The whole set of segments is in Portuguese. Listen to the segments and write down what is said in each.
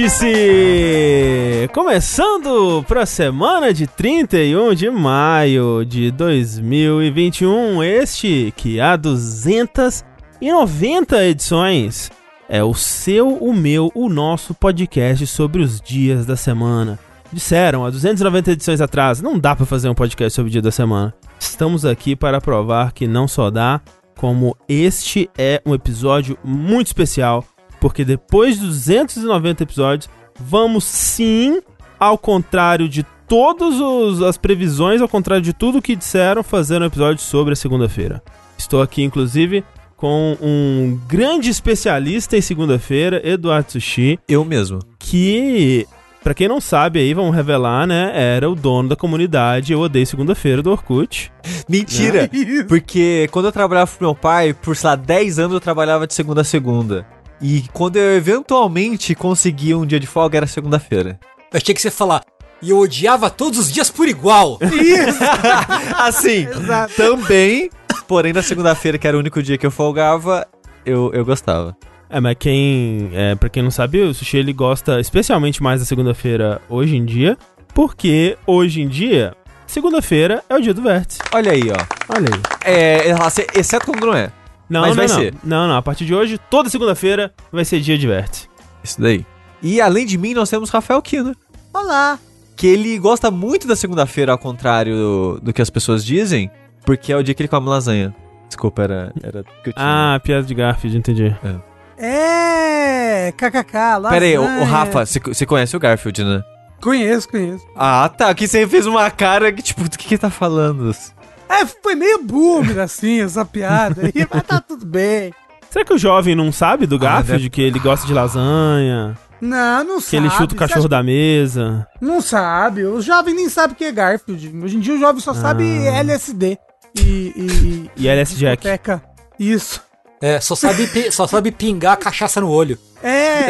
Vértice! Começando para a semana de 31 de maio de 2021, este que há 290 edições é o seu, o meu, o nosso podcast sobre os dias da semana. Disseram há 290 edições atrás, não dá para fazer um podcast sobre o dia da semana. Estamos aqui para provar que não só dá, como este é um episódio muito especial, porque depois de 290 episódios, vamos sim, ao contrário de todas as previsões, ao contrário de tudo que disseram, fazer um episódio sobre a segunda-feira. Estou aqui, inclusive, com um grande especialista em segunda-feira, Eduardo Sushi. Eu mesmo. Que Pra quem não sabe aí, vamos revelar, né? Era o dono da comunidade Eu Odeio Segunda-feira do Orkut. Mentira! Né? Porque quando eu trabalhava pro meu pai, por, sei lá, 10 anos eu trabalhava de segunda a segunda. E quando eu eventualmente conseguia um dia de folga, era segunda-feira. Eu achei que você falar, e eu odiava todos os dias por igual. Isso! assim, também, porém na segunda-feira, que era o único dia que eu folgava, eu, eu gostava. É, mas quem. É, pra quem não sabe, o sushi ele gosta especialmente mais da segunda-feira hoje em dia, porque hoje em dia, segunda-feira é o dia do vértice. Olha aí, ó. Olha aí. É, exceto quando não é. Não, mas não, vai não. ser. Não, não. A partir de hoje, toda segunda-feira vai ser dia de vértice. Isso daí. E além de mim, nós temos Rafael Kino. Olá. Que ele gosta muito da segunda-feira, ao contrário do, do que as pessoas dizem, porque é o dia que ele come lasanha. Desculpa, era, era que eu tinha. Ah, piada de Garfield, entendi. É. É, kkk, lá. Pera aí, o, o Rafa, você conhece o Garfield, né? Conheço, conheço. Ah, tá. Aqui você fez uma cara que, tipo, do que que tá falando? É, foi meio boomer, assim, essa piada aí, mas tá tudo bem. Será que o jovem não sabe do Garfield, ah, deve... que ele gosta de lasanha? Não, não que sabe. Que ele chuta o cachorro da mesa. Não sabe. O jovem nem sabe o que é Garfield. Hoje em dia o jovem só ah. sabe LSD. E, e, e, e LS Jack. Isso. É, só sabe, só sabe pingar cachaça no olho. É,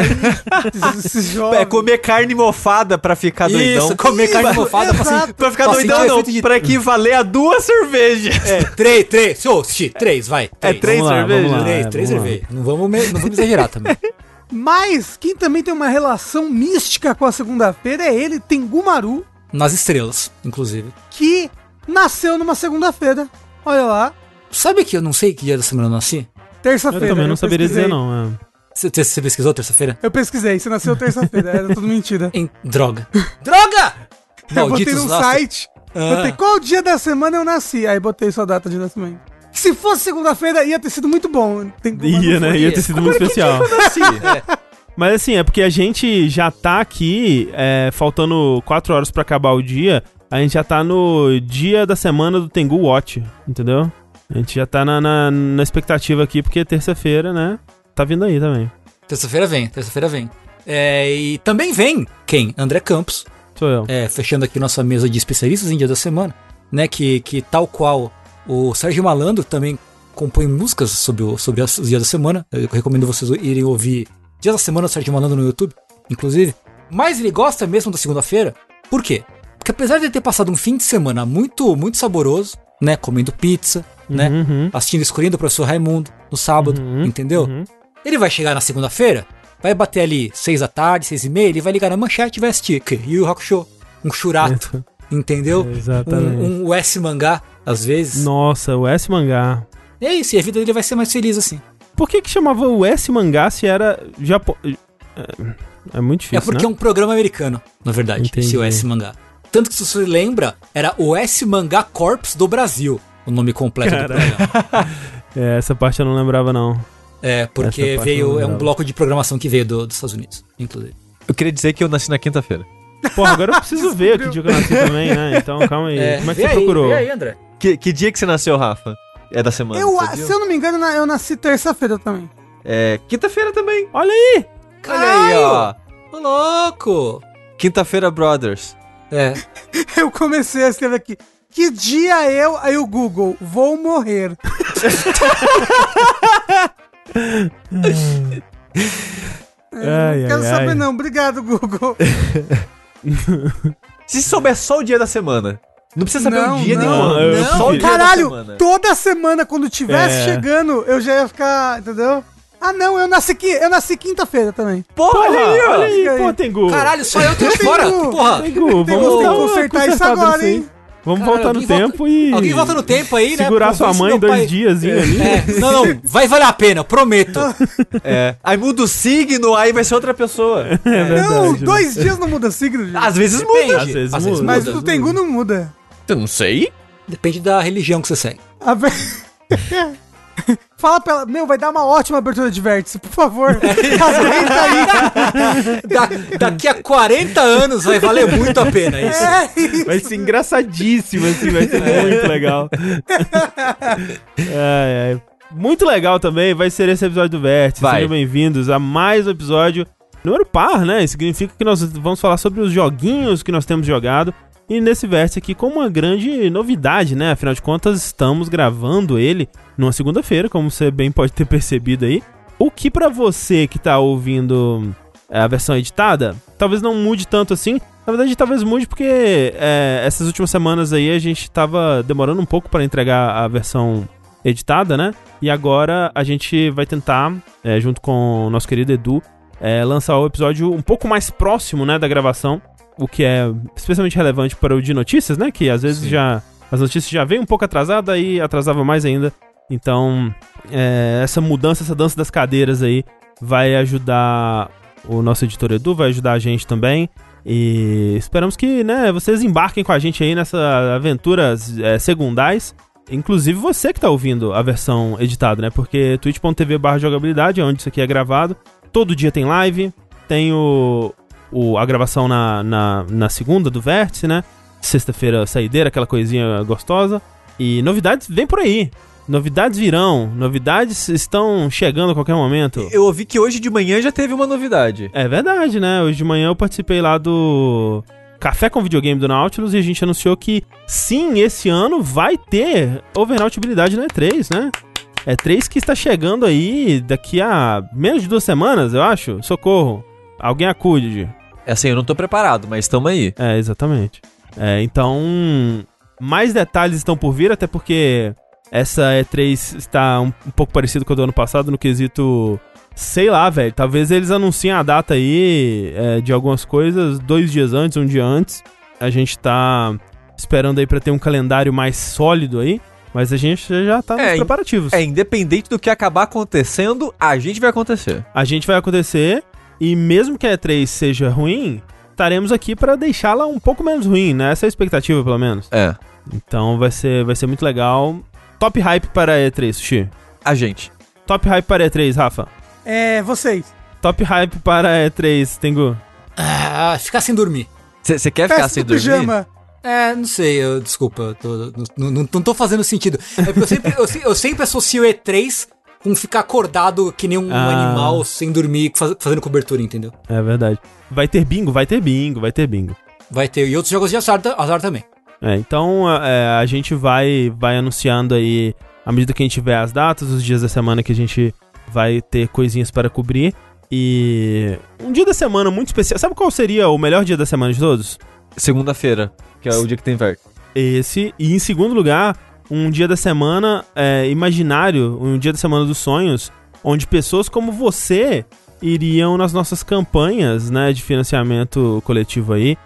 é comer carne mofada pra ficar Isso, doidão. Isso, comer carne mofada pra, pra ficar pra doidão não, de... pra equivaler a duas cervejas. É, três, três, xixi, três, vai. É três. É três cervejas? Três, três cervejas. Não vamos, não vamos exagerar também. Mas quem também tem uma relação mística com a segunda-feira é ele, Tengumaru. Nas estrelas, inclusive. Que nasceu numa segunda-feira. Olha lá. Sabe que eu não sei que dia da semana eu nasci? Terça-feira. Eu também não saberia dizer, não. É. Você, você pesquisou terça-feira? Eu pesquisei, você nasceu terça-feira, era tudo mentira. Em... Droga. Droga! eu botei num site, ah. botei qual dia da semana eu nasci, aí botei sua data de nascimento. Se fosse segunda-feira, ia ter sido muito bom. Tem ia, né? Ia ter sido Como muito especial. é. Mas assim, é porque a gente já tá aqui, é, faltando 4 horas para acabar o dia, a gente já tá no dia da semana do Tengu Watch, entendeu? A gente já tá na, na, na expectativa aqui, porque terça-feira, né? Tá vindo aí também. Terça-feira vem, terça-feira vem. É, e também vem quem? André Campos. Sou eu. É, fechando aqui nossa mesa de especialistas em dia da semana, né? Que, que tal qual o Sérgio Malandro também compõe músicas sobre, o, sobre os dias da semana. Eu recomendo vocês irem ouvir Dias da Semana do Sérgio Malandro no YouTube, inclusive. Mas ele gosta mesmo da segunda-feira. Por quê? Porque apesar de ter passado um fim de semana muito, muito saboroso, né? Comendo pizza, né? Uhum. Assistindo Escolhendo o Professor Raimundo no sábado, uhum. entendeu? Uhum. Ele vai chegar na segunda-feira, vai bater ali seis da tarde, seis e meia, ele vai ligar na manchete e vai assistir Yu Hakusho, um churato, entendeu? exatamente. Um, um S mangá, às vezes. Nossa, o S mangá. É isso, e a vida dele vai ser mais feliz assim. Por que que chamava o S mangá se era Japão? É, é muito difícil, É porque né? é um programa americano, na verdade, Entendi. esse o S mangá. Tanto que se você lembra, era o S Mangá Corps do Brasil o nome completo Caralho. do programa. é, essa parte eu não lembrava, não. É, porque veio. É um bloco de programação que veio do, dos Estados Unidos, inclusive. Eu queria dizer que eu nasci na quinta-feira. Pô, agora eu preciso ver que dia que eu nasci também, né? Então calma aí. É, Como é que você aí, procurou? Vê aí, André. Que, que dia que você nasceu, Rafa? É da semana? Eu, se eu não me engano, eu nasci terça-feira também. É, quinta-feira também. Olha aí! Olha aí, ó. Ô, louco! Quinta-feira Brothers. É. eu comecei a escrever aqui. Que dia eu. Aí o Google, vou morrer. ai, não quero ai, saber, ai. não. Obrigado, Google. Se souber só o dia da semana. Não precisa saber não, o dia não, nenhum. Não, só o dia Caralho, semana. toda semana, quando tivesse é. chegando, eu já ia ficar. Entendeu? Ah, não, eu nasci, qui- eu nasci quinta-feira também. Porra, olha aí, Olha aí. pô, Tengu. Caralho, só eu tô fora. Porra. Tengu, vamos que uma consertar isso agora, hein? Vamos Cara, voltar no volta- tempo e. Alguém volta no tempo aí, né? Segurar sua mãe dois pai- dias ali. É, não, não, vai valer a pena, prometo. É. Aí muda o signo, aí vai ser outra pessoa. É verdade. não, né? dois dias não muda signo, gente. Às vezes muda. Depende. Às vezes muda. Mas muda. do Tengu não muda. Eu não sei. Depende da religião que você segue. A Fala pra ela, meu, vai dar uma ótima abertura de vértice, por favor. Da- daqui a 40 anos vai valer muito a pena isso. É, Vai ser engraçadíssimo, assim, vai ser muito legal. Ai, ai. Muito legal também vai ser esse episódio do Vértice. Vai. Sejam bem-vindos a mais um episódio número par, né? Isso significa que nós vamos falar sobre os joguinhos que nós temos jogado. E nesse vértice aqui com uma grande novidade, né? Afinal de contas, estamos gravando ele numa segunda-feira, como você bem pode ter percebido aí. O que pra você que tá ouvindo é, a versão editada, talvez não mude tanto assim. Na verdade, talvez mude porque é, essas últimas semanas aí a gente tava demorando um pouco para entregar a versão editada, né? E agora a gente vai tentar, é, junto com o nosso querido Edu, é, lançar o episódio um pouco mais próximo, né, da gravação, o que é especialmente relevante para o de notícias, né? Que às vezes Sim. já as notícias já vêm um pouco atrasada e atrasava mais ainda. Então, é, essa mudança, essa dança das cadeiras aí vai ajudar o nosso editor Edu, vai ajudar a gente também. E esperamos que, né, vocês embarquem com a gente aí nessa aventuras é, segundais. Inclusive você que tá ouvindo a versão editada, né? Porque twitch.tv barra jogabilidade é onde isso aqui é gravado. Todo dia tem live, tem o, o- a gravação na, na, na segunda do Vértice, né? Sexta-feira saideira, aquela coisinha gostosa. E novidades vem por aí. Novidades virão, novidades estão chegando a qualquer momento. Eu ouvi que hoje de manhã já teve uma novidade. É verdade, né? Hoje de manhã eu participei lá do Café com Videogame do Nautilus e a gente anunciou que sim, esse ano vai ter overnautibilidade na E3, né? E3 que está chegando aí daqui a menos de duas semanas, eu acho. Socorro. Alguém acude. Assim, eu não tô preparado, mas tamo aí. É, exatamente. É, então, mais detalhes estão por vir, até porque essa E3 está um, um pouco parecido com a do ano passado no quesito. Sei lá, velho. Talvez eles anunciem a data aí é, de algumas coisas dois dias antes, um dia antes. A gente tá esperando aí pra ter um calendário mais sólido aí. Mas a gente já tá nos É, preparativos. É, independente do que acabar acontecendo, a gente vai acontecer. A gente vai acontecer e mesmo que a E3 seja ruim, estaremos aqui pra deixá-la um pouco menos ruim, né? Essa é a expectativa, pelo menos. É, Então vai ser, vai ser muito legal. Top hype para a E3, Sushi. a gente. Top hype para a E3, Rafa. É, vocês. Top hype para a E3, Tengu. Ah, ficar sem dormir. Você quer ficar Festa sem do dormir? pijama. É, não sei, eu, desculpa, eu tô- não, não, não tô fazendo sentido. É porque eu sempre, eu, eu sempre associo E3 com ficar acordado que nem um Ah. animal sem dormir, faz- fazendo cobertura, entendeu? É verdade. Vai ter bingo, vai ter bingo, vai ter bingo. Vai ter, e outros jogos de azar, azar também. É, então é, a gente vai, vai anunciando aí, à medida que a gente tiver as datas, os dias da semana que a gente vai ter coisinhas para cobrir. E um dia da semana muito especial. Sabe qual seria o melhor dia da semana de todos? Segunda-feira, que é o dia que tem verde. Esse. E em segundo lugar, um dia da semana é, imaginário, um dia da semana dos sonhos, onde pessoas como você iriam nas nossas campanhas, né, de financiamento coletivo aí,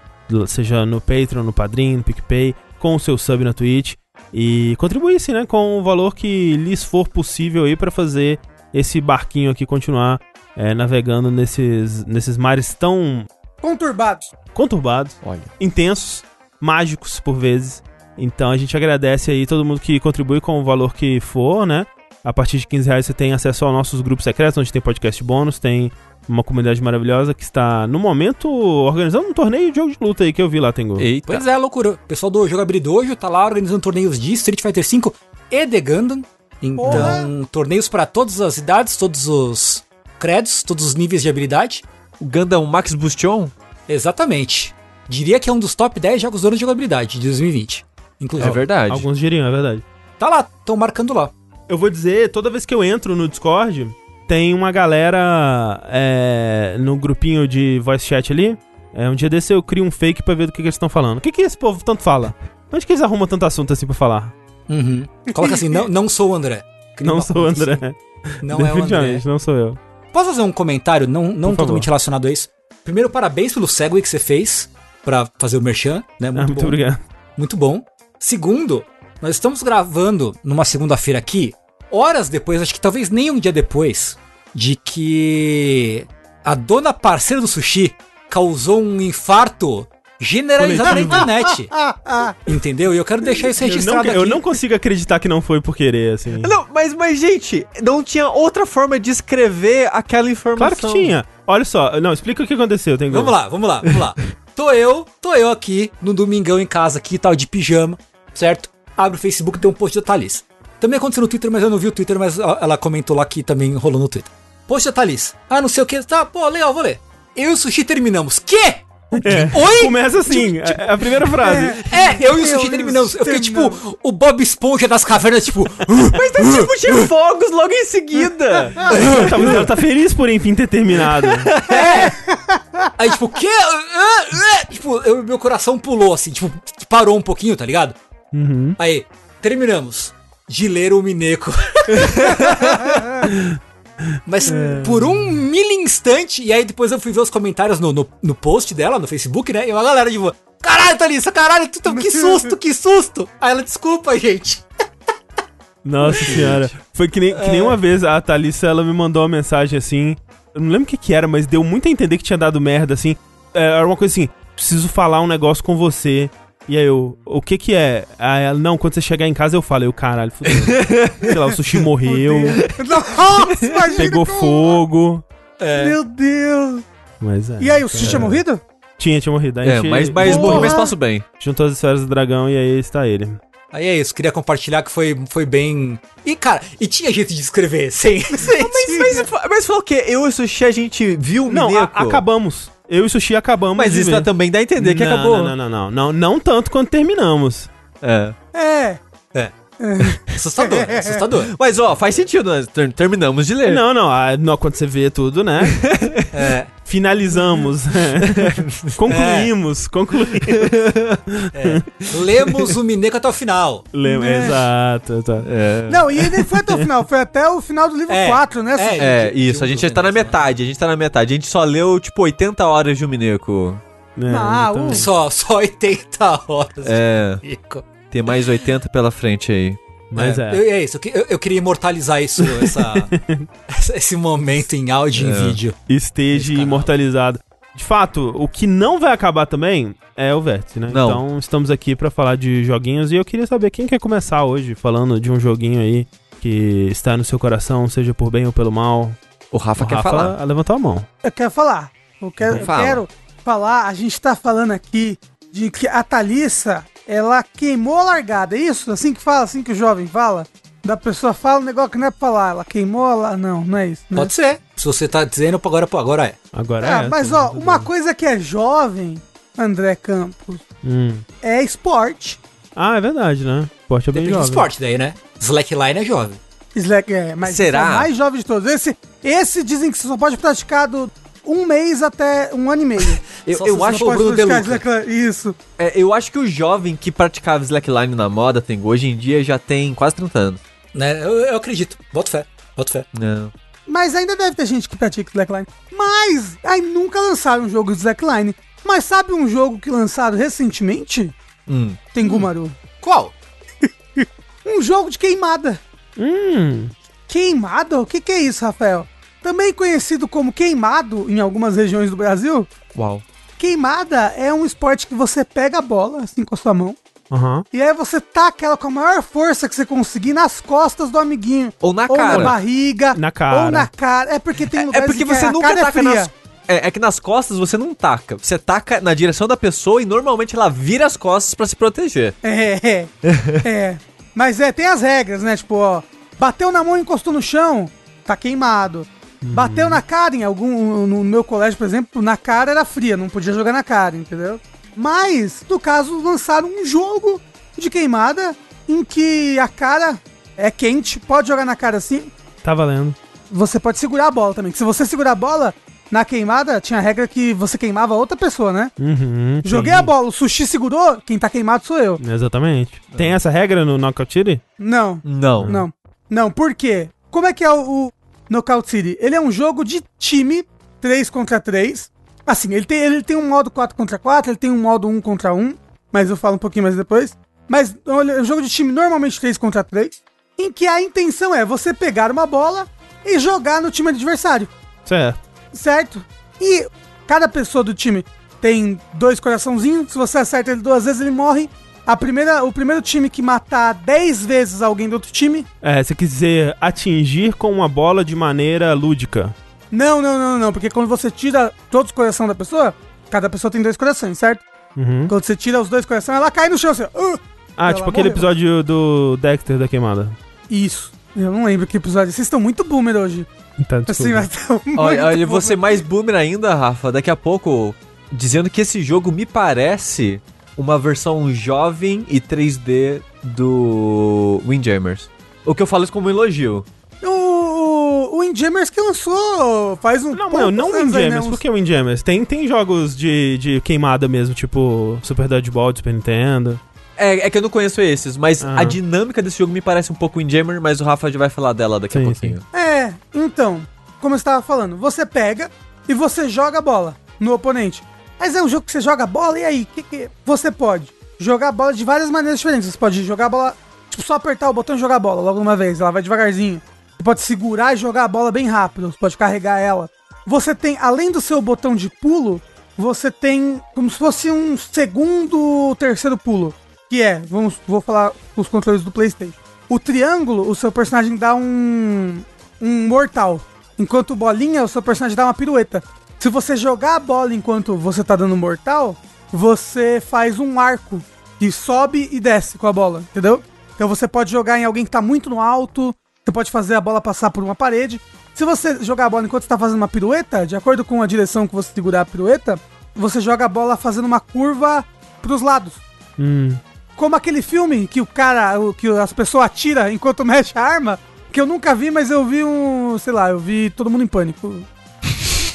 seja no Patreon, no Padrim, no PicPay, com o seu sub na Twitch e contribuíssem, né, com o valor que lhes for possível aí para fazer esse barquinho aqui continuar é, navegando nesses, nesses mares tão Conturbados. conturbados Olha. intensos, mágicos por vezes. Então a gente agradece aí todo mundo que contribui com o valor que for, né? A partir de 15 reais você tem acesso aos nossos grupos secretos, onde tem podcast bônus, tem uma comunidade maravilhosa que está, no momento, organizando um torneio de jogo de luta aí que eu vi lá, Tengu. Eita. Pois é, loucura. O pessoal do Jogabilidade hoje tá lá organizando torneios de Street Fighter V e de Gundam. Então, torneios pra todas as idades, todos os credos, todos os níveis de habilidade. O Gundam Max Bustion? Exatamente. Diria que é um dos top 10 jogos do ano de jogabilidade de 2020. Inclusive. É verdade. Alguns diriam, é verdade. Tá lá, estão marcando lá. Eu vou dizer, toda vez que eu entro no Discord, tem uma galera é, no grupinho de voice chat ali. É, um dia desse eu crio um fake pra ver do que, que eles estão falando. O que, que esse povo tanto fala? Onde que eles arrumam tanto assunto assim pra falar? Uhum. Coloca assim, não, não sou o André. Não sou o André. Não é o André. Definitivamente, não sou eu. Posso fazer um comentário não, não Por totalmente favor. relacionado a isso? Primeiro, parabéns pelo segue que você fez pra fazer o merchan, né? Ah, Muito, muito bom. obrigado. Muito bom. Segundo, nós estamos gravando numa segunda-feira aqui, horas depois, acho que talvez nem um dia depois, de que a dona parceira do sushi causou um infarto generalizado na internet. Ah, ah. Entendeu? E eu quero deixar isso Eu registrado não, aqui. eu não consigo acreditar que não foi por querer, assim. Não, mas, mas, gente, não tinha outra forma de escrever aquela informação. Claro que tinha. Olha só, não, explica o que aconteceu, tem Vamos lá, vamos lá, vamos lá. tô eu, tô eu aqui no domingão em casa aqui, tal, de pijama, certo? Abre o Facebook, tem um post da Thalys. Também aconteceu no Twitter, mas eu não vi o Twitter, mas ela comentou lá que também rolou no Twitter. Post da Thalys. Ah, não sei o que. Tá, pô, legal, vou ler. Eu e o Sushi terminamos. Quê? É, Oi? Começa assim, é a primeira frase. É, eu e o Sushi terminamos. Eu fiquei terminamos. tipo o Bob Esponja das cavernas, tipo... Mas tá tipo, tinha fogos logo em seguida. Ela tá, ela tá feliz por enfim ter terminado. Aí, tipo, o quê? Tipo, eu- meu coração pulou, assim, tipo, parou um pouquinho, tá ligado? Uhum. Aí, terminamos. De ler o Mineco. Mas por um mili instante, e aí depois eu fui ver os comentários no, no, no post dela, no Facebook, né? E uma galera, tipo, caralho, Thalissa, caralho, tu, tu- que susto, que susto. Aí ela, desculpa, gente. Nossa senhora. Foi que nem, que nem uma vez a Thalissa, ela me mandou uma mensagem assim. Eu não lembro o que que era, mas deu muito a entender que tinha dado merda, assim. É, Era uma coisa assim, preciso falar um negócio com você. E aí eu, o que que é? Aí ela, não, quando você chegar em casa eu falo. Eu, caralho, fudeu. Sei lá, o sushi morreu, Nossa, imagina pegou como- fogo. Meu Deus. Mas é. E aí, o Sushi tinha morrido? Tinha, tinha morrido. Aí a É, gente mas, mas morri, mas passo bem. juntou as histórias do dragão e aí está ele. Aí é isso, queria compartilhar que foi, foi bem. E cara, e tinha jeito de escrever, sem. sem Mas, mas, mas foi o quê? Eu e o Sushi, a gente viu o Não, a- acabamos. Eu e o Sushi acabamos. Mas de isso ver. também dá a entender que não, acabou. Não, não, não, não, não. Tanto quanto terminamos. É. É. Assustador, assustador. Mas, ó, faz sentido, né? Ter- terminamos de ler. Não, não, não, quando você vê tudo, né? É, Finalizamos. concluímos, concluímos. lemos o Mineco até o final. É. Exato, tá. É. Não, e nem foi até o final, foi até o final do livro É, 4, né? É, de- isso, a gente já tá na metade, a gente tá na metade. A gente só leu, tipo, 80 horas de um Mineco. É, Ah, então- o- Só, só 80 horas. É, de Mineco. tem mais 80 pela frente aí. Mas é. Eu- é isso, eu, que- eu- queria imortalizar isso, essa, esse momento em áudio e em É. vídeo. Esteja imortalizado. De fato, o que não vai acabar também é o Vértice, né? Não. Então estamos aqui pra falar de joguinhos e eu queria saber quem quer começar hoje falando de um joguinho aí que está no seu coração, seja por bem ou pelo mal. O Rafa O quer Rafa falar. levantou a mão. Eu quero falar. Eu quero, eu fala. quero falar, a gente tá falando aqui de que a Thalissa, ela queimou a largada. É isso? Assim que fala, assim que o jovem fala? Da pessoa fala um negócio que não é pra falar. Ela queimou a la... Não, não é isso. Né? Pode ser. Se você tá dizendo, agora, agora é. Agora Ah, é. mas essa, ó, uma bem. coisa que é jovem, André Campos, Hum. é esporte. Ah, é verdade, né? Esporte é bem Depende jovem. esporte daí, né? Slackline é jovem. Slack é, mas Será? é o mais jovem de todos. Esse, esse dizem que você só pode praticar do um mês até um ano e meio. Eu, eu acho, for Pode Bruno Deluca. Isso. é, eu acho que o jovem que praticava slackline na moda tem, hoje em dia já tem quase 30 anos. Né? Eu, eu acredito. Boto fé. Boto fé. Não. Mas ainda deve ter gente que pratica Slackline. Mas aí nunca lançaram um jogo de Slackline. Mas sabe um jogo que lançaram recentemente? Hum. Tem Gumaru. Qual? Um jogo de queimada. Hum. Queimada? O que, que é isso, Rafael? Também conhecido como queimado em algumas regiões do Brasil. Uau. Queimada é um esporte que você pega a bola, assim, com a sua mão. Aham. E aí você taca ela com a maior força que você conseguir nas costas do amiguinho. Ou na ou cara. na barriga. Na cara. Ou na cara. É porque tem É lugares porque que você nunca cara é taca fria. nas. É, é que nas costas você não taca. Você taca na direção da pessoa e normalmente ela vira as costas pra se proteger. É, é. é. Mas é, tem as regras, né? Tipo, ó, bateu na mão e encostou no chão, tá queimado. Bateu na cara em algum. No meu colégio, por exemplo, na cara era fria, não podia jogar na cara, entendeu? Mas, no caso, lançaram um jogo de queimada em que a cara é quente, pode jogar na cara assim. Tá valendo. Você pode segurar a bola também. que Se você segurar a bola na queimada, tinha a regra que você queimava outra pessoa, né? Uhum, Joguei sim. a bola, o sushi segurou, quem tá queimado sou eu. Exatamente. Tem essa regra no Knockout City? Não. Não. Não. Não, por quê? Como é que é o- Knockout City? Ele é um jogo de time 3 contra 3. Assim, ele tem, ele tem um modo 4 contra 4, ele tem um modo 1 contra 1, mas eu falo um pouquinho mais depois. Mas é um jogo de time normalmente 3 contra 3, em que a intenção é você pegar uma bola e jogar no time adversário, Certo. certo? E cada pessoa do time tem dois coraçãozinhos, se você acerta ele duas vezes, ele morre. A primeira, o primeiro time que matar 10 vezes alguém do outro time. É, você quis dizer atingir com uma bola de maneira lúdica. Não, não, não, não, porque quando você tira todos os corações da pessoa, cada pessoa tem dois corações, certo? Uhum. Quando você tira os dois corações, ela cai no chão assim. "Ah!" Ah, Ela tipo aquele morreu. episódio do Dexter da queimada. Isso. Eu não lembro que episódio. Vocês estão muito boomer hoje. Tá, Assim, Olha, olha, ser mais boomer ainda, Rafa. Daqui a pouco, dizendo que esse jogo me parece uma versão jovem e 3D do Windjammers. O que eu falo isso como um elogio. O, Windjammers que lançou faz um. Não, não, não né, Windjammers. uns- Por que Windjammers? Tem, tem jogos de, de queimada mesmo, tipo Super Dodgeball do Super Nintendo. É, é que eu não conheço esses, mas Ah. a dinâmica desse jogo me parece um pouco Windjammer, mas o Rafa já vai falar dela daqui a Sim, pouquinho. É, então, como eu estava falando, você pega e você joga a bola no oponente. Mas é um jogo que você joga bola, e aí? Que que... Você pode jogar bola de várias maneiras diferentes. Você pode jogar bola, tipo, só apertar o botão e jogar bola logo uma vez. Ela vai devagarzinho. Você pode segurar e jogar a bola bem rápido. Você pode carregar ela. Você tem, além do seu botão de pulo, você tem como se fosse um segundo, terceiro pulo. Que é, vamos, vou falar os controles do PlayStation. O triângulo, o seu personagem dá um um mortal. Enquanto bolinha, o seu personagem dá uma pirueta. Se você jogar a bola enquanto você tá dando mortal, você faz um arco que sobe e desce com a bola, entendeu? Então você pode jogar em alguém que tá muito no alto, você pode fazer a bola passar por uma parede. Se você jogar a bola enquanto você tá fazendo uma pirueta, de acordo com a direção que você segurar a pirueta, você joga a bola fazendo uma curva pros lados. Hum. Como aquele filme que o cara, que as pessoas atiram enquanto mexe a arma, que eu nunca vi, mas eu vi um, sei lá, eu vi Todo Mundo em Pânico.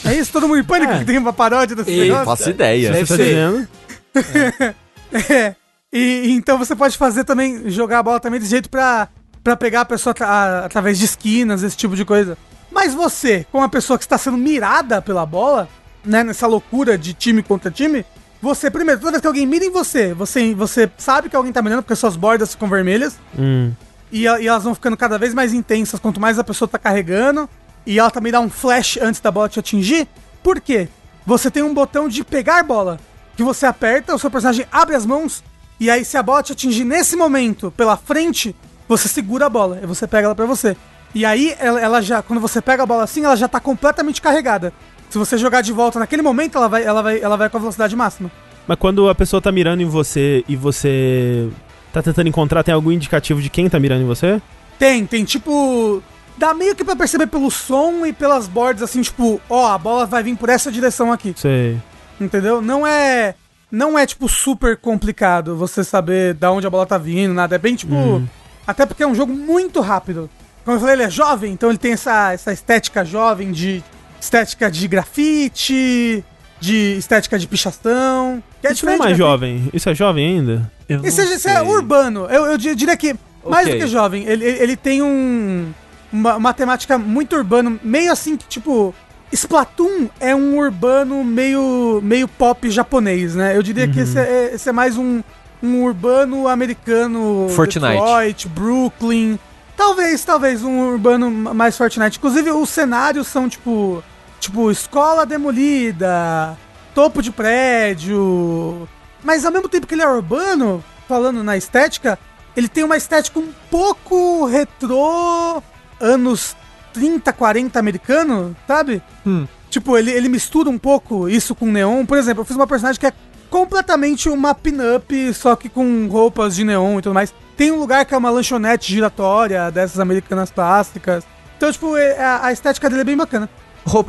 É isso, Todo Mundo em Pânico, É. que tem uma paródia desse E- negócio? Faço ideia. Deve Você tá ser. dizendo? É. E, e então você pode fazer também, jogar a bola também desse jeito pra, pra pegar a pessoa a- através de esquinas, esse tipo de coisa. Mas você, como uma pessoa que está sendo mirada pela bola, né, nessa loucura de time contra time, você, primeiro, toda vez que alguém mira em você, você, você sabe que alguém tá mirando porque suas bordas ficam vermelhas. Hum. E, a- e elas vão ficando cada vez mais intensas quanto mais a pessoa tá carregando. E ela também dá um flash antes da bola te atingir. Por quê? Você tem um botão de pegar bola. Que você aperta, o seu personagem abre as mãos. E aí, se a bola te atingir nesse momento, pela frente, você segura a bola. E você pega ela pra você. E aí, ela, ela já, quando você pega a bola assim, ela já tá completamente carregada. Se você jogar de volta naquele momento, ela vai, ela vai, ela vai com a velocidade máxima. Mas quando a pessoa tá mirando em você e você tá tentando encontrar, tem algum indicativo de quem tá mirando em você? Tem, tem tipo. Dá meio que pra perceber pelo som e pelas bordas, assim, tipo, ó, a bola vai vir por essa direção aqui. Sei. Entendeu? Não é. Não é, tipo, super complicado você saber da onde a bola tá vindo, nada. É bem, tipo. Até porque é um jogo muito rápido. Como eu falei, ele é jovem, então ele tem essa, essa estética jovem de. Estética de grafite, de estética de pichação. Que Isso não é mais jovem. Isso é jovem ainda? Eu esse é sei. urbano. Eu, eu di- diria que, mais Ok. do que jovem, ele, ele tem um. Uma, uma temática muito urbano, meio assim que, tipo. Splatoon é um urbano meio, meio pop japonês, né? Eu diria que esse é, esse é mais um, um urbano americano. Fortnite. Detroit, Brooklyn. Talvez, talvez um urbano mais Fortnite. Inclusive, os cenários são tipo. Tipo, escola demolida, topo de prédio. Mas ao mesmo tempo que ele é urbano, falando na estética, ele tem uma estética um pouco retrô, anos 30, 40 americano, sabe? Hum. Tipo, ele, ele mistura um pouco isso com neon. Por exemplo, eu fiz uma personagem que é completamente uma pin-up, só que com roupas de neon e tudo mais. Tem um lugar que é uma lanchonete giratória dessas americanas clássicas. Então, tipo, é- a, a estética dele é bem bacana.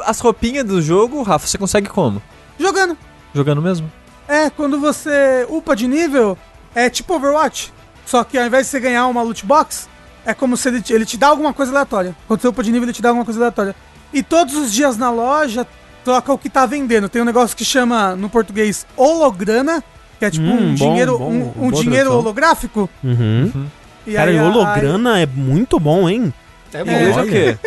As roupinhas do jogo, Rafa, você consegue como? Jogando. Jogando mesmo? É, quando você upa de nível, é tipo Overwatch. Só que ao invés de você ganhar uma loot box, é como se ele te, ele te dá alguma coisa aleatória. Quando você upa de nível, ele te dá alguma coisa aleatória. E todos os dias na loja, troca o que tá vendendo. Tem um negócio que chama, no português, holograna, que é tipo Hum, um bom, dinheiro, bom, um, um dinheiro tradução. holográfico. Uhum. E Cara, aí e holograna é muito bom, hein? É Em inglês é o olha. quê?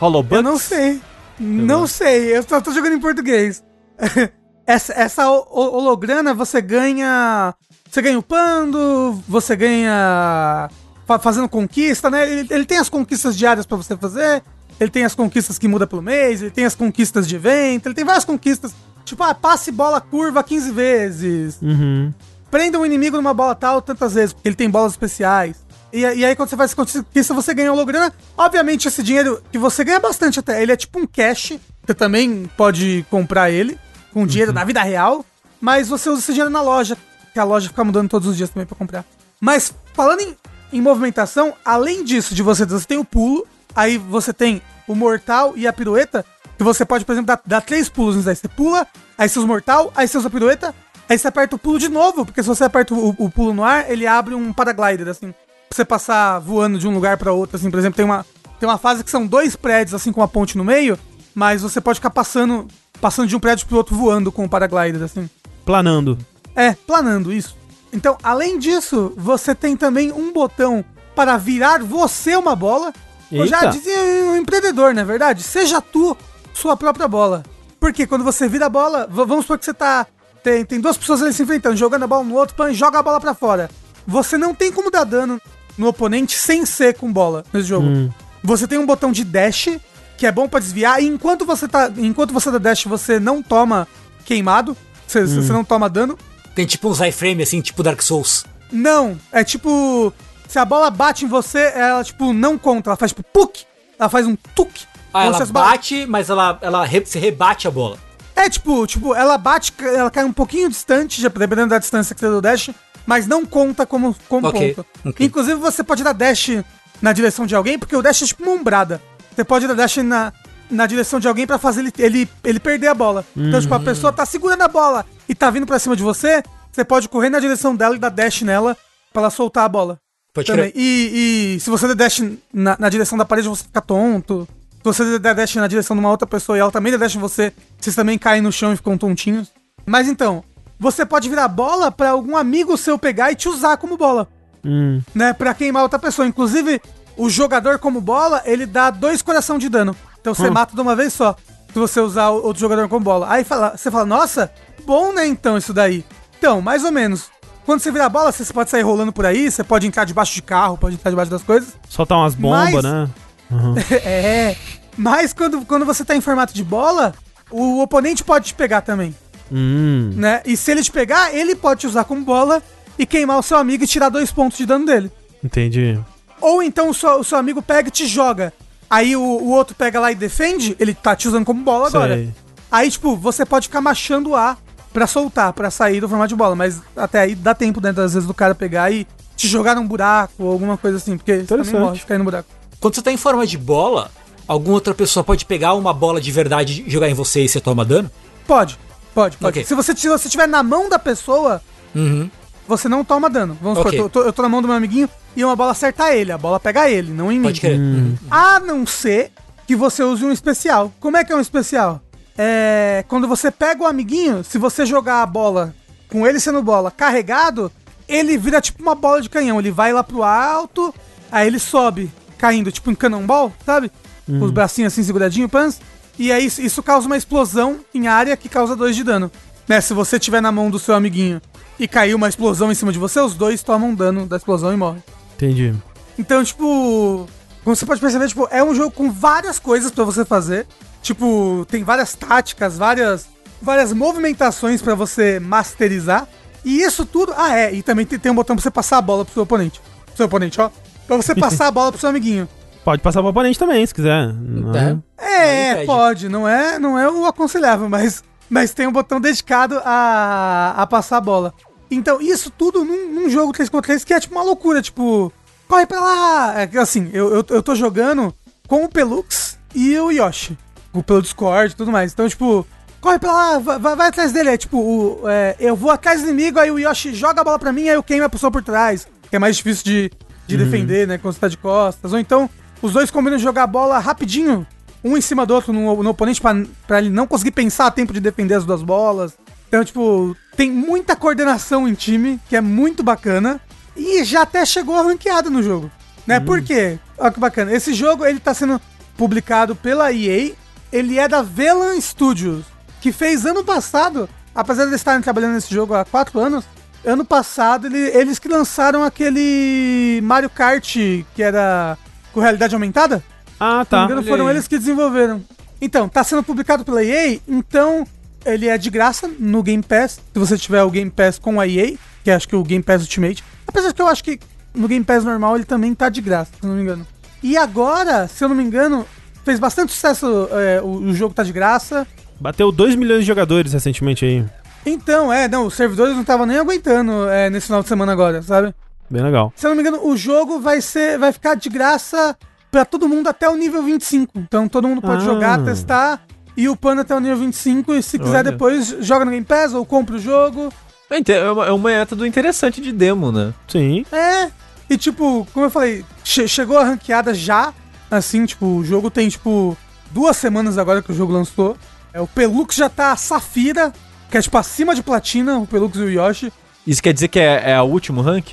Holobucks? Eu não sei. Não sei, eu só tô jogando em português. essa essa ho- ho- holograna você ganha. Você ganha upando, você ganha. Fa- fazendo conquista, né? Ele, ele tem as conquistas diárias pra você fazer, ele tem as conquistas que muda pelo mês, ele tem as conquistas de evento, ele tem várias conquistas. Tipo, ah, passe bola curva 15 vezes. Uhum. Prenda um inimigo numa bola tal tantas vezes, porque ele tem bolas especiais. E, e aí, quando você faz conquista, você ganha holograma. Obviamente, esse dinheiro que você ganha bastante até. Ele é tipo um cash. Você também pode comprar ele com dinheiro da vida real. Mas você usa esse dinheiro na loja. Que a loja fica mudando todos os dias também pra comprar. Mas, falando em, em movimentação, além disso, de você, você tem o pulo. Aí você tem o mortal e a pirueta. Que você pode, por exemplo, dar, dar três pulos nisso aí. Você pula, aí você usa o mortal, aí você usa a pirueta. Aí você aperta o pulo de novo, porque se você aperta o, o pulo no ar, ele abre um paraglider, assim. Pra você passar voando de um lugar pra outro, assim. Por exemplo, tem uma, tem uma fase que são dois prédios, assim, com uma ponte no meio. Mas você pode ficar passando, passando de um prédio pro outro voando com o paraglider, assim. Planando. É, planando isso. Então, além disso, você tem também um botão para virar você uma bola. Eu já Eita. dizia um empreendedor, não é verdade? Seja tu sua própria bola. Porque quando você vira a bola, vamos supor que você tá. Tem, tem duas pessoas ali se enfrentando, jogando a bola no outro, pan, joga a bola pra fora. Você não tem como dar dano no oponente sem ser com bola nesse jogo. Hum. Você tem um botão de dash, que é bom pra desviar, e enquanto você tá. Enquanto você dá dash, você não toma queimado. Você, você não toma dano. Tem tipo uns iframe, assim, tipo Dark Souls. Não, é tipo. Se a bola bate em você, ela, tipo, não conta. Ela faz tipo puk. Ela faz um tuk. Ah, ela bate, mas ela, ela re- se rebate a bola. É tipo, tipo, ela bate, ela cai um pouquinho distante, já dependendo da distância que você deu o dash, mas não conta como, como Ok, ponto. ok. Inclusive, você pode dar dash na direção de alguém, porque o dash é tipo uma ombrada. Você pode dar dash na, na direção de alguém pra fazer ele, ele, ele perder a bola. Então, tipo, a pessoa tá segurando a bola e tá vindo pra cima de você, você pode correr na direção dela e dar dash nela pra ela soltar a bola. Pode Também. E, e se você der dash na, na direção da parede, você fica tonto. Se você der dash na direção de uma outra pessoa e ela também der dash em você, vocês também caem no chão e ficam tontinhos. Mas então, você pode virar bola pra algum amigo seu pegar e te usar como bola, Hum. né? Pra queimar outra pessoa. Inclusive, o jogador como bola, ele dá dois coração de dano. Então você Hum. mata de uma vez só. Se você usar outro jogador como bola. Aí fala, você fala, nossa, bom, né, então, isso daí. Então, mais ou menos. Quando você virar bola, você pode sair rolando por aí, você pode entrar debaixo de carro, pode entrar debaixo das coisas. Soltar umas bombas, Mas- né? Uhum. É. Mas quando, quando você tá em formato de bola, o oponente pode te pegar também, Hum. né? E se ele te pegar, ele pode te usar como bola e queimar o seu amigo e tirar dois pontos de dano dele. Entendi. Ou então o seu, o seu amigo pega e te joga. Aí o, o outro pega lá e defende, ele tá te usando como bola agora. Sei. Aí, tipo, você pode ficar machando A pra soltar, pra sair do formato de bola. Mas até aí dá tempo, né, às vezes, do cara pegar e te jogar num buraco ou alguma coisa assim. Porque você também morre de cair no buraco. Quando você tá em forma de bola, alguma outra pessoa pode pegar uma bola de verdade e jogar em você e você toma dano? Pode, pode, pode. Ok. Se você se você estiver na mão da pessoa, Uhum. Você não toma dano. Vamos Ok. supor, eu tô, eu tô na mão do meu amiguinho e uma bola acertar ele. A bola pega ele, não em mim. Pode crer. Uhum. A não ser que você use um especial. Como é que é um especial? É. Quando você pega o amiguinho, se você jogar a bola com ele sendo bola carregado, ele vira tipo uma bola de canhão. Ele vai lá pro alto, aí ele sobe, caindo, tipo um cannonball, sabe? Com os bracinhos assim seguradinho, pans. E aí isso, isso causa uma explosão em área que causa 2 de dano. Né? Se você tiver na mão do seu amiguinho e cair uma explosão em cima de você, os dois tomam dano da explosão e morrem. Entendi. Então, tipo, como você pode perceber, tipo, é um jogo com várias coisas pra você fazer. Tipo, tem várias táticas, várias várias movimentações pra você masterizar. E isso tudo, ah é, e também tem, um botão pra você passar a bola pro seu oponente. Pro seu oponente, ó. Pra você passar a bola pro seu amiguinho. Pode passar pro oponente também, se quiser. Não é? É, impede. pode, não é, não é o aconselhável, mas, mas tem um botão dedicado a, a passar a bola. Então, isso tudo num, num jogo 3x3 que é tipo uma loucura, tipo, corre pra lá. É que, assim, eu, eu, eu tô jogando com o Pelux e o Yoshi, o pelo Discord e tudo mais. Então, tipo, corre pra lá, vai, vai- atrás dele. É tipo, o, é, eu vou atrás do inimigo, aí o Yoshi joga a bola pra mim, aí eu queimo a pessoa por trás, que é mais difícil de, de defender, né, quando você tá de costas. Ou então, os dois combinam jogar a bola rapidinho, um em cima do outro no, no oponente, pra, pra ele não conseguir pensar a tempo de defender as duas bolas. Então, tipo, tem muita coordenação em time, que é muito bacana. E já até chegou a ranqueada no jogo. Né? Por quê? Olha que bacana. Esse jogo, ele tá sendo publicado pela EA. Ele é da Velan Studios, que fez ano passado, apesar de eles estarem trabalhando nesse jogo há quatro anos, ano passado ele- eles que lançaram aquele Mario Kart que era com realidade aumentada. Ah, tá. engano, foram eles que desenvolveram. Então, tá sendo publicado pela EA, então ele é de graça no Game Pass. Se você tiver o Game Pass com a EA, que acho que é o Game Pass Ultimate. Apesar de que eu acho que no Game Pass normal ele também tá de graça, se eu não me engano. E agora, se eu não me engano, fez bastante sucesso é, o, o jogo tá de graça. Bateu 2 milhões de jogadores recentemente aí. Então, é, não, os servidores não estavam nem aguentando é, nesse final de semana agora, sabe? Bem legal. Se eu não me engano, o jogo vai ser, vai ficar de graça pra todo mundo até o nível 25. Então todo mundo pode Ah. jogar, testar e o pano até o nível 25 e se quiser Olha. depois joga no Game Pass ou compra o jogo. É inte- É uma, é um método interessante de demo, né? Sim. É. E tipo, como eu falei, che- chegou a ranqueada já, assim, tipo, o jogo tem tipo duas semanas agora que o jogo lançou. É, o Pelux já tá Safira, que é tipo acima de Platina, o Pelux e o Yoshi. Isso quer dizer que é, é o último rank?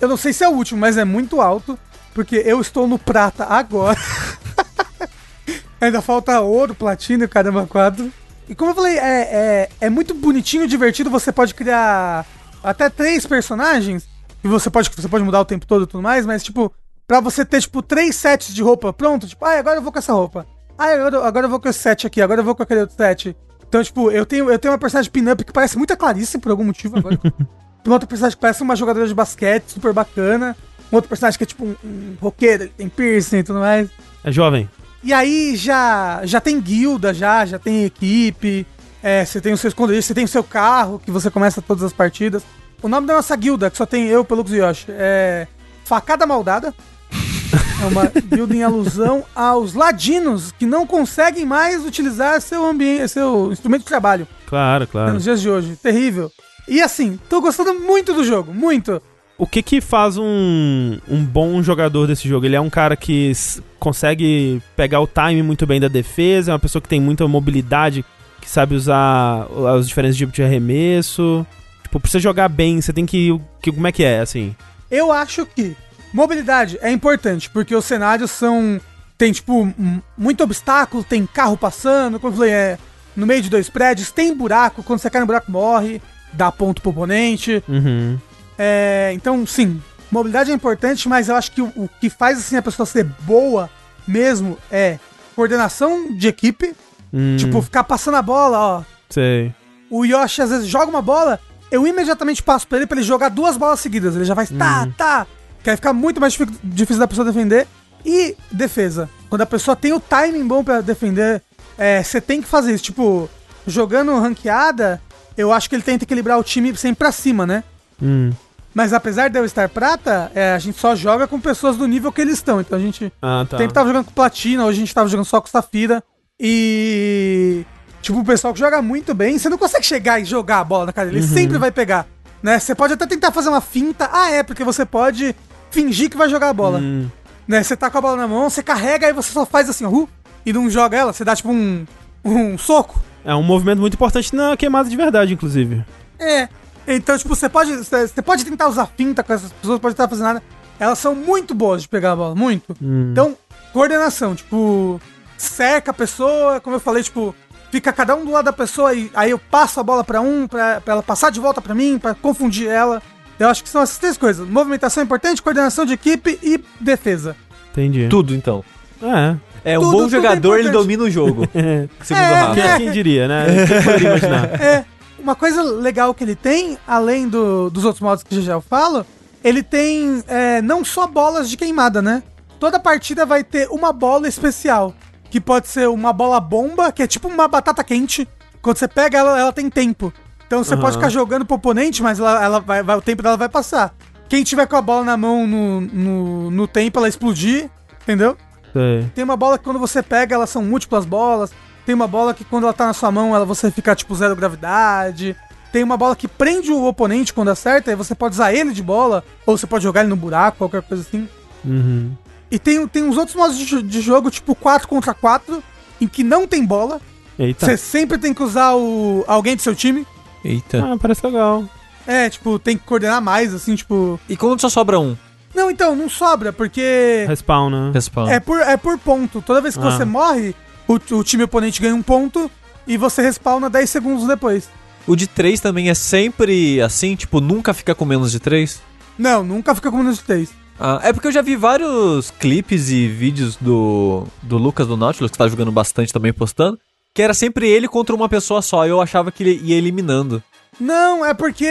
Eu não sei se é o último, mas é muito alto. Porque eu estou no prata agora. Ainda falta ouro, platina e caramba, quatro. E como eu falei, é, é, é muito bonitinho, divertido. Você pode criar até três personagens. E você pode, você pode mudar o tempo todo e tudo mais. Mas, tipo, pra você ter, tipo, três sets de roupa pronto. Tipo, ah, agora eu vou com essa roupa. Ah, agora, agora eu vou com esse set aqui. Agora eu vou com aquele outro set. Então, tipo, eu tenho, eu tenho uma personagem pin-up que parece muito a Clarice por algum motivo agora. Tem outro personagem que parece uma jogadora de basquete, super bacana. Um outro personagem que é tipo um, um roqueiro, ele tem piercing e tudo mais. É jovem. E aí já, já tem guilda, já, já tem equipe. é, você tem o seu esconderijo, você tem o seu carro, que você começa todas as partidas. O nome da nossa guilda, que só tem eu, Pelux e Yoshi, é Facada Maldada. É uma guilda em alusão aos ladinos que não conseguem mais utilizar seu ambiente, seu instrumento de trabalho Claro, claro. nos dias de hoje. Terrível. E assim, tô gostando muito do jogo, muito. O que que faz um, um bom jogador desse jogo? Ele é um cara que consegue pegar o time muito bem da defesa, é uma pessoa que tem muita mobilidade, que sabe usar os diferentes tipos de arremesso. Tipo, pra você jogar bem, você tem que, que... Como é que é, assim? Eu acho que mobilidade é importante, porque os cenários são. Tem, tipo, muito obstáculo, tem carro passando, como eu falei, é no meio de dois prédios, tem buraco, quando você cai no buraco morre, dá ponto pro oponente. Uhum. É, então, sim, mobilidade é importante, mas eu acho que o, o que faz assim a pessoa ser boa mesmo é coordenação de equipe, Hum, tipo, ficar passando a bola, ó. sei. O Yoshi às vezes joga uma bola, eu imediatamente passo pra ele pra ele jogar duas bolas seguidas. Ele já vai, tá, tá. Que aí fica muito mais difí- difícil da pessoa defender. E defesa. Quando a pessoa tem o timing bom pra defender, é, você tem que fazer isso. Tipo, jogando ranqueada, eu acho que ele tenta equilibrar o time sempre pra cima, né? Hum. Mas apesar de eu estar prata, é, a gente só joga com pessoas do nível que eles estão. Então a gente Ah, tá. Sempre tava jogando com platina, hoje a gente tava jogando só com Safira. E. Tipo, o pessoal que joga muito bem, você não consegue chegar e jogar a bola na cara dele, ele sempre vai pegar. Né? Você pode até tentar fazer uma finta. Ah, é, porque você pode fingir que vai jogar a bola. Hum. Né? Você tá com a bola na mão, você carrega e você só faz assim, uh, e não joga ela, você dá tipo um, um soco. É um movimento muito importante na queimada de verdade, inclusive. É. Então, tipo, você pode, você pode tentar usar finta com essas pessoas, pode tentar fazer nada. Elas são muito boas de pegar a bola, muito. Hum. Então, coordenação, tipo, cerca a pessoa, como eu falei, tipo, fica cada um do lado da pessoa e aí eu passo a bola pra um, pra, pra ela passar de volta pra mim, pra confundir ela. Eu acho que são essas três coisas: movimentação é importante, coordenação de equipe e defesa. Entendi. Tudo, então. É. É, um Tudo- bom tudo é jogador, ele domina o jogo. Segundo É, o Rafa. Quem, é. quem diria, né? Quem poderia imaginar? É, uma coisa legal que ele tem, além do- dos outros modos que já já eu falo, ele tem é, não só bolas de queimada, né? Toda partida vai ter uma bola especial, que pode ser uma bola bomba, que é tipo uma batata quente. Quando você pega ela, ela tem tempo. Então você Aham. pode ficar jogando pro oponente, mas ela, ela vai, vai- o tempo dela vai passar. Quem tiver com a bola na mão no, no, no tempo, ela explodir, entendeu? Sei. Tem uma bola que quando você pega, elas são múltiplas bolas. Tem uma bola que quando ela tá na sua mão, ela você fica tipo zero gravidade. Tem uma bola que prende o oponente quando acerta, e você pode usar ele de bola, ou você pode jogar ele no buraco, qualquer coisa assim. Uhum. E tem, tem uns outros modos de, de jogo, tipo 4 contra 4, em que não tem bola. Eita. Você sempre tem que usar o, alguém do seu time. Eita. Ah, parece legal. É, tipo, tem que coordenar mais, assim, tipo. E quando só sobra um? Não, então, não sobra, porque Respawn, né? Respawn. é por, é por ponto. Toda vez que Ah. você morre, o, o time oponente ganha um ponto e você respawna 10 segundos depois. O de 3 também é sempre assim, tipo, nunca fica com menos de 3? Não, nunca fica com menos de 3. Ah, é porque eu já vi vários clipes e vídeos do, do Lucas do Nautilus, que tá jogando bastante também postando, que era sempre ele contra uma pessoa só, e eu achava que ele ia eliminando. Não, é porque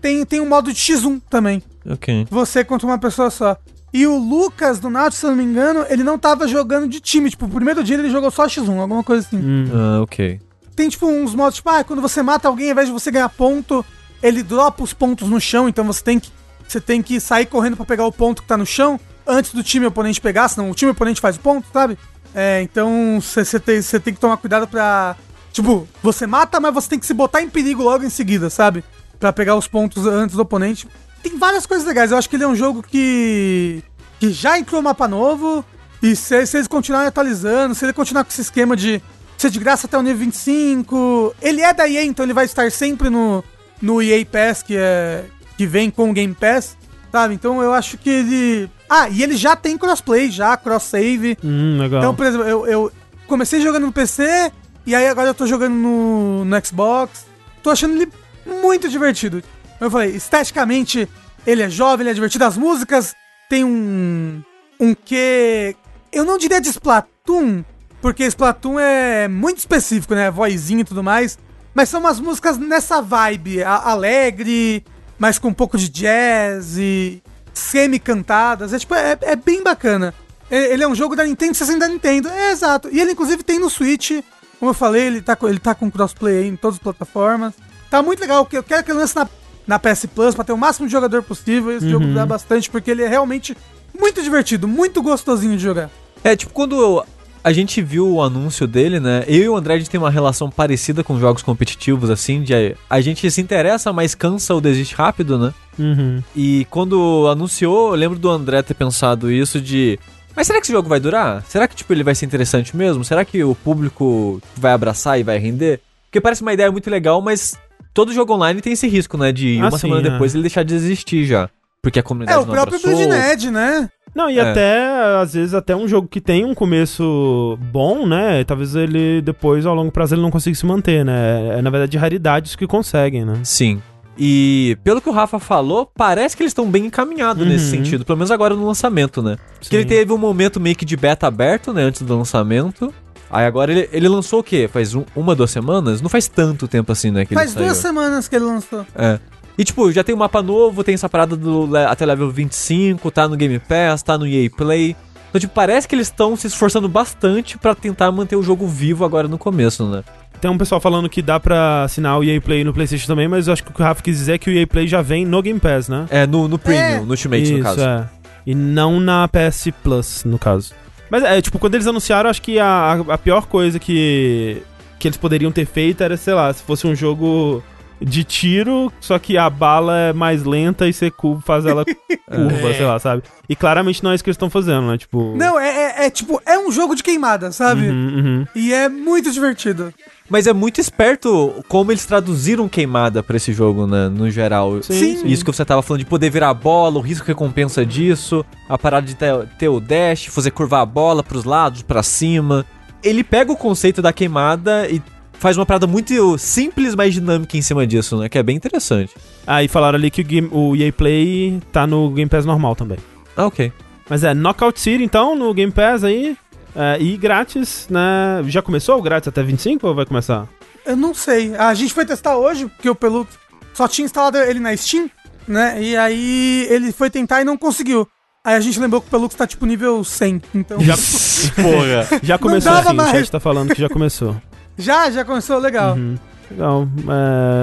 tem, tem um modo de X1 também. Ok. Você contra uma pessoa só. E o Lucas do Nautilus, se eu não me engano, ele não tava jogando de time. Tipo, o primeiro dia ele jogou só X1, alguma coisa assim. Hum. Ah, ok. Tem, tipo, uns modos, tipo, ah, quando você mata alguém, ao invés de você ganhar ponto, ele dropa os pontos no chão, então você tem que, você tem que sair correndo pra pegar o ponto que tá no chão antes do time oponente pegar, senão o time oponente faz o ponto, sabe? É, então você você tem, você tem que tomar cuidado pra. Tipo, você mata, mas você tem que se botar em perigo logo em seguida, sabe? Pra pegar os pontos antes do oponente. Tem várias coisas legais. Eu acho que ele é um jogo que. que já entrou mapa novo. E se, se eles continuarem atualizando, se ele continuar com esse esquema de ser de graça até o nível 25. Ele é da EA, então ele vai estar sempre no, no EA Pass, que, é, que vem com o Game Pass, sabe? Então eu acho que ele. Ah, e ele já tem crossplay, já, cross-save. Hum, legal. Então, por exemplo, eu, eu comecei jogando no PC, e aí agora eu tô jogando no, no Xbox. Tô achando ele muito divertido. Eu falei, esteticamente, ele é jovem, ele é divertido. As músicas tem um. um que. Eu não diria de Splatoon, porque Splatoon é muito específico, né? Vozinha e tudo mais. Mas são umas músicas nessa vibe, alegre, mas com um pouco de jazz e semi-cantadas. É, tipo, é, é bem bacana. Ele é um jogo da Nintendo 60 da Nintendo. É, exato. E ele, inclusive, tem no Switch. Como eu falei, ele tá, ele tá com crossplay em todas as plataformas. Tá muito legal. Eu quero que ele lance na, na PS Plus pra ter o máximo de jogador possível. Esse jogo dá bastante, porque ele é realmente muito divertido, muito gostosinho de jogar. É, tipo, quando a gente viu o anúncio dele, né? Eu e o André, a gente tem uma relação parecida com jogos competitivos, assim, de a gente se interessa, mas cansa ou desiste rápido, né? Uhum. E quando anunciou, eu lembro do André ter pensado isso de. Mas será que esse jogo vai durar? Será que, tipo, ele vai ser interessante mesmo? Será que o público vai abraçar e vai render? Porque parece uma ideia muito legal, mas todo jogo online tem esse risco, né? De Ah, uma sim, semana é. depois ele deixar de existir já. Porque a comunidade É, o não próprio abraçou. Bloodned, né? Não, e É. até, às vezes, até um jogo que tem um começo bom, né? Talvez ele depois, ao longo prazo, ele não consiga se manter, né? É, na verdade, raridades que conseguem, né? Sim. E pelo que o Rafa falou, parece que eles estão bem encaminhados Uhum. nesse sentido, pelo menos agora no lançamento, né? Sim. Que ele teve um momento meio que de beta aberto, né, antes do lançamento. Aí agora ele, ele lançou o quê? Faz um- uma, duas semanas? Não faz tanto tempo assim, né, que Faz ele duas saiu. semanas que ele lançou. É. E tipo, já tem um mapa novo, tem essa parada do até level 25, tá no Game Pass, tá no EA Play. Então, tipo, parece que eles estão se esforçando bastante pra tentar manter o jogo vivo agora no começo, né? Tem um pessoal falando que dá pra assinar o EA Play no PlayStation também, mas eu acho que o que o Rafa quis dizer é que o EA Play já vem no Game Pass, né? É, no, no Premium, É. no Ultimate, no caso. é. E não na PS Plus, no caso. Mas é, tipo, quando eles anunciaram, acho que a, a- pior coisa que, que eles poderiam ter feito era, sei lá, se fosse um jogo de tiro, só que a bala é mais lenta e você faz ela curva, sei lá, sabe? E claramente não é isso que eles estão fazendo, né? Tipo. Não, é, é- é tipo, é um jogo de queimada, sabe? Uhum, uhum. E é muito divertido. Mas é muito esperto como eles traduziram queimada pra esse jogo, né? No geral. Sim. Isso que você tava falando de poder virar a bola, o risco recompensa disso, a parada de ter, ter o dash, fazer curvar a bola pros lados, pra cima. Ele pega o conceito da queimada e faz uma parada muito simples, mas dinâmica em cima disso, né? Que é bem interessante. Ah, e falaram ali que o, game, o EA Play tá no Game Pass normal também. Ah, ok. Mas é, Knockout City, então, no Game Pass aí. É, e grátis, né? Já começou o grátis até 25 ou vai começar? Eu não sei. A gente foi testar hoje, porque o Pelux só tinha instalado ele na Steam, né? E aí ele foi tentar e não conseguiu. Aí a gente lembrou que o Pelux tá tipo nível 100. Então. Já, Porra. já começou dava sim, o mais. chat tá falando que já começou. Já, já começou legal. Uhum. Legal.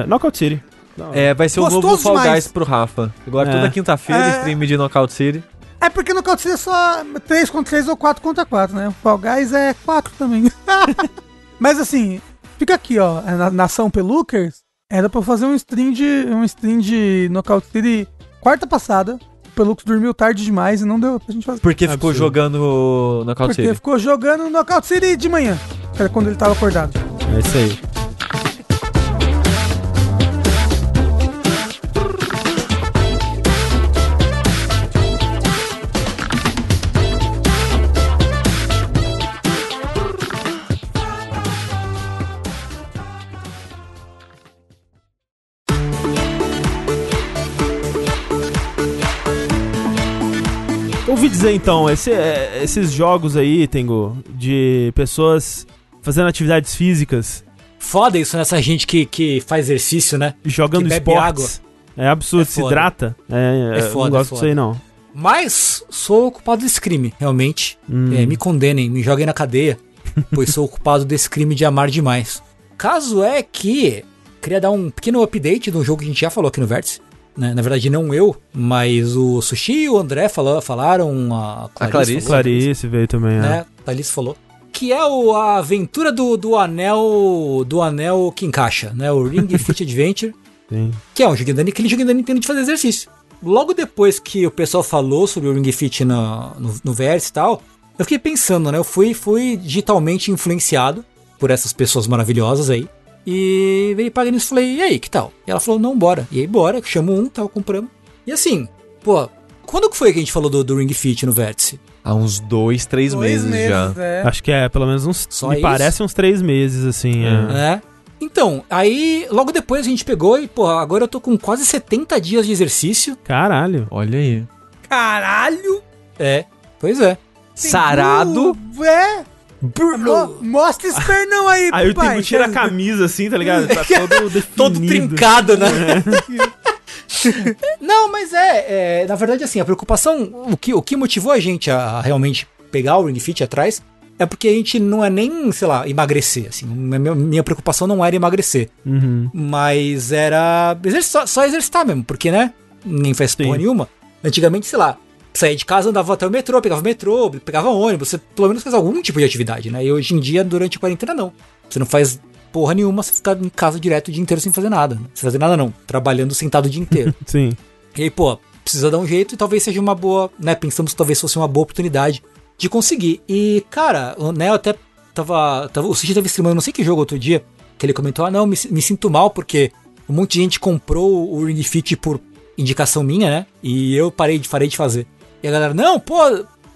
É, Knockout City. É, vai ser o Gostoso novo Fall. Guys pro Rafa. Agora É. toda quinta-feira, É. stream de Knockout City. É porque no Count é só 3 contra 3 ou 4 contra 4, né? O Fall Guys é 4 também. Mas assim, fica aqui, ó. Na Nação Pelucers, era pra eu fazer um stream de. um stream de Knockout City quarta passada. O Pelux dormiu tarde demais e não deu pra gente fazer. Porque ficou Absurdo. jogando Knockout Porque City. ficou jogando Knockout City de manhã. Que era quando ele tava acordado. É isso aí. Ouvi dizer então, esse- é, esses jogos aí, Tengo, de pessoas fazendo atividades físicas, Foda isso nessa gente que, que faz exercício, né? jogando esportes. É absurdo, É se foda. hidrata. É, É eu foda, não é gosto disso aí, não. Mas sou ocupado desse crime, realmente. Hum. É, me condenem, me joguem na cadeia, pois sou ocupado desse crime de amar demais. Caso é que queria dar um pequeno update de um jogo que a gente já falou aqui no Vértice. Né? Na verdade, não eu, mas o Sushi e o André falou, falaram, a Clarice, Clarice. falou, Clarice veio também, é. né? Clarice falou. Que é o, a aventura do, do anel do anel que encaixa, né? O Ring Fit Adventure. Sim. Que é um joguinho da, aquele joguinho da Nintendo de fazer exercício. Logo depois que o pessoal falou sobre o Ring Fit no, no, no Verse e tal, eu fiquei pensando, né? Eu fui, fui digitalmente influenciado por essas pessoas maravilhosas aí. E veio Denise e falei, e aí, que tal? E ela falou, não, bora. E aí, bora, chamo um, tal, compramos. E assim, pô, quando que foi que a gente falou do, do Ring Fit no Vértice? Há uns dois, três Dois meses, já. é. Acho que é pelo menos uns. Só me isso? parece uns três meses, assim. É. né? Então, aí, logo depois a gente pegou e, pô, agora eu tô com quase 70 dias de exercício. Caralho. Olha aí. Caralho! É, pois é. Sarado. É. Mo- Mostra esse pernão aí, Aí o pai. Tengo tira a camisa, assim, tá ligado? Tá todo. Todo trincado, né? Não, mas é, é, Na verdade, assim, a preocupação. O que, o que motivou a gente a, a realmente pegar o Ring Fit atrás é porque a gente não é nem, sei lá, emagrecer. Assim, minha, minha preocupação não era emagrecer. Uhum. Mas era só, só exercitar mesmo, porque, né? Ninguém faz porra nenhuma. Antigamente, sei lá, saía de casa, andava até o metrô, pegava o metrô, pegava ônibus, você pelo menos faz algum tipo de atividade, né? E hoje em dia, durante a quarentena, não. Você não faz porra nenhuma, você fica em casa direto o dia inteiro sem fazer nada. Sem fazer nada, não. Trabalhando sentado o dia inteiro. Sim. E aí, pô, precisa dar um jeito e talvez seja uma boa, né? Pensamos que talvez fosse uma boa oportunidade de conseguir. E, cara, né, eu até tava. tava o Sushi tava streamando não sei que jogo outro dia, que ele comentou: ah, não, me, me sinto mal porque um monte de gente comprou o Ring Fit por indicação minha, né? E eu parei de, parei de fazer. E a galera, não, pô,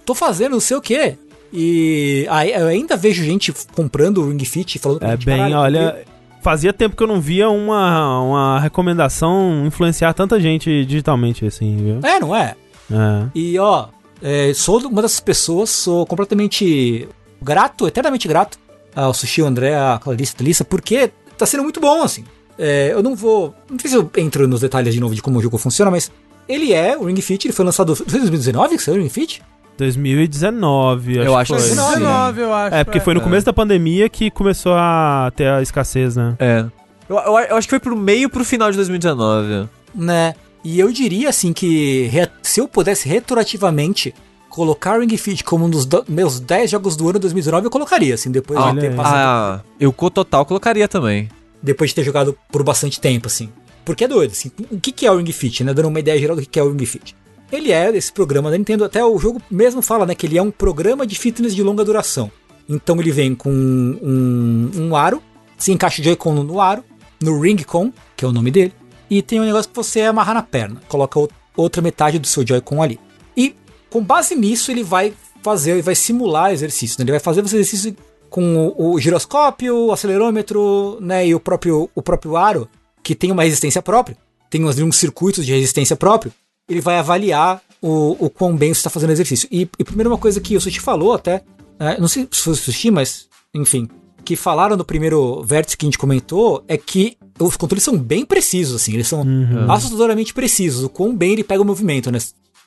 tô fazendo não sei o quê. E aí eu ainda vejo gente comprando o Ring Fit e falando É gente, bem, "Caralho, olha. Fazia tempo que eu não via uma, uma recomendação influenciar tanta gente digitalmente, assim, viu? É, não é? É. E ó, é, sou uma dessas pessoas, sou completamente grato, eternamente grato ao Sushi, ao André, à Clarice, à Thalissa, porque tá sendo muito bom, assim. É, eu não vou. Não sei se eu entro nos detalhes de novo de como o jogo funciona, mas ele é o Ring Fit, ele foi lançado. Foi em 2019 que saiu o Ring Fit? 2019, Eu acho que foi. sim. 19, eu acho. É, porque foi no começo da pandemia que começou a ter a escassez, né? É. Eu, eu- eu acho que foi pro meio pro final de 2019. Né? E eu diria assim que se eu pudesse retroativamente colocar Ring Fit como um dos do- meus 10 jogos do ano 2019, eu colocaria, assim, depois Olha de ter aí. passado Ah, eu com total colocaria também. depois de ter jogado por bastante tempo, assim. Porque é doido, assim. O que, é o Ring Fit, né? Dando uma ideia geral do que é o Ring Fit. Ele é esse programa da Nintendo, até o jogo mesmo fala, né? Que ele é um programa de fitness de longa duração. Então ele vem com um, um aro, se encaixa o Joy-Con no aro, no Ring-Con, que é o nome dele, e tem um negócio que você amarrar na perna. Coloca outra metade do seu Joy-Con ali. E com base nisso ele vai fazer, ele vai simular exercício, né? Ele vai fazer você exercício com o, o giroscópio, o acelerômetro, né, e o próprio, o próprio aro, que tem uma resistência própria, tem uns, uns circuitos de resistência próprio, ele vai avaliar o, o quão bem você está fazendo exercício. E, e primeiro uma coisa que o Sushi falou até, né, não sei se foi o Sushi, mas enfim, que falaram no primeiro vértice que a gente comentou, é que os controles são bem precisos, assim, eles são assustadoramente precisos, o quão bem ele pega o movimento, né?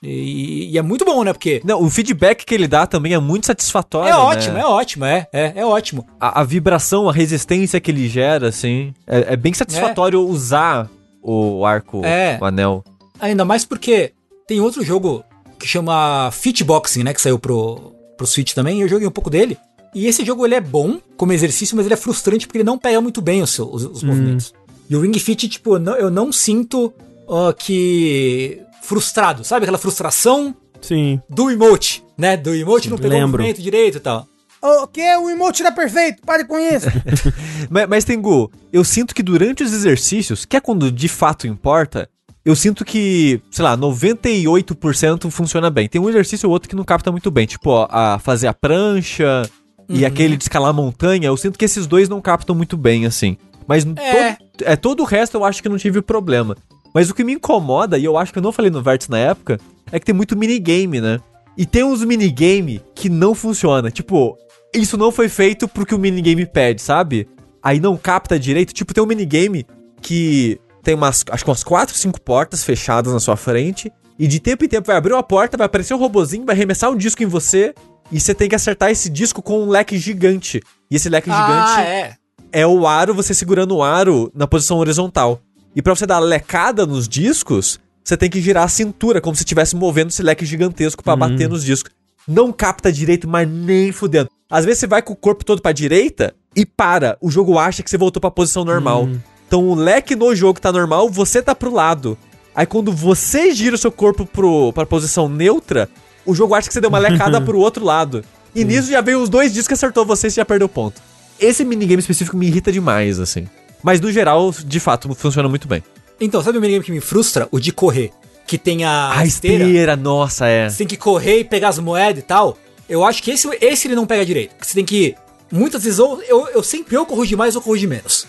E, e é muito bom, né? Porque Não, o feedback que ele dá também é muito satisfatório. é né? ótimo, é ótimo, é, é, é ótimo. A, a vibração, a resistência que ele gera, assim. É, é bem satisfatório usar o arco, É. o anel. Ainda mais porque tem outro jogo que chama Fitboxing, né? Que saiu pro, pro Switch também, e eu joguei um pouco dele. E esse jogo ele é bom como exercício, mas ele é frustrante porque ele não pega muito bem os, seus- os, os movimentos. E o Ring Fit, tipo, eu não, eu não sinto ah, que. Frustrado, sabe? Aquela frustração Sim. do emote, né? Do emote não pegou Lembro. o movimento direito e tal. O que? O emote era perfeito, pare com isso. Mas, mas Tengu, eu sinto que durante os exercícios, que é quando de fato importa, eu sinto que, sei lá, 98% funciona bem. Tem um exercício ou outro que não capta muito bem, tipo, ó, a fazer a prancha e aquele de escalar a montanha, eu sinto que esses dois não captam muito bem, assim. Mas É. todo, é, todo o resto eu acho que não tive problema. Mas o que me incomoda, e eu acho que eu não falei no Vértice na época, é que tem muito minigame, né? E tem uns minigame que não funciona. Tipo, isso não foi feito porque o minigame pede, sabe? Aí não capta direito. Tipo, tem um minigame que tem umas, acho que umas 4, 5 portas fechadas na sua frente. E de tempo em tempo vai abrir uma porta, vai aparecer um robozinho, vai arremessar um disco em você. E você tem que acertar esse disco com um leque gigante. E esse leque gigante é. é o aro, você segurando o aro na posição horizontal. E pra você dar lecada nos discos, você tem que girar a cintura, como se estivesse movendo esse leque gigantesco pra bater nos discos. Não capta direito, mas nem fudendo. Às vezes você vai com o corpo todo pra direita e para. O jogo acha que você voltou pra posição normal. Então o leque no jogo tá normal, você tá pro lado. Aí quando você gira o seu corpo pro, pra posição neutra, o jogo acha que você deu uma lecada pro outro lado. E nisso já veio os dois discos que acertou você e você já perdeu ponto. Esse minigame específico me irrita demais, assim. Mas no geral, de fato, funciona muito bem. Então, sabe o minigame que me frustra? O de correr. Que tem a, A esteira, nossa, é. Você tem que correr e pegar as moedas e tal. Eu acho que esse, esse ele não pega direito. Você tem que. Muitas vezes, ou eu, eu sempre eu corro de mais ou corro de menos.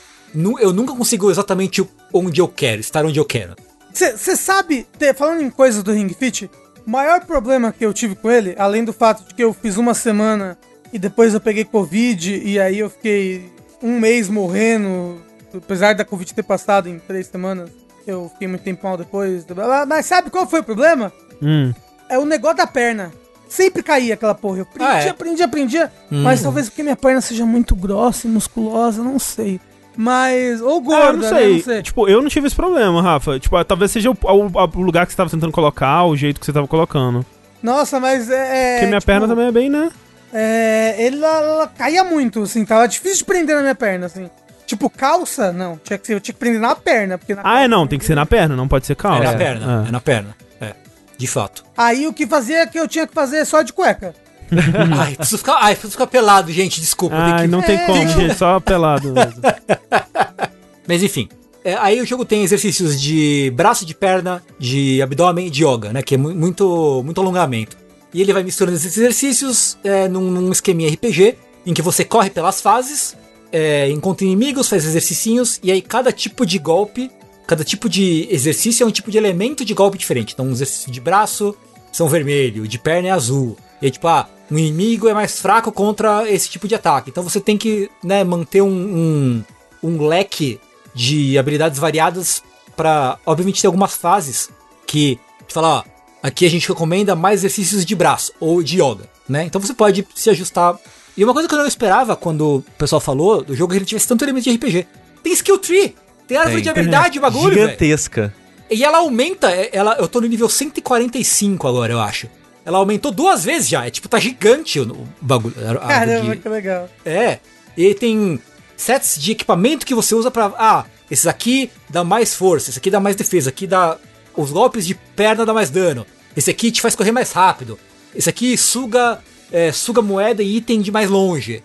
Eu nunca consigo exatamente onde eu quero, estar onde eu quero. Você sabe, te- falando em coisas do Ring Fit, o maior problema que eu tive com ele, além do fato de que eu fiz uma semana e depois eu peguei Covid e aí eu fiquei um mês morrendo, apesar da Covid ter passado em três semanas, eu fiquei muito tempo mal depois. Mas sabe qual foi o problema? Hum. É o negócio da perna. Sempre caía aquela porra. Eu prendia, Ah, é? prendia, prendia. Mas talvez porque minha perna seja muito grossa e musculosa, não sei. Mas. Ou Ah, gorda, eu não né? sei. Não sei. Tipo, eu não tive esse problema, Rafa. Tipo, ah, talvez seja o, o- o lugar que você tava tentando colocar, o jeito que você tava colocando. Nossa, mas é. Porque minha tipo, perna também é bem, né? É, ele ela, ela caía muito, assim, tava difícil de prender na minha perna, assim. Tipo, calça, não. Tinha que ser, eu tinha que prender na perna, porque na Ah, é não, tem que ser na perna, não pode ser calça. É na perna. É. É na perna. É. De fato. Aí o que fazia é que eu tinha que fazer só de cueca. ai, preciso ficar, ai, preciso ficar pelado, gente. Desculpa. tem Ai, que- não tem É, como, gente, só pelado mesmo. Mas enfim. É, aí o jogo tem exercícios de braço, de perna, de abdômen e de yoga, né? Que é mu- muito, muito alongamento. E ele vai misturando esses exercícios é, num, num esqueminha RPG, em que você corre pelas fases, é, encontra inimigos, faz exercicinhos, e aí cada tipo de golpe, cada tipo de exercício é um tipo de elemento de golpe diferente. Então, um exercício de braço são vermelho, de perna é azul. E aí, tipo, ah, um inimigo é mais fraco contra esse tipo de ataque. Então você tem que né, manter um, um, um leque de habilidades variadas para obviamente ter algumas fases que te fala, ó, aqui a gente recomenda mais exercícios de braço ou de yoga, né? Então você pode se ajustar. E uma coisa que eu não esperava quando o pessoal falou do jogo é que ele tivesse tanto elemento de RPG. Tem skill tree, tem árvore Tem. de habilidade, o bagulho. Gigantesca. E ela aumenta, é- ela, eu tô no nível 145 agora, eu acho. Ela aumentou duas vezes já, é tipo, tá gigante o, o bagulho. Caramba, de- que legal. é. E tem sets de equipamento que você usa pra. Ah, esses aqui dá mais força, esse aqui dá mais defesa, aqui dá. Os golpes de perna dá mais dano. Esse aqui te faz correr mais rápido. Esse aqui suga. É, suga moeda e item de mais longe.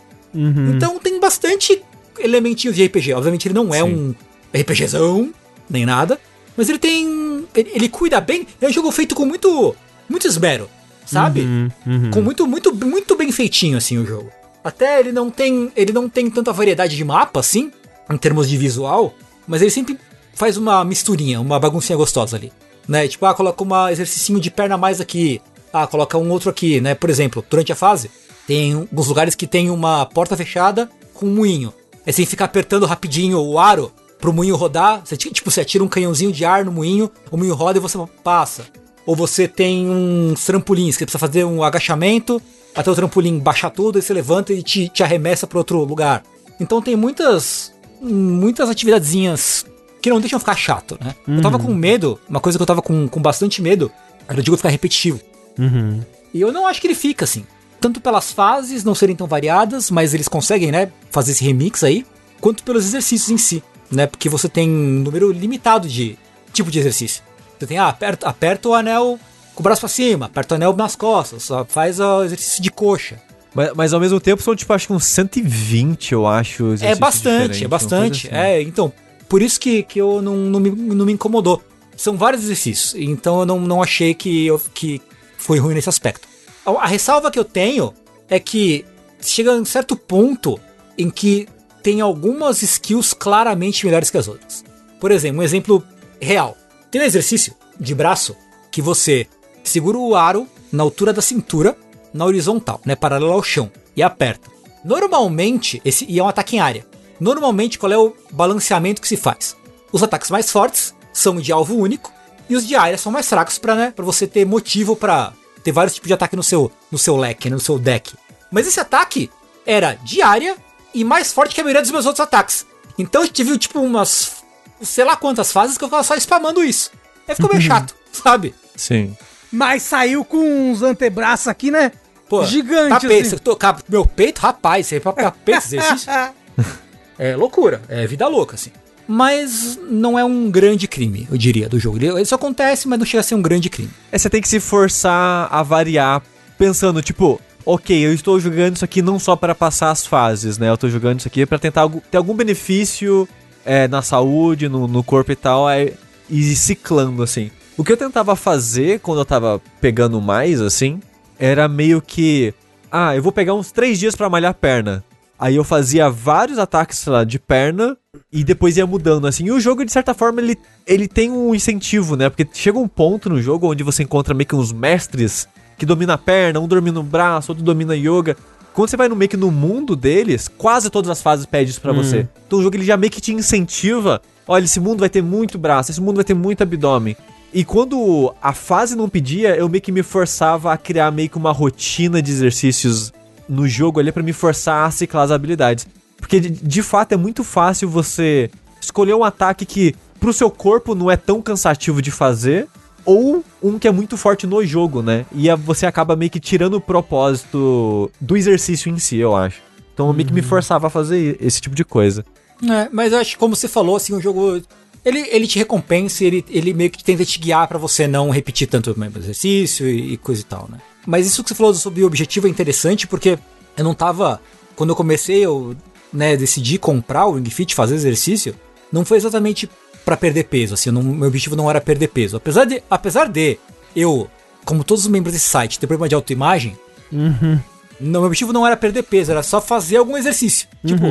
Então tem bastante elementinhos de RPG. Obviamente ele não é Sim. um RPGzão, nem nada. Mas ele tem. Ele, ele cuida bem. É um jogo feito com muito. Muito esmero, sabe? Uhum, uhum. Com muito, muito, muito bem feitinho, assim, o jogo. Até ele não tem. Ele não tem tanta variedade de mapa, assim, em termos de visual, mas ele sempre faz uma misturinha, uma baguncinha gostosa ali. Né? Tipo, ah, coloca um exercício de perna a mais aqui. Ah, coloca um outro aqui, né? Por exemplo, durante a fase, tem alguns lugares que tem uma porta fechada com um moinho. Aí você fica apertando rapidinho o aro pro moinho rodar. Você, ti- tipo, você atira um canhãozinho de ar no moinho, o moinho roda e você passa. Ou você tem uns trampolins, que você precisa fazer um agachamento, até o trampolim baixar tudo, e você levanta e te, te arremessa para outro lugar. Então tem muitas muitas atividadezinhas que não deixam ficar chato, né? Eu tava com medo, uma coisa que eu tava com, com bastante medo, era o jogo ficar repetitivo. Uhum. E eu não acho que ele fica assim. Tanto pelas fases não serem tão variadas, mas eles conseguem, né, fazer esse remix aí, quanto pelos exercícios em si, né? Porque você tem um número limitado de tipo de exercício. Você tem, ah, aperta, aperta o anel com o braço pra cima, aperta o anel nas costas, só faz o exercício de coxa. Mas, mas ao mesmo tempo são, tipo, acho que uns 120, eu acho. É bastante, é bastante. assim. É, então, por isso que, que eu não, não, me, não me incomodou. São vários exercícios, então eu não, não achei que, eu, que foi ruim nesse aspecto. A, ressalva que eu tenho é que chega a um certo ponto em que tem algumas skills claramente melhores que as outras. Por exemplo, um exemplo real. Tem um exercício de braço que você segura o aro na altura da cintura, na horizontal, né? Paralelo ao chão. E aperta. Normalmente, esse e é um ataque em área. Normalmente, qual é o balanceamento que se faz? Os ataques mais fortes são de alvo único e os de área são mais fracos para né, pra você ter motivo para ter vários tipos de ataque no seu, no seu leque, né, no seu deck. Mas esse ataque era de área e mais forte que a maioria dos meus outros ataques. Então eu tive tipo umas sei lá quantas fases que eu ficava só spamando isso. Aí ficou meio chato, sabe? Sim. Mas saiu com uns antebraços aqui, né? Pô, Gigante, tapete, assim. eu tocar meu peito, rapaz, você pra peito exercício. É loucura, é vida louca, assim. Mas não é um grande crime, eu diria, do jogo. Isso acontece, mas não chega a ser um grande crime. É, você tem que se forçar a variar, pensando, tipo, ok, eu estou jogando isso aqui não só para passar as fases, né? Eu tô jogando isso aqui para tentar ter algum benefício é, na saúde, no, no corpo e tal, é, e ciclando, assim. O que eu tentava fazer quando eu tava pegando mais, assim, era meio que. Ah, eu vou pegar uns três dias pra malhar a perna. Aí eu fazia vários ataques, sei lá, de perna e depois ia mudando, assim. E o jogo, de certa forma, ele, ele tem um incentivo, né? Porque chega um ponto no jogo onde você encontra meio que uns mestres que dominam a perna, um domina o braço, outro domina yoga. Quando você vai no meio que no mundo deles, quase todas as fases pedem isso pra você. Então o jogo ele já meio que te incentiva. Olha, esse mundo vai ter muito braço, esse mundo vai ter muito abdômen. E quando a fase não pedia, eu meio que me forçava a criar meio que uma rotina de exercícios no jogo ali pra me forçar a ciclar as habilidades. Porque de, de fato é muito fácil você escolher um ataque que pro seu corpo não é tão cansativo de fazer, ou um que é muito forte no jogo, né? E você acaba meio que tirando o propósito do exercício em si, eu acho. Então eu meio que me forçava a fazer esse tipo de coisa. É, mas eu acho que, como você falou, assim, o jogo. Ele, ele te recompensa, ele, ele meio que tenta te guiar pra você não repetir tanto o mesmo exercício e, e coisa e tal, né? Mas isso que você falou sobre o objetivo é interessante porque eu não tava. Quando eu comecei, eu né, decidi comprar o Ring Fit, fazer exercício, não foi exatamente pra perder peso, assim, não- meu objetivo não era perder peso. Apesar de, apesar de eu, como todos os membros desse site, ter problema de autoimagem, não, meu objetivo não era perder peso, era só fazer algum exercício. Tipo,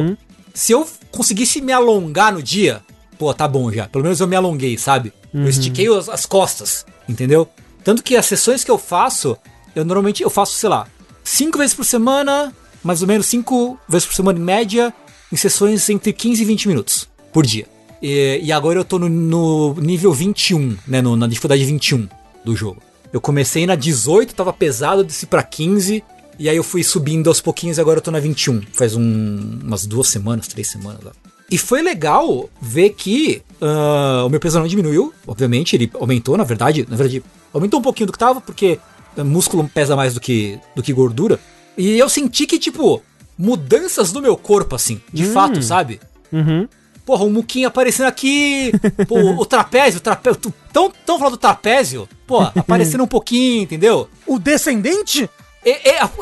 se eu conseguisse me alongar no dia, pô, tá bom já. Pelo menos eu me alonguei, sabe? Eu estiquei as, as costas, entendeu? Tanto que as sessões que eu faço, eu normalmente eu faço, sei lá, cinco vezes por semana, mais ou menos cinco vezes por semana em média, em sessões entre 15 e 20 minutos por dia. E, e agora eu tô no, no nível 21, né? no- na dificuldade 21 do jogo. Eu comecei na 18, tava pesado, desci pra 15, e aí eu fui subindo aos pouquinhos e agora eu tô na 21. Faz um- umas duas semanas, três semanas lá. E foi legal ver que ah, o meu peso não diminuiu, obviamente, ele aumentou, na verdade. Na verdade, aumentou um pouquinho do que tava, porque músculo pesa mais do que, do que gordura. E eu senti que, tipo, mudanças no meu corpo, assim, de fato, sabe? Uhum. Porra, um muquinho aparecendo aqui. Pô, o trapézio, o trapézio. Tão, tão falando do trapézio, pô, aparecendo um pouquinho, entendeu? O descendente?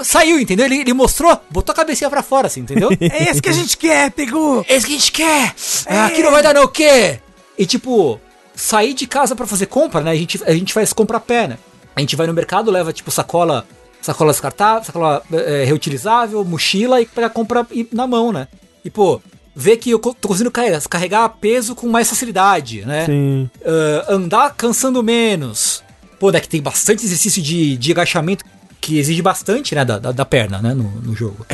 Saiu, entendeu? Ele, ele mostrou, botou a cabecinha pra fora, assim, entendeu? É esse que a gente quer, Tegu! É isso que a gente quer! Ah, Aqui não vai dar não, o quê? E tipo, sair de casa pra fazer compra, né? A gente, a gente faz compra a pé, né? A gente vai no mercado, leva tipo sacola, sacola descartável, sacola é, reutilizável, mochila e pega a compra na mão, né? E pô, ver que eu tô conseguindo carregar, peso com mais facilidade, né? Sim. Ah, andar cansando menos. Pô, né, que tem bastante exercício de, de agachamento que exige bastante, né, da, da, da perna, né, no, no jogo.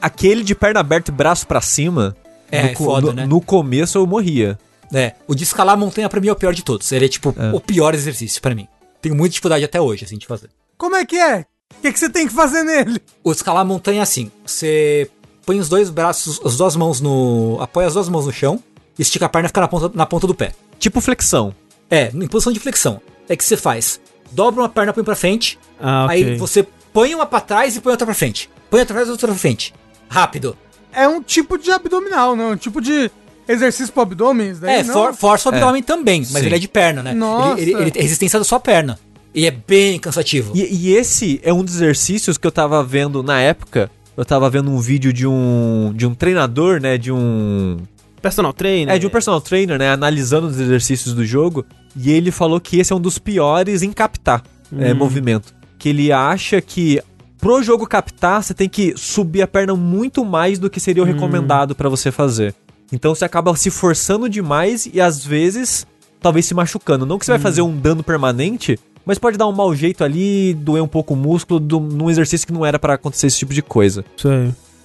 Aquele de perna aberta e braço pra cima. É, no, foda, no- né? no começo eu morria. É, o de escalar a montanha pra mim é o pior de todos. Ele é, tipo, É. o pior exercício pra mim. Tenho muita dificuldade até hoje, assim, de fazer. Como é que é? O que, que você tem que fazer nele? O escalar a montanha é assim: você põe os dois braços, as duas mãos no. apoia as duas mãos no chão, estica a perna e fica na ponta, na ponta do pé. Tipo flexão. É, em posição de flexão. É que você faz: dobra uma perna, põe pra frente, Ah, ok. aí você põe uma pra trás e põe outra pra frente. Põe outra pra trás e outra pra frente. Rápido. É um tipo de abdominal, não? Um tipo de exercício pro abdômen? daí, É, não? for, força o abdômen também, mas Sim. ele é de perna, né? Nossa. Ele, ele, ele tem resistência da sua perna. E é bem cansativo. E, e esse é um dos exercícios que eu tava vendo na época. Eu tava vendo um vídeo de um de um treinador, né, de um Personal trainer. é de um personal trainer, né, analisando os exercícios do jogo, e ele falou que esse é um dos piores em captar é, movimento, que ele acha que pro jogo captar, você tem que subir a perna muito mais do que seria o recomendado pra você fazer. Então você acaba se forçando demais e às vezes talvez se machucando. Não que você vai fazer um dano permanente, mas pode dar um mau jeito ali, doer um pouco o músculo do, num exercício que não era pra acontecer esse tipo de coisa. Isso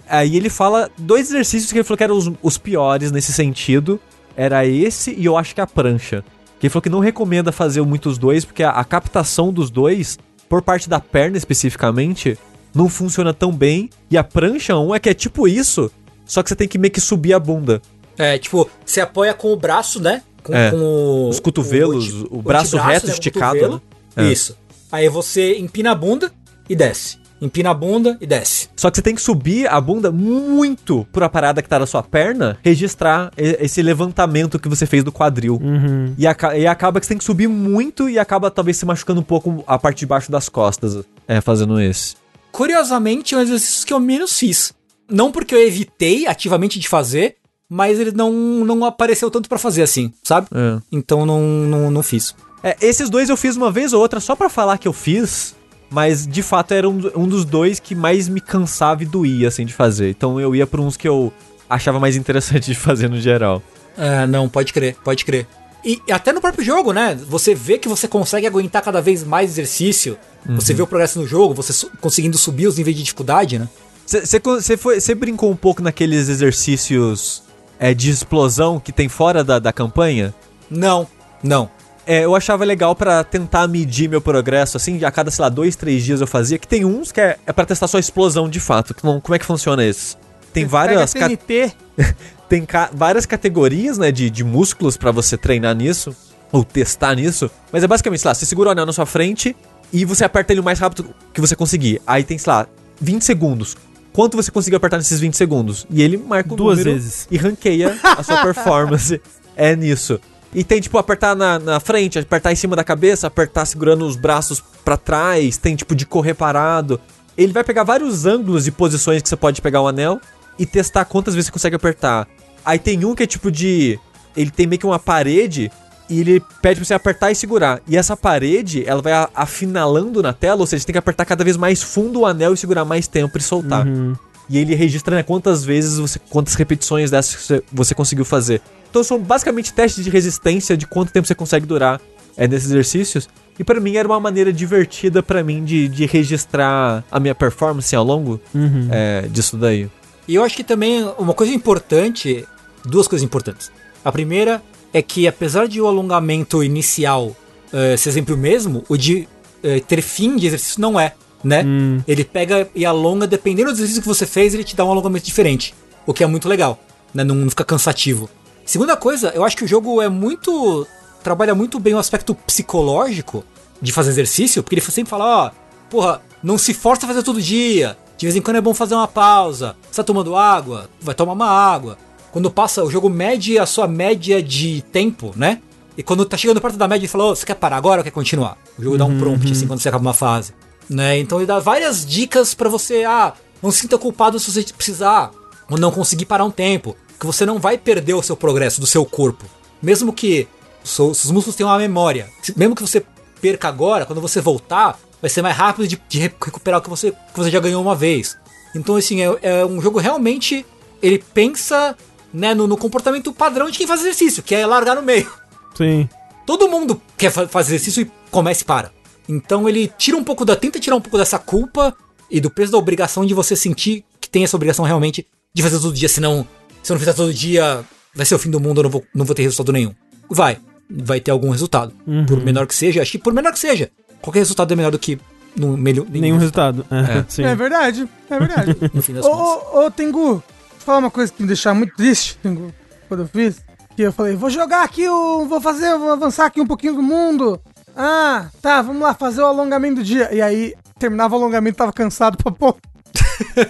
aí. Ele fala dois exercícios que ele falou que eram os, os piores nesse sentido. Era esse e eu acho que a prancha. Que ele falou que não recomenda fazer muitos dois, porque a, a captação dos dois, por parte da perna especificamente, não funciona tão bem. E a prancha um é que é tipo isso, só que você tem que meio que subir a bunda. É, tipo, você apoia com o braço, né? Com, É. com o, Os cotovelos, ante- o braço antebraço, reto né, o esticado, né? É. Isso. Aí você empina a bunda e desce. Empina a bunda e desce. Só que você tem que subir a bunda muito pra parada que tá na sua perna, registrar esse levantamento que você fez do quadril. Uhum. E, aca- e acaba que você tem que subir muito e acaba talvez se machucando um pouco a parte de baixo das costas. É, fazendo esse. Curiosamente, é um exercício que eu menos fiz. Não porque eu evitei ativamente de fazer, mas ele não, não apareceu tanto pra fazer assim, sabe? É. Então não, não, não fiz. É, esses dois eu fiz uma vez ou outra só pra falar que eu fiz, mas de fato era um, um dos dois que mais me cansava e doía, assim, de fazer. Então eu ia por uns que eu achava mais interessante de fazer no geral. É, não, pode crer, pode crer. E até no próprio jogo, né? Você vê que você consegue aguentar cada vez mais exercício. Você vê o progresso no jogo, você su- conseguindo subir os níveis de dificuldade, né? Você brincou um pouco naqueles exercícios é, de explosão que tem fora da, da campanha? Não, não. É, eu achava legal pra tentar medir meu progresso, assim, a cada, sei lá, dois, três dias eu fazia, que tem uns que é, é pra testar só explosão de fato. que não- como é que funciona esse? Tem várias, Pega ca- TNT, tem ca- várias categorias, né, de, de músculos pra você treinar nisso, ou testar nisso, mas é basicamente, sei lá, você segura o anel na sua frente e você aperta ele o mais rápido que você conseguir. Aí tem, sei lá, 20 segundos. Quanto você conseguiu apertar nesses 20 segundos? E ele marca o Duas número vezes. e ranqueia a sua performance. É nisso. E tem, tipo, apertar na, na frente, apertar em cima da cabeça, apertar segurando os braços pra trás, tem, tipo, de correr parado. Ele vai pegar vários ângulos e posições que você pode pegar o anel e testar quantas vezes você consegue apertar. Aí tem um que é tipo de. Ele tem meio que uma parede e ele pede pra você apertar e segurar. E essa parede, ela vai afinalando na tela, ou seja, você tem que apertar cada vez mais fundo o anel e segurar mais tempo e soltar. Uhum. E ele registra né, quantas vezes você. quantas repetições dessas você, você conseguiu fazer. Então são basicamente testes de resistência de quanto tempo você consegue durar é, nesses exercícios. E pra mim era uma maneira divertida pra mim de, de registrar a minha performance ao longo Uhum. é, disso daí. E eu acho que também uma coisa importante, duas coisas importantes. A primeira é que apesar de o alongamento inicial eh, ser sempre o mesmo, o de eh, ter fim de exercício não é, né? Hum. Ele pega e alonga, dependendo do exercício que você fez, ele te dá um alongamento diferente. O que é muito legal, né? Não, não fica cansativo. Segunda coisa, eu acho que o jogo é muito. trabalha muito bem o aspecto psicológico de fazer exercício, porque ele sempre fala, ó, porra, não se força a fazer todo dia. De vez em quando é bom fazer uma pausa. Você tá tomando água? Vai tomar uma água. Quando passa, o jogo mede a sua média de tempo, né? E quando tá chegando perto da média, ele fala, ô, você quer parar agora ou quer continuar? O jogo dá um prompt, assim, quando você acaba uma fase. Né? Então ele dá várias dicas pra você, ah, não se sinta culpado se você precisar, ou não conseguir parar um tempo. Que você não vai perder o seu progresso do seu corpo. Mesmo que os seus os músculos tenham uma memória. Mesmo que você perca agora, quando você voltar, vai ser mais rápido de, de recuperar o que você, que você já ganhou uma vez. Então, assim, é, é um jogo realmente. Ele pensa né, no, no comportamento padrão de quem faz exercício, que é largar no meio. Sim. Todo mundo quer fa- fazer exercício e começa e para. Então ele tira um pouco da. tenta tirar um pouco dessa culpa e do peso da obrigação de você sentir que tem essa obrigação realmente de fazer todo dia, senão, se eu não fizer todo dia, vai ser o fim do mundo, eu não vou, não vou ter resultado nenhum. Vai. Vai ter algum resultado. Uhum. Por menor que seja, acho que por menor que seja. Qualquer resultado é melhor do que no melhor, Nenhum resultado. É, É. sim. É verdade, é verdade. No fim das ô, contas. ô, ô, Tengu, falar uma coisa que me deixava muito triste, quando eu fiz. Que eu falei, vou jogar aqui, o, vou fazer, vou avançar aqui um pouquinho do mundo. Ah, tá, vamos lá fazer o alongamento do dia. E aí, terminava o alongamento, tava cansado pra pôr.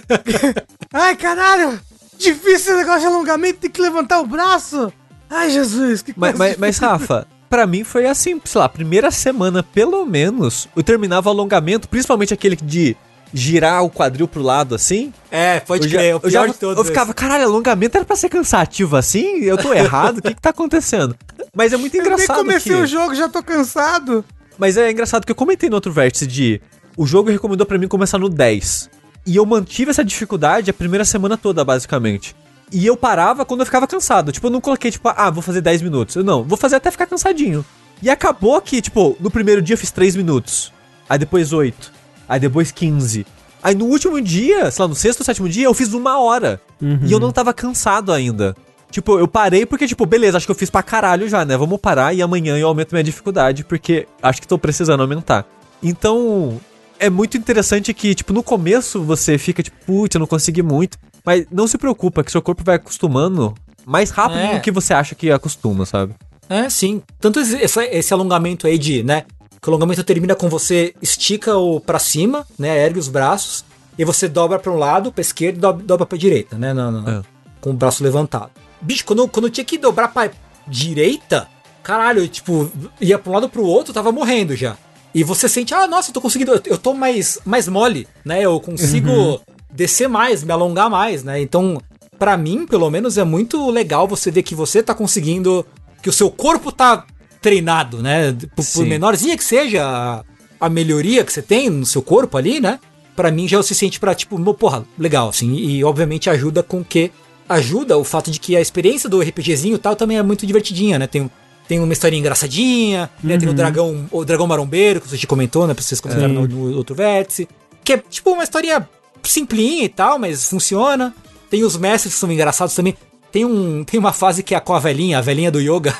Ai, caralho, difícil esse negócio de alongamento, tem que levantar o braço. Ai, Jesus, que Mas, coisa mas, mas, Rafa, pra mim foi assim, sei lá, primeira semana, pelo menos, eu terminava o alongamento, principalmente aquele de girar o quadril pro lado assim. É, pode eu já- crer, é o eu, já, de todos. eu ficava, caralho, alongamento era pra ser cansativo assim? Eu tô errado? O que que tá acontecendo? Mas é muito Eu nem engraçado comecei que... o jogo, já tô cansado. Mas é engraçado que eu comentei no outro vértice de... O jogo recomendou pra mim começar no 10. E eu mantive essa dificuldade a primeira semana toda, basicamente. E eu parava quando eu ficava cansado. Tipo, eu não coloquei, tipo, ah, vou fazer 10 minutos. Eu não, vou fazer até ficar cansadinho. E acabou que, tipo, no primeiro dia eu fiz 3 minutos. Aí depois 8. Aí depois 15. Aí no último dia, sei lá, no sexto ou sétimo dia, eu fiz uma hora. Uhum. E eu não tava cansado ainda. Tipo, eu parei porque, tipo, beleza, acho que eu fiz pra caralho já, né? Vamos parar e amanhã eu aumento minha dificuldade, porque acho que tô precisando aumentar. Então, é muito interessante que, tipo, no começo você fica, tipo, putz, eu não consegui muito. Mas não se preocupa, que seu corpo vai acostumando mais rápido É. do que você acha que acostuma, sabe? É, sim. Tanto esse, esse- esse alongamento aí de, né? Que o alongamento termina com você estica o pra cima, né? Ergue os braços. E você dobra pra um lado, pra esquerda e dobra, dobra pra direita, né? no- no- É. Com o braço levantado. Bicho, quando, quando eu tinha que dobrar pra direita, caralho, eu, tipo, ia pra um lado pro outro, eu tava morrendo já. E você sente, ah, nossa, eu tô conseguindo, eu- eu tô mais, mais mole, né? Eu consigo descer mais, me alongar mais, né? Então, pra mim, pelo menos, é muito legal você ver que você tá conseguindo, que o seu corpo tá treinado, né? Por, por menorzinha que seja a, a melhoria que você tem no seu corpo ali, né? Pra mim já se sente pra, tipo, "Mo, porra, legal, assim. E, obviamente ajuda com que. Ajuda o fato de que a experiência do RPGzinho e tal também é muito divertidinha, né? Tem, tem uma historinha engraçadinha, né? Tem o dragão, o dragão marombeiro, que você comentou, né? Pra vocês comentaram no, no outro vértice. Que é tipo uma historinha simplinha e tal, mas funciona. Tem os mestres que são engraçados também. Tem, um, tem uma fase que é com a velhinha, a velhinha do yoga,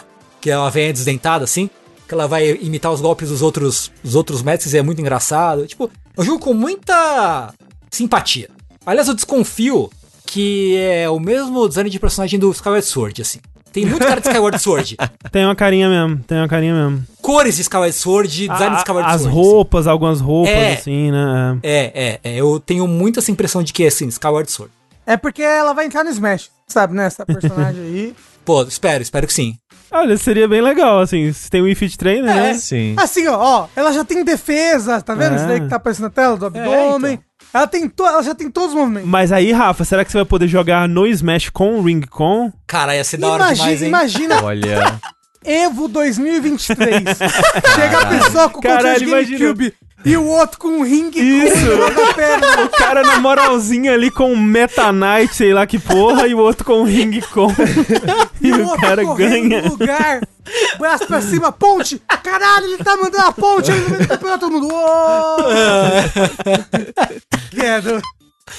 que é uma desdentada, assim. Que ela vai imitar os golpes dos outros, dos outros mestres e é muito engraçado. Tipo, é um jogo com muita simpatia. Aliás, eu desconfio que é o mesmo design de personagem do Skyward Sword, assim. Tem muito cara de Skyward Sword. Tem uma carinha mesmo, tem uma carinha mesmo. Cores de Skyward Sword, design de A- Skyward as Sword. roupas, algumas roupas, É. assim, né? assim. É, é, é. Eu tenho muito essa impressão de que é assim, Skyward Sword. É porque ela vai entrar no Smash, sabe, né? Essa personagem aí. Pô, espero, espero que sim. Olha, seria bem legal, assim, se tem um Ifit Trainer, né? Sim. Assim, ó, ó, ela já tem defesa, tá vendo? É. Isso daí que tá aparecendo na tela do abdômen. então. ela, tem to- ela já tem todos os movimentos. Mas aí, Rafa, será que você vai poder jogar no Smash com o Ring Con? Cara, ia ser da hora Imagina, demais, hein? imagina Olha. Evo 2023. Chega a pessoa com o controle Caralho, de imagina. E o outro com um ringue Isso. com. O cara na moralzinha ali com o Meta Knight, sei lá que porra, e o outro com o Ring Con. e o outro cara ganha. lugar. Braço pra cima, ponte! Caralho, ele tá mandando a ponte aí no meio do campeonato, todo mundo. Quero.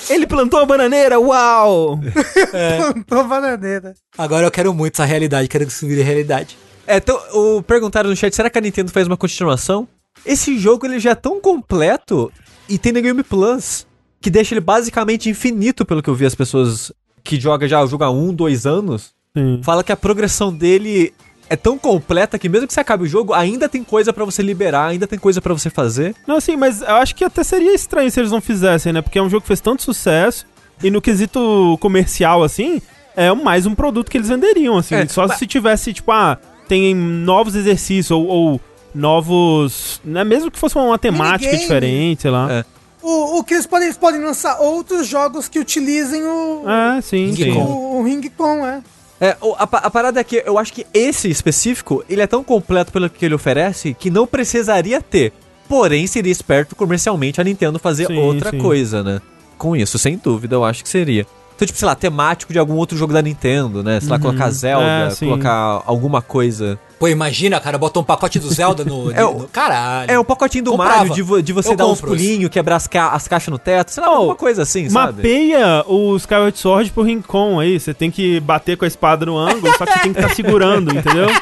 Ele plantou a bananeira, uau! Plantou bananeira. Agora eu quero muito essa realidade, quero que isso vire realidade. É, então, o perguntaram no chat, será que a Nintendo faz uma continuação? Esse jogo ele já é tão completo e tem no Game Plus que deixa ele basicamente infinito, pelo que eu vi as pessoas que jogam já o jogo há um, dois anos, Sim. fala que a progressão dele é tão completa que mesmo que você acabe o jogo, ainda tem coisa pra você liberar, ainda tem coisa pra você fazer. Não, assim, mas eu acho que até seria estranho se eles não fizessem, né? Porque é um jogo que fez tanto sucesso e no quesito comercial, assim, é mais um produto que eles venderiam, assim. É, só mas- se tivesse, tipo, ah, tem novos exercícios ou, ou novos. Né? Mesmo que fosse uma temática Minigame. diferente, sei lá. É. O, o que eles podem, eles podem lançar outros jogos que utilizem o, É, sim, Ring sim. O, o Ring Con, é. É, o- a, a parada é que eu acho que esse específico, ele é tão completo pelo que ele oferece que não precisaria ter. Porém, seria esperto comercialmente a Nintendo fazer Sim, outra sim. coisa, né? Com isso, sem dúvida, eu acho que seria. Então, tipo, sei lá, temático de algum outro jogo da Nintendo, né? Sei lá, Uhum. colocar Zelda, É, colocar alguma coisa. Pô, imagina, cara, bota um pacote do Zelda no. É o- no- Caralho. É, o pacotinho do Comprava. Mario de, de você Eu dar uns pulinhos, quebrar as, ca as caixas no teto, sei lá, Oh, alguma coisa assim, sabe? Mapeia o Skyward Sword pro Rincon aí. Você tem que bater com a espada no ângulo, só que você tem que estar segurando, entendeu?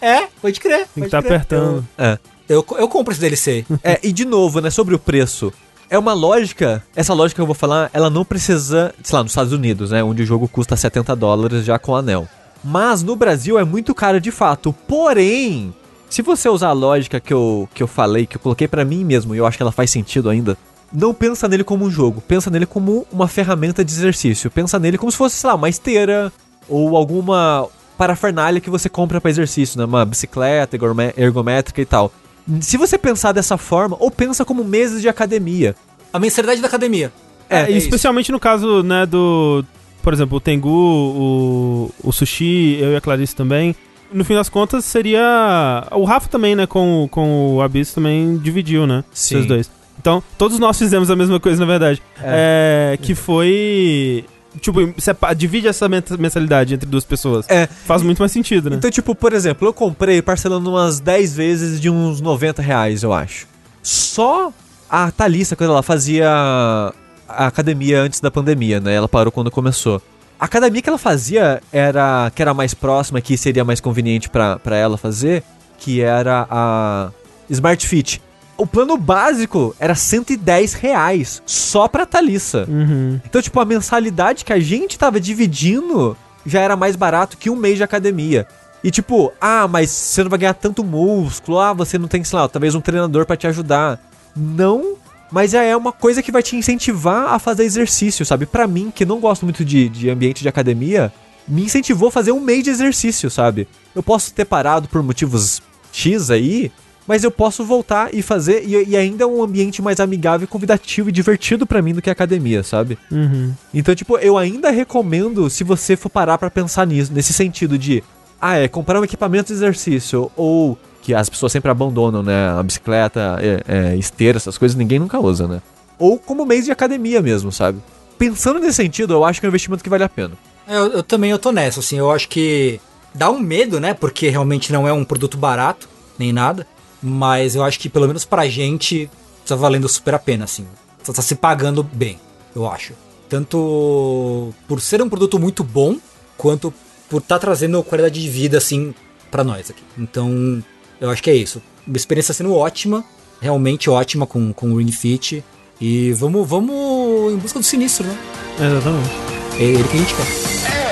É, pode crer. Tem que estar crer. apertando. É. Eu, eu, eu compro esse DLC. É, e de novo, né, sobre o preço. É uma lógica, essa lógica que eu vou falar, ela não precisa, sei lá, nos Estados Unidos, né, onde o jogo custa 70 dólares já com anel. Mas no Brasil é muito caro de fato. Porém, se você usar a lógica que eu, que eu falei, que eu coloquei pra mim mesmo, e eu acho que ela faz sentido ainda, não pensa nele como um jogo, pensa nele como uma ferramenta de exercício. Pensa nele como se fosse, sei lá, uma esteira ou alguma parafernália que você compra pra exercício, né, uma bicicleta ergométrica e tal. Se você pensar dessa forma, ou pensa como meses de academia. A mensalidade da academia. É, é isso. especialmente no caso, né, do. Por exemplo, o Tengu, o, o Sushi, eu e a Clarice também. No fim das contas, seria. O Rafa também, né, com, com o Abyss também dividiu, né? Sim. Os dois. Então, todos nós fizemos a mesma coisa, na verdade. É. que foi tipo, sepa- divide essa men- mensalidade entre duas pessoas. É. Faz muito mais sentido, né? Então, tipo, por exemplo, eu comprei parcelando umas 10 vezes de uns 90 reais, eu acho. Só a Thalissa, quando ela fazia a academia antes da pandemia, né? Ela parou quando começou. A academia que ela fazia era que era mais próxima, que seria mais conveniente pra ela fazer, que era a Smart Fit. O plano básico era 110 reais só pra Thalissa. Uhum. Então, tipo, a mensalidade que a gente tava dividindo já era mais barato que um mês de academia. E tipo, ah, mas você não vai ganhar tanto músculo, ah, você não tem, sei lá, talvez um treinador pra te ajudar. Não, mas já é uma coisa que vai te incentivar a fazer exercício, sabe? Pra mim, que não gosto muito de, de ambiente de academia, me incentivou a fazer um mês de exercício, sabe? Eu posso ter parado por motivos X aí, mas eu posso voltar e fazer, e, e ainda é um ambiente mais amigável, convidativo e divertido pra mim do que a academia, sabe? Uhum. Então, tipo, eu ainda recomendo se você for parar pra pensar nisso, nesse sentido de, ah, é, comprar um equipamento de exercício, ou que as pessoas sempre abandonam, né? A bicicleta, é, é, esteira, essas coisas ninguém nunca usa, né? Ou como mês de academia mesmo, sabe? Pensando nesse sentido, eu acho que é um investimento que vale a pena. Eu, eu também eu tô nessa, assim, eu acho que dá um medo, né? Porque realmente não é um produto barato, nem nada. Mas eu acho que pelo menos pra gente tá valendo super a pena, assim. Tá, tá se pagando bem, eu acho. Tanto por ser um produto muito bom, quanto por estar tá trazendo qualidade de vida, assim, pra nós aqui. Então, eu acho que é isso. Uma experiência sendo ótima, realmente ótima com, com o Ring Fit. E vamos, vamos em busca do sinistro, né? Exatamente. É ele que a gente quer.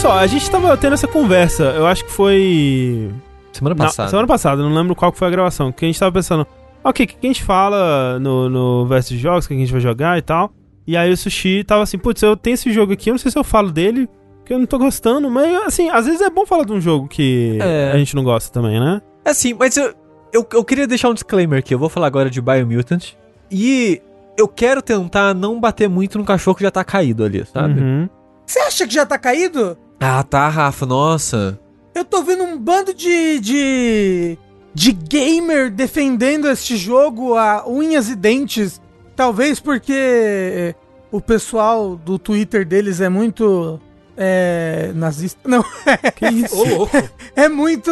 Só, a gente tava tendo essa conversa, eu acho que foi. Semana Na- passada. semana passada, não lembro qual que foi a gravação. Que a gente tava pensando, ok, o que, que a gente fala no, no versus de jogos, o que a gente vai jogar e tal. E aí o Sushi tava assim, putz, eu tenho esse jogo aqui, eu não sei se eu falo dele, que eu não tô gostando, mas assim, às vezes é bom falar de um jogo que É. a gente não gosta também, né? É assim, mas eu, eu, eu queria deixar um disclaimer aqui. Eu vou falar agora de Biomutant. E eu quero tentar não bater muito no cachorro que já tá caído ali, sabe? Uhum. Você acha que já tá caído? Ah, tá, Rafa, nossa. Eu tô vendo um bando de. de. de gamer defendendo este jogo a unhas e dentes. Talvez porque o pessoal do Twitter deles é muito. É. nazista. Não, Que isso? Ô, louco! é muito.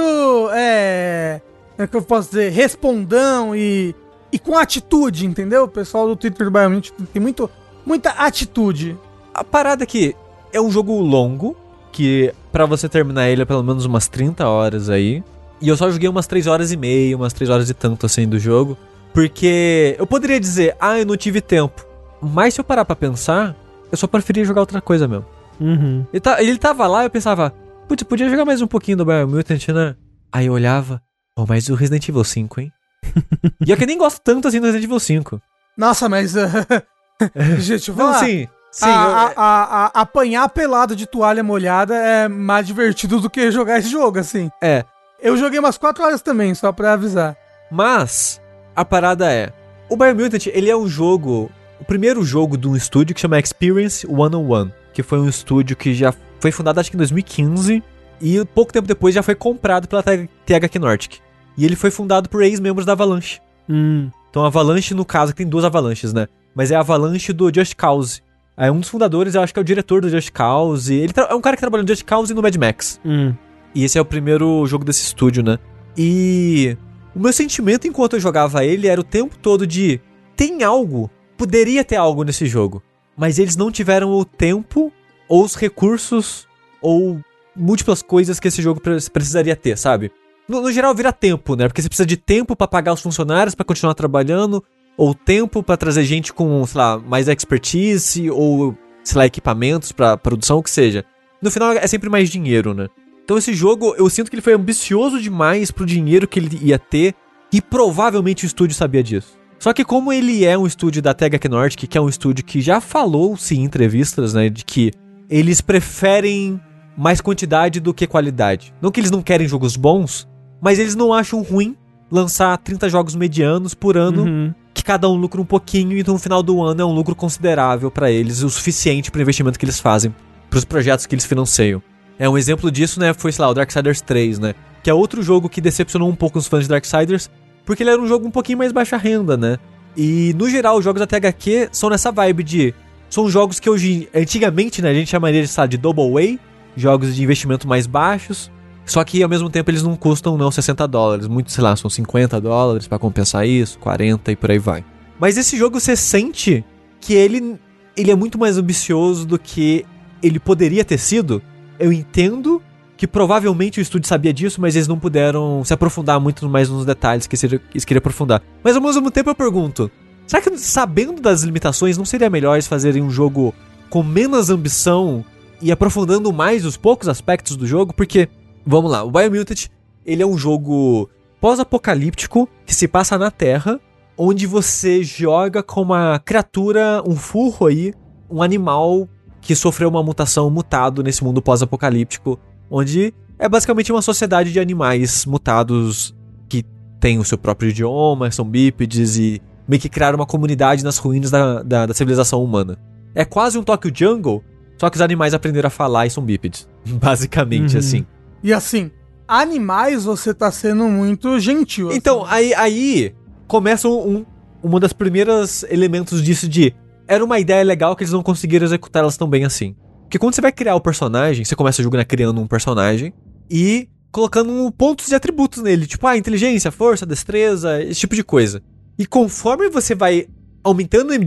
É. É que eu posso dizer? Respondão e. e com atitude, entendeu? O pessoal do Twitter do Biomint tem muito, muita atitude. A parada aqui é um jogo longo, que pra você terminar ele é pelo menos umas 30 horas aí. E eu só joguei umas 3 horas e meia, umas 3 horas e tanto assim do jogo. Porque eu poderia dizer, ah, eu não tive tempo. Mas se eu parar pra pensar, eu só preferia jogar outra coisa mesmo. Uhum. Ele, tá, ele tava lá e eu pensava, putz, podia jogar mais um pouquinho do Biomutant, né? Aí eu olhava, oh, mas o Resident Evil 5, hein? e é que eu nem gosto tanto assim do Resident Evil 5. Nossa, mas. Gente, eu vou Não, falar. sim, sim. a, eu- a- a- a- apanhar pelado de toalha molhada é mais divertido do que jogar esse jogo, assim. é, Eu joguei umas 4 horas também, só pra avisar. Mas a parada é, o Biomutant, ele é um jogo, o primeiro jogo de um estúdio que chama Experience 101, que foi um estúdio que já foi fundado acho que em 2015 e pouco tempo depois já foi comprado pela TH THQ Nordic. E ele foi fundado por ex-membros da Avalanche. Hum. Então Avalanche, no caso, que tem duas Avalanches, né? Mas é a Avalanche do Just Cause. É um dos fundadores, eu acho que é o diretor do Just Cause. Ele é um cara que trabalhou no Just Cause e no Mad Max. Hum. E esse é o primeiro jogo desse estúdio, né? E o meu sentimento enquanto eu jogava ele era o tempo todo de tem algo, poderia ter algo nesse jogo, mas eles não tiveram o tempo ou os recursos ou múltiplas coisas que esse jogo pre- precisaria ter, sabe? No, no geral vira tempo, né? Porque você precisa de tempo pra pagar os funcionários pra continuar trabalhando, ou tempo pra trazer gente com, sei lá, mais expertise ou sei lá, equipamentos pra produção, o que seja. No final é sempre mais dinheiro, né? Então esse jogo, eu sinto que ele foi ambicioso demais pro dinheiro que ele ia ter e provavelmente o estúdio sabia disso. Só que como ele é um estúdio da THQ Nordic, que é um estúdio que já falou-se em entrevistas, né, de que eles preferem mais quantidade do que qualidade. Não que eles não querem jogos bons, mas eles não acham ruim lançar 30 jogos medianos por ano, Uhum. Que cada um lucra um pouquinho e no final do ano é um lucro considerável pra eles, o suficiente pro investimento que eles fazem, pros projetos que eles financiam. É um exemplo disso, né, foi, sei lá, o Darksiders 3, né, que é outro jogo que decepcionou um pouco os fãs de Darksiders, porque ele era um jogo um pouquinho mais baixa renda, né? E no geral, os jogos da THQ são nessa vibe de são jogos que hoje antigamente, né, a gente chamaria de, sabe, de double A, jogos de investimento mais baixos, só que ao mesmo tempo eles não custam não 60 dólares, muito, sei lá, são 50 dólares pra compensar isso, 40 e por aí vai. Mas esse jogo você sente que ele ele é muito mais ambicioso do que ele poderia ter sido. Eu entendo que provavelmente o estúdio sabia disso, mas eles não puderam se aprofundar muito mais nos detalhes que eles queriam aprofundar. Mas ao mesmo tempo eu pergunto, será que sabendo das limitações não seria melhor eles fazerem um jogo com menos ambição e aprofundando mais os poucos aspectos do jogo? Porque, vamos lá, o Biomutant, ele é um jogo pós-apocalíptico que se passa na Terra, onde você joga com uma criatura, um furro aí, um animal que sofreu uma mutação mutado nesse mundo pós-apocalíptico, onde é basicamente uma sociedade de animais mutados que tem o seu próprio idioma, são bípedes e meio que criaram uma comunidade nas ruínas da, da, da civilização humana. É quase um Tokyo Jungle, só que os animais aprenderam a falar e são bípedes. Basicamente, Uhum. assim. E assim, animais você tá sendo muito gentil. Então, assim. aí, aí começa um, um uma das primeiras elementos disso de era uma ideia legal que eles não conseguiram executar elas tão bem assim. Porque quando você vai criar o personagem, você começa jogando criando um personagem e colocando pontos de atributos nele, tipo, ah, inteligência, força, destreza, esse tipo de coisa. E conforme você vai aumentando e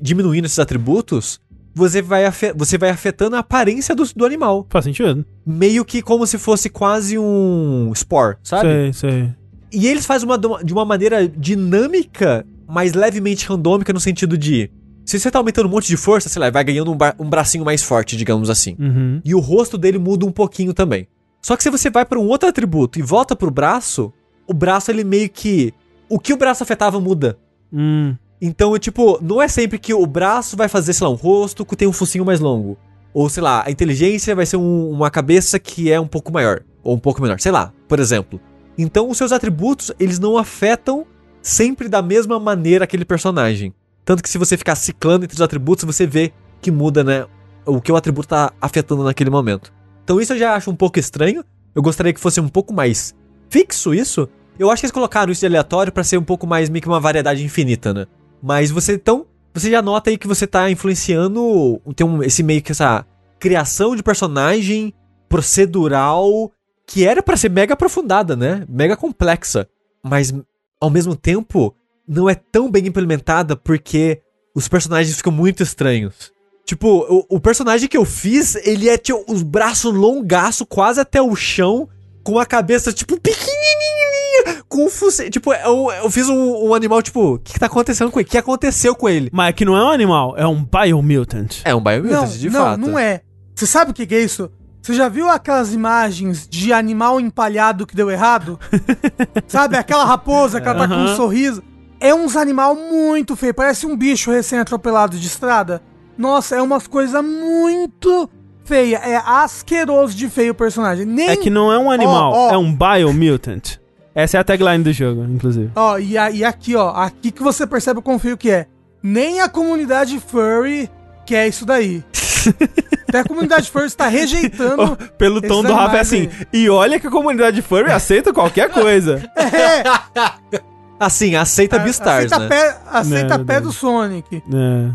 diminuindo esses atributos, você vai, você vai afetando a aparência do, do animal. Faz sentido. Meio que como se fosse quase um spore, sabe? Sei, sei. E eles fazem uma, de uma maneira dinâmica, mas levemente randômica no sentido de. Se você tá aumentando um monte de força, sei lá, vai ganhando um, um bracinho mais forte, digamos assim. Uhum. E o rosto dele muda um pouquinho também. Só que se você vai pra um outro atributo e volta pro braço, o braço ele meio que. O que o braço afetava muda. Hum. Então, tipo, não é sempre que o braço vai fazer, sei lá, um rosto que tem um focinho mais longo. Ou, sei lá, a inteligência vai ser um- uma cabeça que é um pouco maior. Ou um pouco menor. Sei lá, por exemplo. Então, os seus atributos, eles não afetam sempre da mesma maneira aquele personagem. Tanto que se você ficar ciclando entre os atributos, você vê que muda, né? O que o atributo tá afetando naquele momento. Então, isso eu já acho um pouco estranho. Eu gostaria que fosse um pouco mais fixo isso. Eu acho que eles colocaram isso de aleatório pra ser um pouco mais meio que uma variedade infinita, né? Mas você então, você já nota aí que você tá influenciando, tem um, esse meio que essa criação de personagem procedural que era pra ser mega aprofundada, né? Mega complexa, mas ao mesmo tempo não é tão bem implementada porque os personagens ficam muito estranhos. Tipo, o, o personagem que eu fiz, ele é tipo os braços longaço quase até o chão, com a cabeça tipo pequenininha, com um focinho. Tipo, eu, eu fiz um, um animal tipo, o que, que tá acontecendo com ele? O que aconteceu com ele? Mas é que não é um animal, é um biomutant. É um Não, biomutant, de não, fato. não é. Você sabe o que, que é isso? Você já viu aquelas imagens de animal empalhado que deu errado? sabe? Aquela raposa que ela tá com um sorriso. É uns animal muito feio. Parece um bicho recém-atropelado de estrada. Nossa, é umas coisas muito feia. É asqueroso de feio o personagem. Nem... É que não é um animal, Ó, ó. é um biomutant. Essa é a tagline do jogo, inclusive. Ó, e, a- e aqui, ó. Aqui que você percebe o quão feio que é. Nem a comunidade furry quer isso daí. Até a comunidade furry está rejeitando. Pelo tom do Rafa é assim. E olha que a comunidade furry aceita qualquer coisa. É, Assim, aceita Beastars, aceita né? pé, aceita Não, pé do Sonic.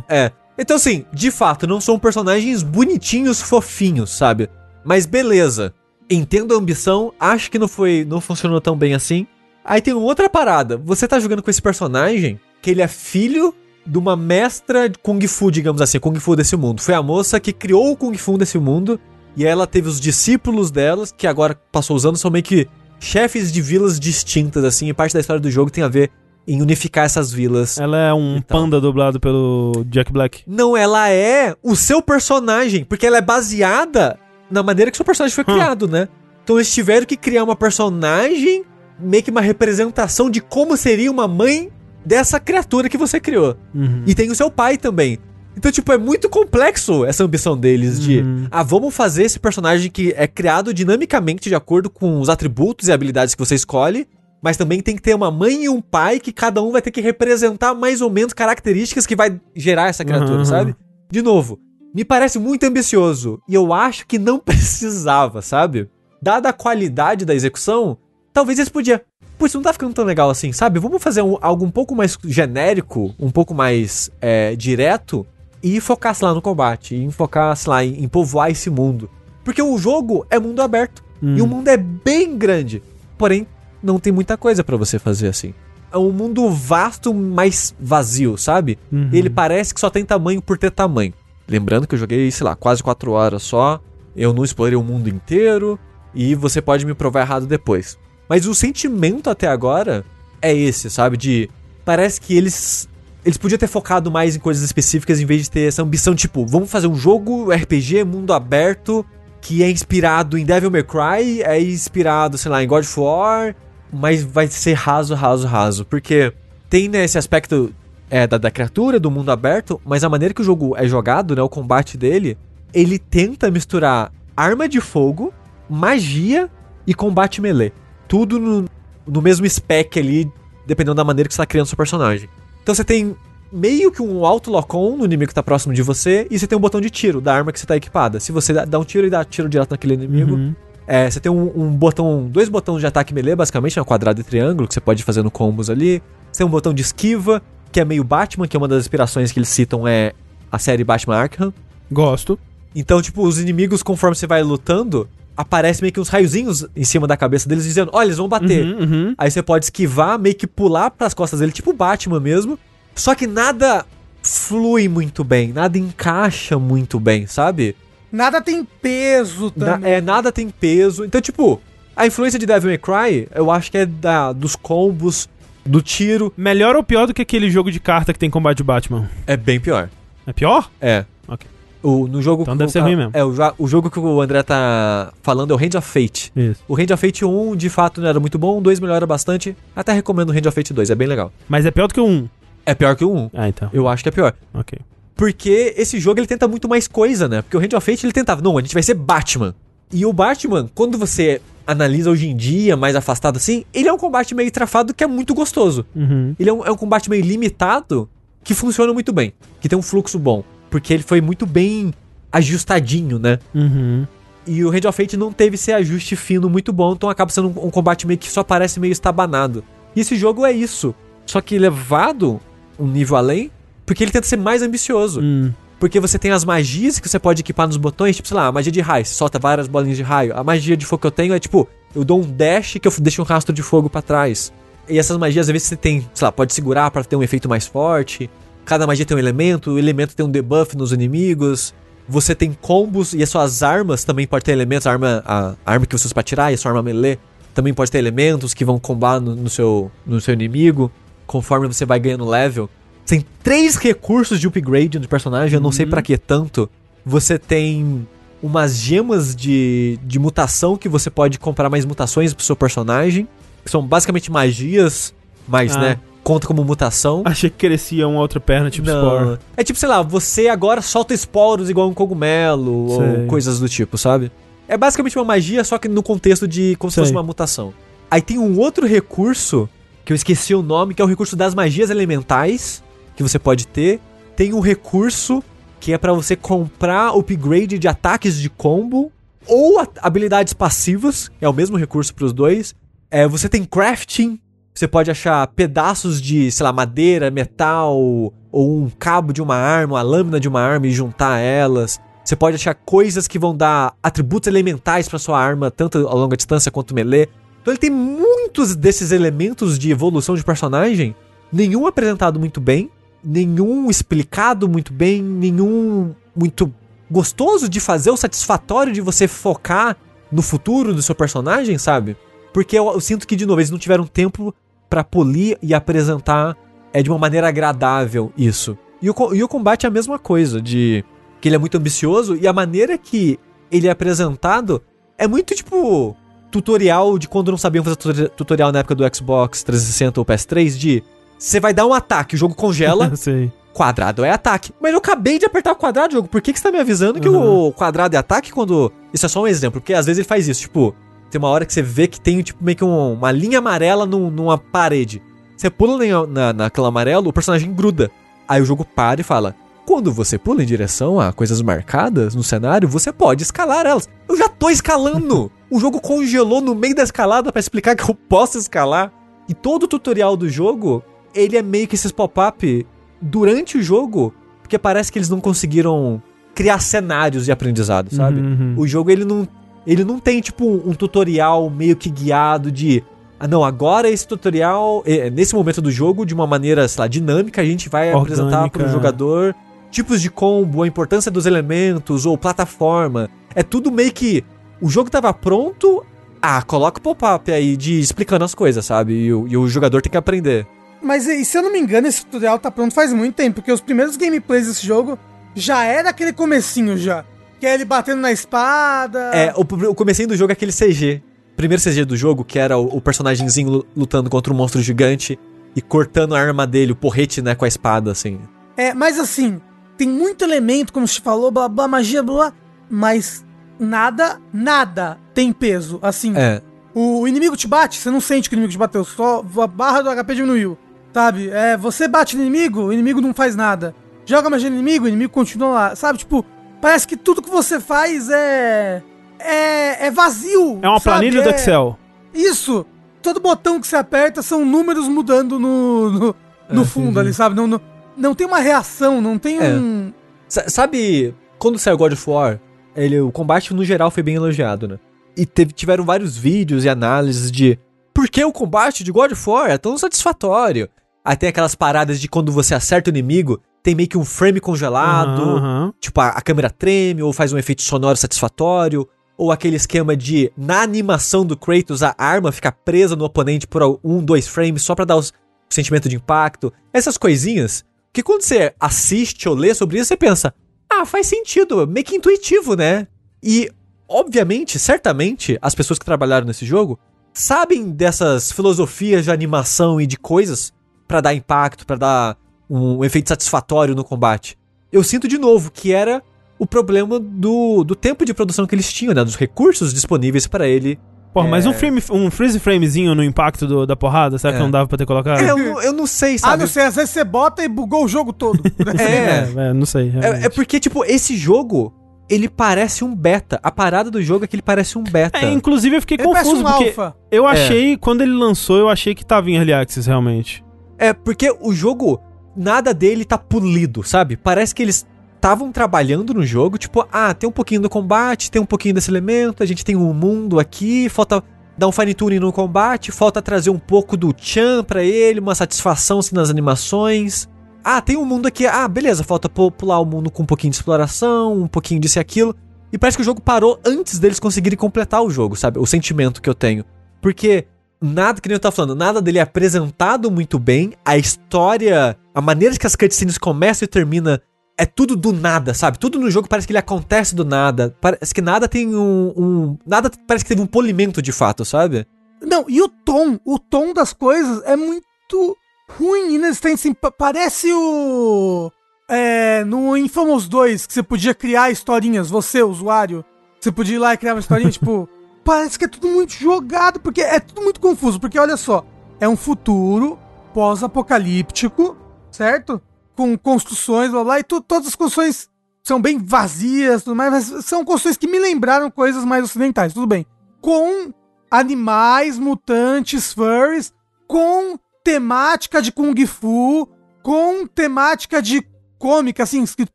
É. É. Então, assim, de fato, não são personagens bonitinhos, fofinhos, sabe? Mas beleza. Entendo a ambição, acho que não foi. não funcionou tão bem assim. Aí tem outra parada. Você tá jogando com esse personagem que ele é filho de uma mestra de Kung Fu, digamos assim, Kung Fu desse mundo. Foi a moça que criou o Kung Fu desse mundo. E ela teve os discípulos delas, que agora passou os anos, são meio que chefes de vilas distintas, assim. E parte da história do jogo tem a ver em unificar essas vilas. Ela é um panda dublado pelo Jack Black. Não, ela é o seu personagem, porque ela é baseada na maneira que seu personagem foi Hum. criado, né? Então eles tiveram que criar uma personagem, meio que uma representação de como seria uma mãe dessa criatura que você criou. Uhum. E tem o seu pai também. Então, tipo, é muito complexo essa ambição deles de, Uhum. ah, vamos fazer esse personagem que é criado dinamicamente de acordo com os atributos e habilidades que você escolhe, mas também tem que ter uma mãe e um pai que cada um vai ter que representar mais ou menos características que vai gerar essa criatura, Uhum. sabe? De novo, me parece muito ambicioso e eu acho que não precisava, sabe? Dada a qualidade da execução, talvez eles podiam. Isso não tá ficando tão legal assim, sabe? Vamos fazer um- algo um pouco mais genérico, um pouco mais é, direto e focar, lá, no combate. E focar, lá, em, em povoar esse mundo. Porque o jogo é mundo aberto. E o mundo é bem grande. Porém, não tem muita coisa pra você fazer assim. É um mundo vasto, mas vazio, sabe? Uhum. Ele parece que só tem tamanho por ter tamanho. Lembrando que eu joguei, sei lá, quase 4 horas só. Eu não explorei o mundo inteiro. E você pode me provar errado depois. Mas o sentimento até agora é esse, sabe? De. Parece que eles. Eles podiam ter focado mais em coisas específicas em vez de ter essa ambição, tipo, vamos fazer um jogo RPG, mundo aberto, que é inspirado em Devil May Cry, é inspirado, sei lá, em God of War, mas vai ser raso, raso, raso. Porque tem né, esse aspecto é, da, da criatura, do mundo aberto, mas a maneira que o jogo é jogado, né, o combate dele, ele tenta misturar arma de fogo, magia e combate melee. Tudo no, no mesmo spec ali, dependendo da maneira que você tá criando seu personagem. Então você tem meio que um auto lock-on no inimigo que tá próximo de você, e você tem um botão de tiro da arma que você tá equipada. Se você dá- dá um tiro e dá tiro direto naquele inimigo, Uhum. É, você tem um, um botão, dois botões de ataque melee, basicamente, né, quadrado e triângulo, que você pode ir fazendo combos ali. Você tem um botão de esquiva, que é meio Batman, que é uma das inspirações que eles citam é a série Batman Arkham. Gosto. Então, tipo, os inimigos, conforme você vai lutando, aparece meio que uns raiozinhos em cima da cabeça deles, dizendo, olha, eles vão bater. Uhum, uhum. Aí você pode esquivar, meio que pular pras costas dele, tipo Batman mesmo. Só que nada flui muito bem, nada encaixa muito bem, sabe? Nada tem peso Na- também. é, nada tem peso. Então, tipo, a influência de Devil May Cry, eu acho que é da, dos combos, do tiro, Melhor ou pior do que aquele jogo de carta que tem combate de Batman? é bem pior. É pior? É. Ok. O, no jogo Então deve o- ser ruim mesmo. É, o, o jogo que o André tá falando é o Hand of Fate. Isso. O Hand of Fate 1, de fato, não era muito bom, o 2 melhora bastante. Até recomendo o Hand of Fate 2, é bem legal. Mas é pior do que o 1. É pior que o 1. Ah, então. Eu acho que é pior. Ok. Porque esse jogo ele tenta muito mais coisa, né? Porque o Hand of Fate ele tentava, não, a gente vai ser Batman. E o Batman, quando você analisa hoje em dia, mais afastado assim, ele é um combate meio trafado que é muito gostoso. Uhum. Ele é um, é um combate meio limitado que funciona muito bem, que tem um fluxo bom. Porque ele foi muito bem ajustadinho, né? Uhum. E o Hand of Fate não teve esse ajuste fino muito bom, então acaba sendo um, um combate meio que só parece meio estabanado. E esse jogo é isso. Só que levado um nível além, porque ele tenta ser mais ambicioso. Hum. Porque você tem as magias que você pode equipar nos botões, tipo, sei lá, a magia de raio, você solta várias bolinhas de raio. A magia de fogo que eu tenho é tipo, eu dou um dash que eu deixo um rastro de fogo pra trás. E essas magias, às vezes, você tem, sei lá, pode segurar pra ter um efeito mais forte. Cada magia tem um elemento, o elemento tem um debuff nos inimigos. Você tem combos e as suas armas também podem ter elementos. A arma, a arma que você usa pra tirar e a sua arma melee também pode ter elementos que vão combar no, no seu, no seu inimigo, conforme você vai ganhando level. Tem três recursos de upgrade do personagem, eu não sei pra que tanto. Você tem umas gemas de, de mutação que você pode comprar mais mutações pro seu personagem. Que são basicamente magias, mas, Ah. né, conta como mutação. Achei que crescia uma outra perna, tipo Não. Spore. É tipo, sei lá, você agora solta esporos igual um cogumelo Sei. ou coisas do tipo, sabe? É basicamente uma magia, só que no contexto de como se Sei. fosse uma mutação. Aí tem um outro recurso, que eu esqueci o nome, que é o recurso das magias elementais, que você pode ter. Tem um recurso que é pra você comprar upgrade de ataques de combo ou a- habilidades passivas, é o mesmo recurso pros dois. É, você tem crafting, você pode achar pedaços de, sei lá, madeira, metal, ou um cabo de uma arma, uma lâmina de uma arma e juntar elas. Você pode achar coisas que vão dar atributos elementais pra sua arma, tanto a longa distância quanto melee. Então ele tem muitos desses elementos de evolução de personagem, nenhum apresentado muito bem, nenhum explicado muito bem, nenhum muito gostoso de fazer, ou satisfatório de você focar no futuro do seu personagem, sabe? Porque eu, eu sinto que, de novo, eles não tiveram tempo pra polir e apresentar é, de uma maneira agradável isso. E o, e o combate é a mesma coisa, de que ele é muito ambicioso e a maneira que ele é apresentado é muito tipo tutorial de quando não sabiam fazer tutori- tutorial na época do Xbox 360 ou PS3 de você vai dar um ataque, o jogo congela, Sei. quadrado é ataque. Mas eu acabei de apertar o quadrado, jogo. Por que, que você tá me avisando que Uhum. o quadrado é ataque quando. Isso é só um exemplo, porque às vezes ele faz isso, tipo, tem uma hora que você vê que tem, tipo, meio que um- uma linha amarela num- numa parede. Você pula na, na, naquela amarelo, o personagem gruda. Aí o jogo para e fala: Quando você pula em direção a coisas marcadas no cenário, você pode escalar elas. Eu já tô escalando! o jogo congelou no meio da escalada pra explicar que eu posso escalar. E todo o tutorial do jogo, ele é meio que esses pop-up durante o jogo, porque parece que eles não conseguiram criar cenários de aprendizado, sabe? Uhum, uhum. O jogo ele não ele não tem tipo um tutorial meio que guiado de ah não, agora esse tutorial é, nesse momento do jogo de uma maneira, sei lá, dinâmica, a gente vai Orgânica. apresentar para o jogador tipos de combo, a importância dos elementos ou plataforma. É tudo meio que o jogo tava pronto, ah, coloca o pop-up aí de explicando as coisas, sabe? E o, e o jogador tem que aprender. Mas e, se eu não me engano, esse tutorial tá pronto faz muito tempo, porque os primeiros gameplays desse jogo já era aquele comecinho já. Que é ele batendo na espada. É, o, o comecinho do jogo é aquele CG. Primeiro CG do jogo, que era o, o personagemzinho lu- lutando contra um monstro gigante e cortando a arma dele, o porrete, né, com a espada, assim. É, mas assim, tem muito elemento, como você falou, blá blá, magia, blá, blá, mas nada, nada tem peso. Assim, É. o inimigo te bate, você não sente que o inimigo te bateu, só a barra do HP diminuiu, sabe? É, você bate no inimigo, o inimigo não faz nada. Joga magia no inimigo, o inimigo continua lá, sabe? Tipo, parece que tudo que você faz é. É, é vazio. É uma sabe? planilha do É- Excel. Isso! Todo botão que você aperta são números mudando no, no, no É, fundo ali, sabe? Não, não, não tem uma reação, não tem É. um. Sa- sabe, quando saiu God of War, ele, o combate no geral foi bem elogiado, né? E teve- tiveram vários vídeos e análises de por que o combate de God of War é tão satisfatório. Aí tem aquelas paradas de quando você acerta o inimigo, tem meio que um frame congelado, Aham, aham. tipo a, a câmera treme ou faz um efeito sonoro satisfatório, ou aquele esquema de na animação do Kratos a arma fica presa no oponente por um, dois frames só pra dar os- o sentimento de impacto. Essas coisinhas que quando você assiste ou lê sobre isso você pensa, ah, faz sentido, meio que intuitivo, né? E obviamente, certamente, as pessoas que trabalharam nesse jogo sabem dessas filosofias de animação e de coisas pra dar impacto, pra dar um efeito satisfatório no combate. Eu sinto de novo que era o problema do, do tempo de produção que eles tinham, né? Dos recursos disponíveis pra ele. Porra, mas É. um, frame, um freeze framezinho no impacto do- da porrada, será que É. não dava pra ter colocado? É, eu, não- eu não sei, Ah, sabe? não sei, às vezes você bota e bugou o jogo todo. É. É, não sei. realmente. É, é porque, tipo, esse jogo, ele parece um beta. A parada do jogo é que ele parece um beta. É, inclusive eu fiquei Ele confuso, um porque alfa. eu achei, quando ele lançou, eu achei que tava em Early Access, realmente. É, porque o jogo, nada dele tá polido, sabe? Parece que eles estavam trabalhando no jogo, tipo, ah, tem um pouquinho do combate, tem um pouquinho desse elemento, a gente tem um mundo aqui, falta dar um fine tuning no combate, falta trazer um pouco do Chan pra ele, uma satisfação assim, nas animações. Ah, tem um mundo aqui, ah, beleza, falta pu- pular o mundo com um pouquinho de exploração, um pouquinho disso e aquilo. E parece que o jogo parou antes deles conseguirem completar o jogo, sabe? O sentimento que eu tenho. Porque nada, que nem eu tava falando, nada dele é apresentado muito bem. A história, a maneira que as cutscenes começam e termina é tudo do nada, sabe? Tudo no jogo parece que ele acontece do nada. Parece que nada tem um. um- nada parece que teve um polimento de fato, sabe? Não, e o tom, o tom das coisas é muito ruim, inexistente, pa- parece o... É, no Infamous 2, que você podia criar historinhas, você, usuário, você podia ir lá e criar uma historinha, tipo... Parece que é tudo muito jogado, porque é tudo muito confuso, porque olha só, é um futuro pós-apocalíptico, certo? Com construções, blá blá, e tu- todas as construções são bem vazias, tudo mais, mas são construções que me lembraram coisas mais ocidentais, tudo bem. Com animais, mutantes, furries, com temática de Kung Fu, com temática de cômica, assim, escrito,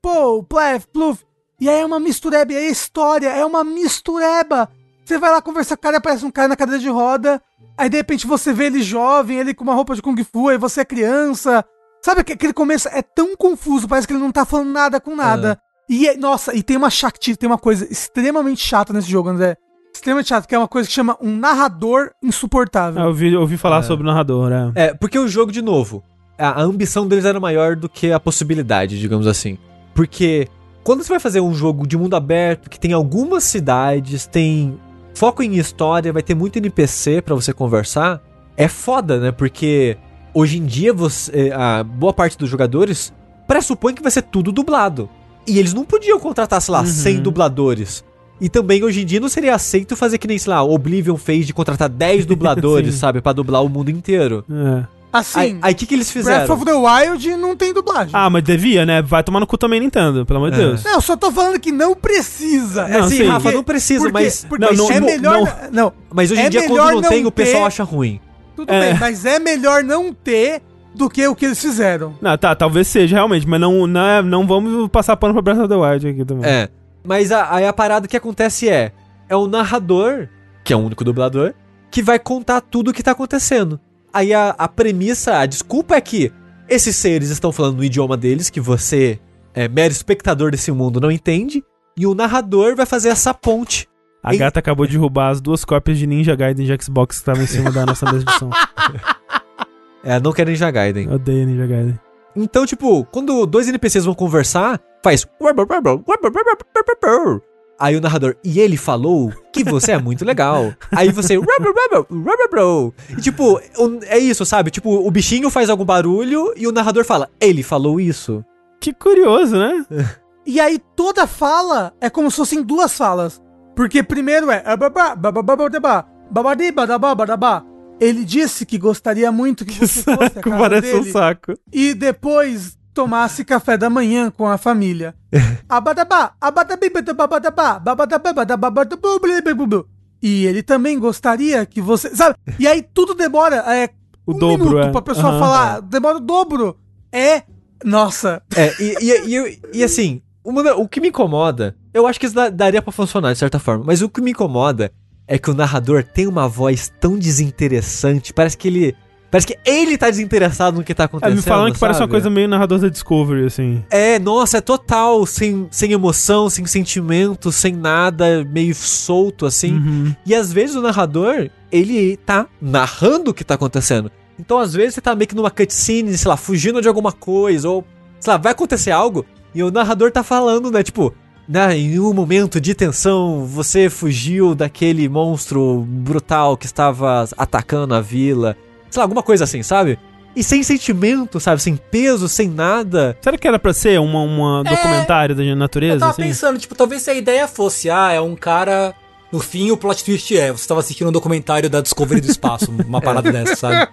pô, plef, pluf. E aí é uma mistureba, e aí a história é uma mistureba. Você vai lá conversar com o cara, aparece um cara na cadeira de roda, aí de repente você vê ele jovem, ele com uma roupa de Kung Fu, aí você é criança. Sabe que aquele começo é tão confuso, parece que ele não tá falando nada com nada. E, é- nossa, e tem uma chatice, tem uma coisa extremamente chata nesse jogo, André. Extremamente chata, que é uma coisa que chama um narrador insuportável. Eu ouvi, ouvi falar sobre o narrador, é. É, porque o jogo, de novo, a, a ambição deles era maior do que a possibilidade, digamos assim. Porque quando você vai fazer um jogo de mundo aberto, que tem algumas cidades, tem foco em história, vai ter muito NPC pra você conversar, é foda, né? Porque hoje em dia você, a boa parte dos jogadores pressupõe que vai ser tudo dublado. E eles não podiam contratar, sei lá, Uhum. 100 dubladores. E também hoje em dia não seria aceito fazer que nem, sei lá, Oblivion fez de contratar 10 dubladores, sabe, Pra dublar o mundo inteiro. É. Assim, Aí, o que, que eles Breath fizeram? of the Wild não tem dublagem. Ah, mas devia, né? Vai tomar no cu também, Nintendo, pelo amor de É. Deus. Não, eu só tô falando que não precisa. É, Não, sim, sim. Rafa, não precisa, porque- mas, porque Não, não, é melhor. não. Não, não, mas hoje em é dia quando não não tem, o pessoal ter- acha ruim. tudo É. bem, mas é melhor não ter do que o que eles fizeram. Não, tá, talvez seja realmente, mas não, não, é- não vamos passar pano pra Breath of the Wild aqui também. É. Mas a- aí a parada que acontece é: é o narrador, que é o único dublador, que vai contar tudo o que tá acontecendo. Aí a, a premissa, a desculpa é que esses seres estão falando no idioma deles, que você, é mero espectador desse mundo, não entende, e o narrador vai fazer essa ponte. A gata acabou de roubar as duas cópias de Ninja Gaiden de Xbox que estavam em cima da nossa mesa de som. É, não querem Ninja Gaiden. Odeio Ninja Gaiden. Então, tipo, quando dois NPCs vão conversar, faz. Aí o narrador, e ele falou que você é muito legal. Aí você. E tipo, é isso, sabe? Tipo, o bichinho faz algum barulho e o narrador fala, ele falou isso. Que curioso, né? E aí toda fala é como se fossem duas falas. Porque primeiro é. Ele disse que gostaria muito que Que você fosse a saco, casa parece um dele saco. e depois tomasse café da manhã com a família. Abadabá, abadabibadababadabá, babadababadababadabublibubu. E ele também gostaria que você. Sabe? E aí tudo demora. É, O um dobro, minuto é. pra pessoa Aham. falar. Demora o dobro. É. Nossa. É, e, e, e, e assim, o que me incomoda, eu acho que isso da- daria pra funcionar de certa forma, mas o que me incomoda é que o narrador tem uma voz tão desinteressante, parece que ele. Parece que ele tá desinteressado no que tá É, acontecendo. me falando que parece uma sabe? coisa meio narrador da Discovery, assim. É, nossa, é total, sem, sem emoção, sem sentimento, sem nada, meio solto assim. Uhum. E às vezes o narrador, ele tá narrando o que tá acontecendo. Então às vezes você tá meio que numa cutscene, sei lá, fugindo de alguma coisa, ou, sei lá, vai acontecer algo, e o narrador tá falando, né, tipo, né, em um momento de tensão, você fugiu daquele monstro brutal que estava atacando a vila. Sei lá, alguma coisa assim, sabe? E sem sentimento, sabe? Sem peso, sem nada. Será que era pra ser uma, uma documentário da Eu natureza, tava assim? pensando, tipo, talvez se a ideia fosse, ah, é um cara. No fim, o plot twist é, você tava assistindo um documentário da Discovery do espaço, uma parada dessa, sabe?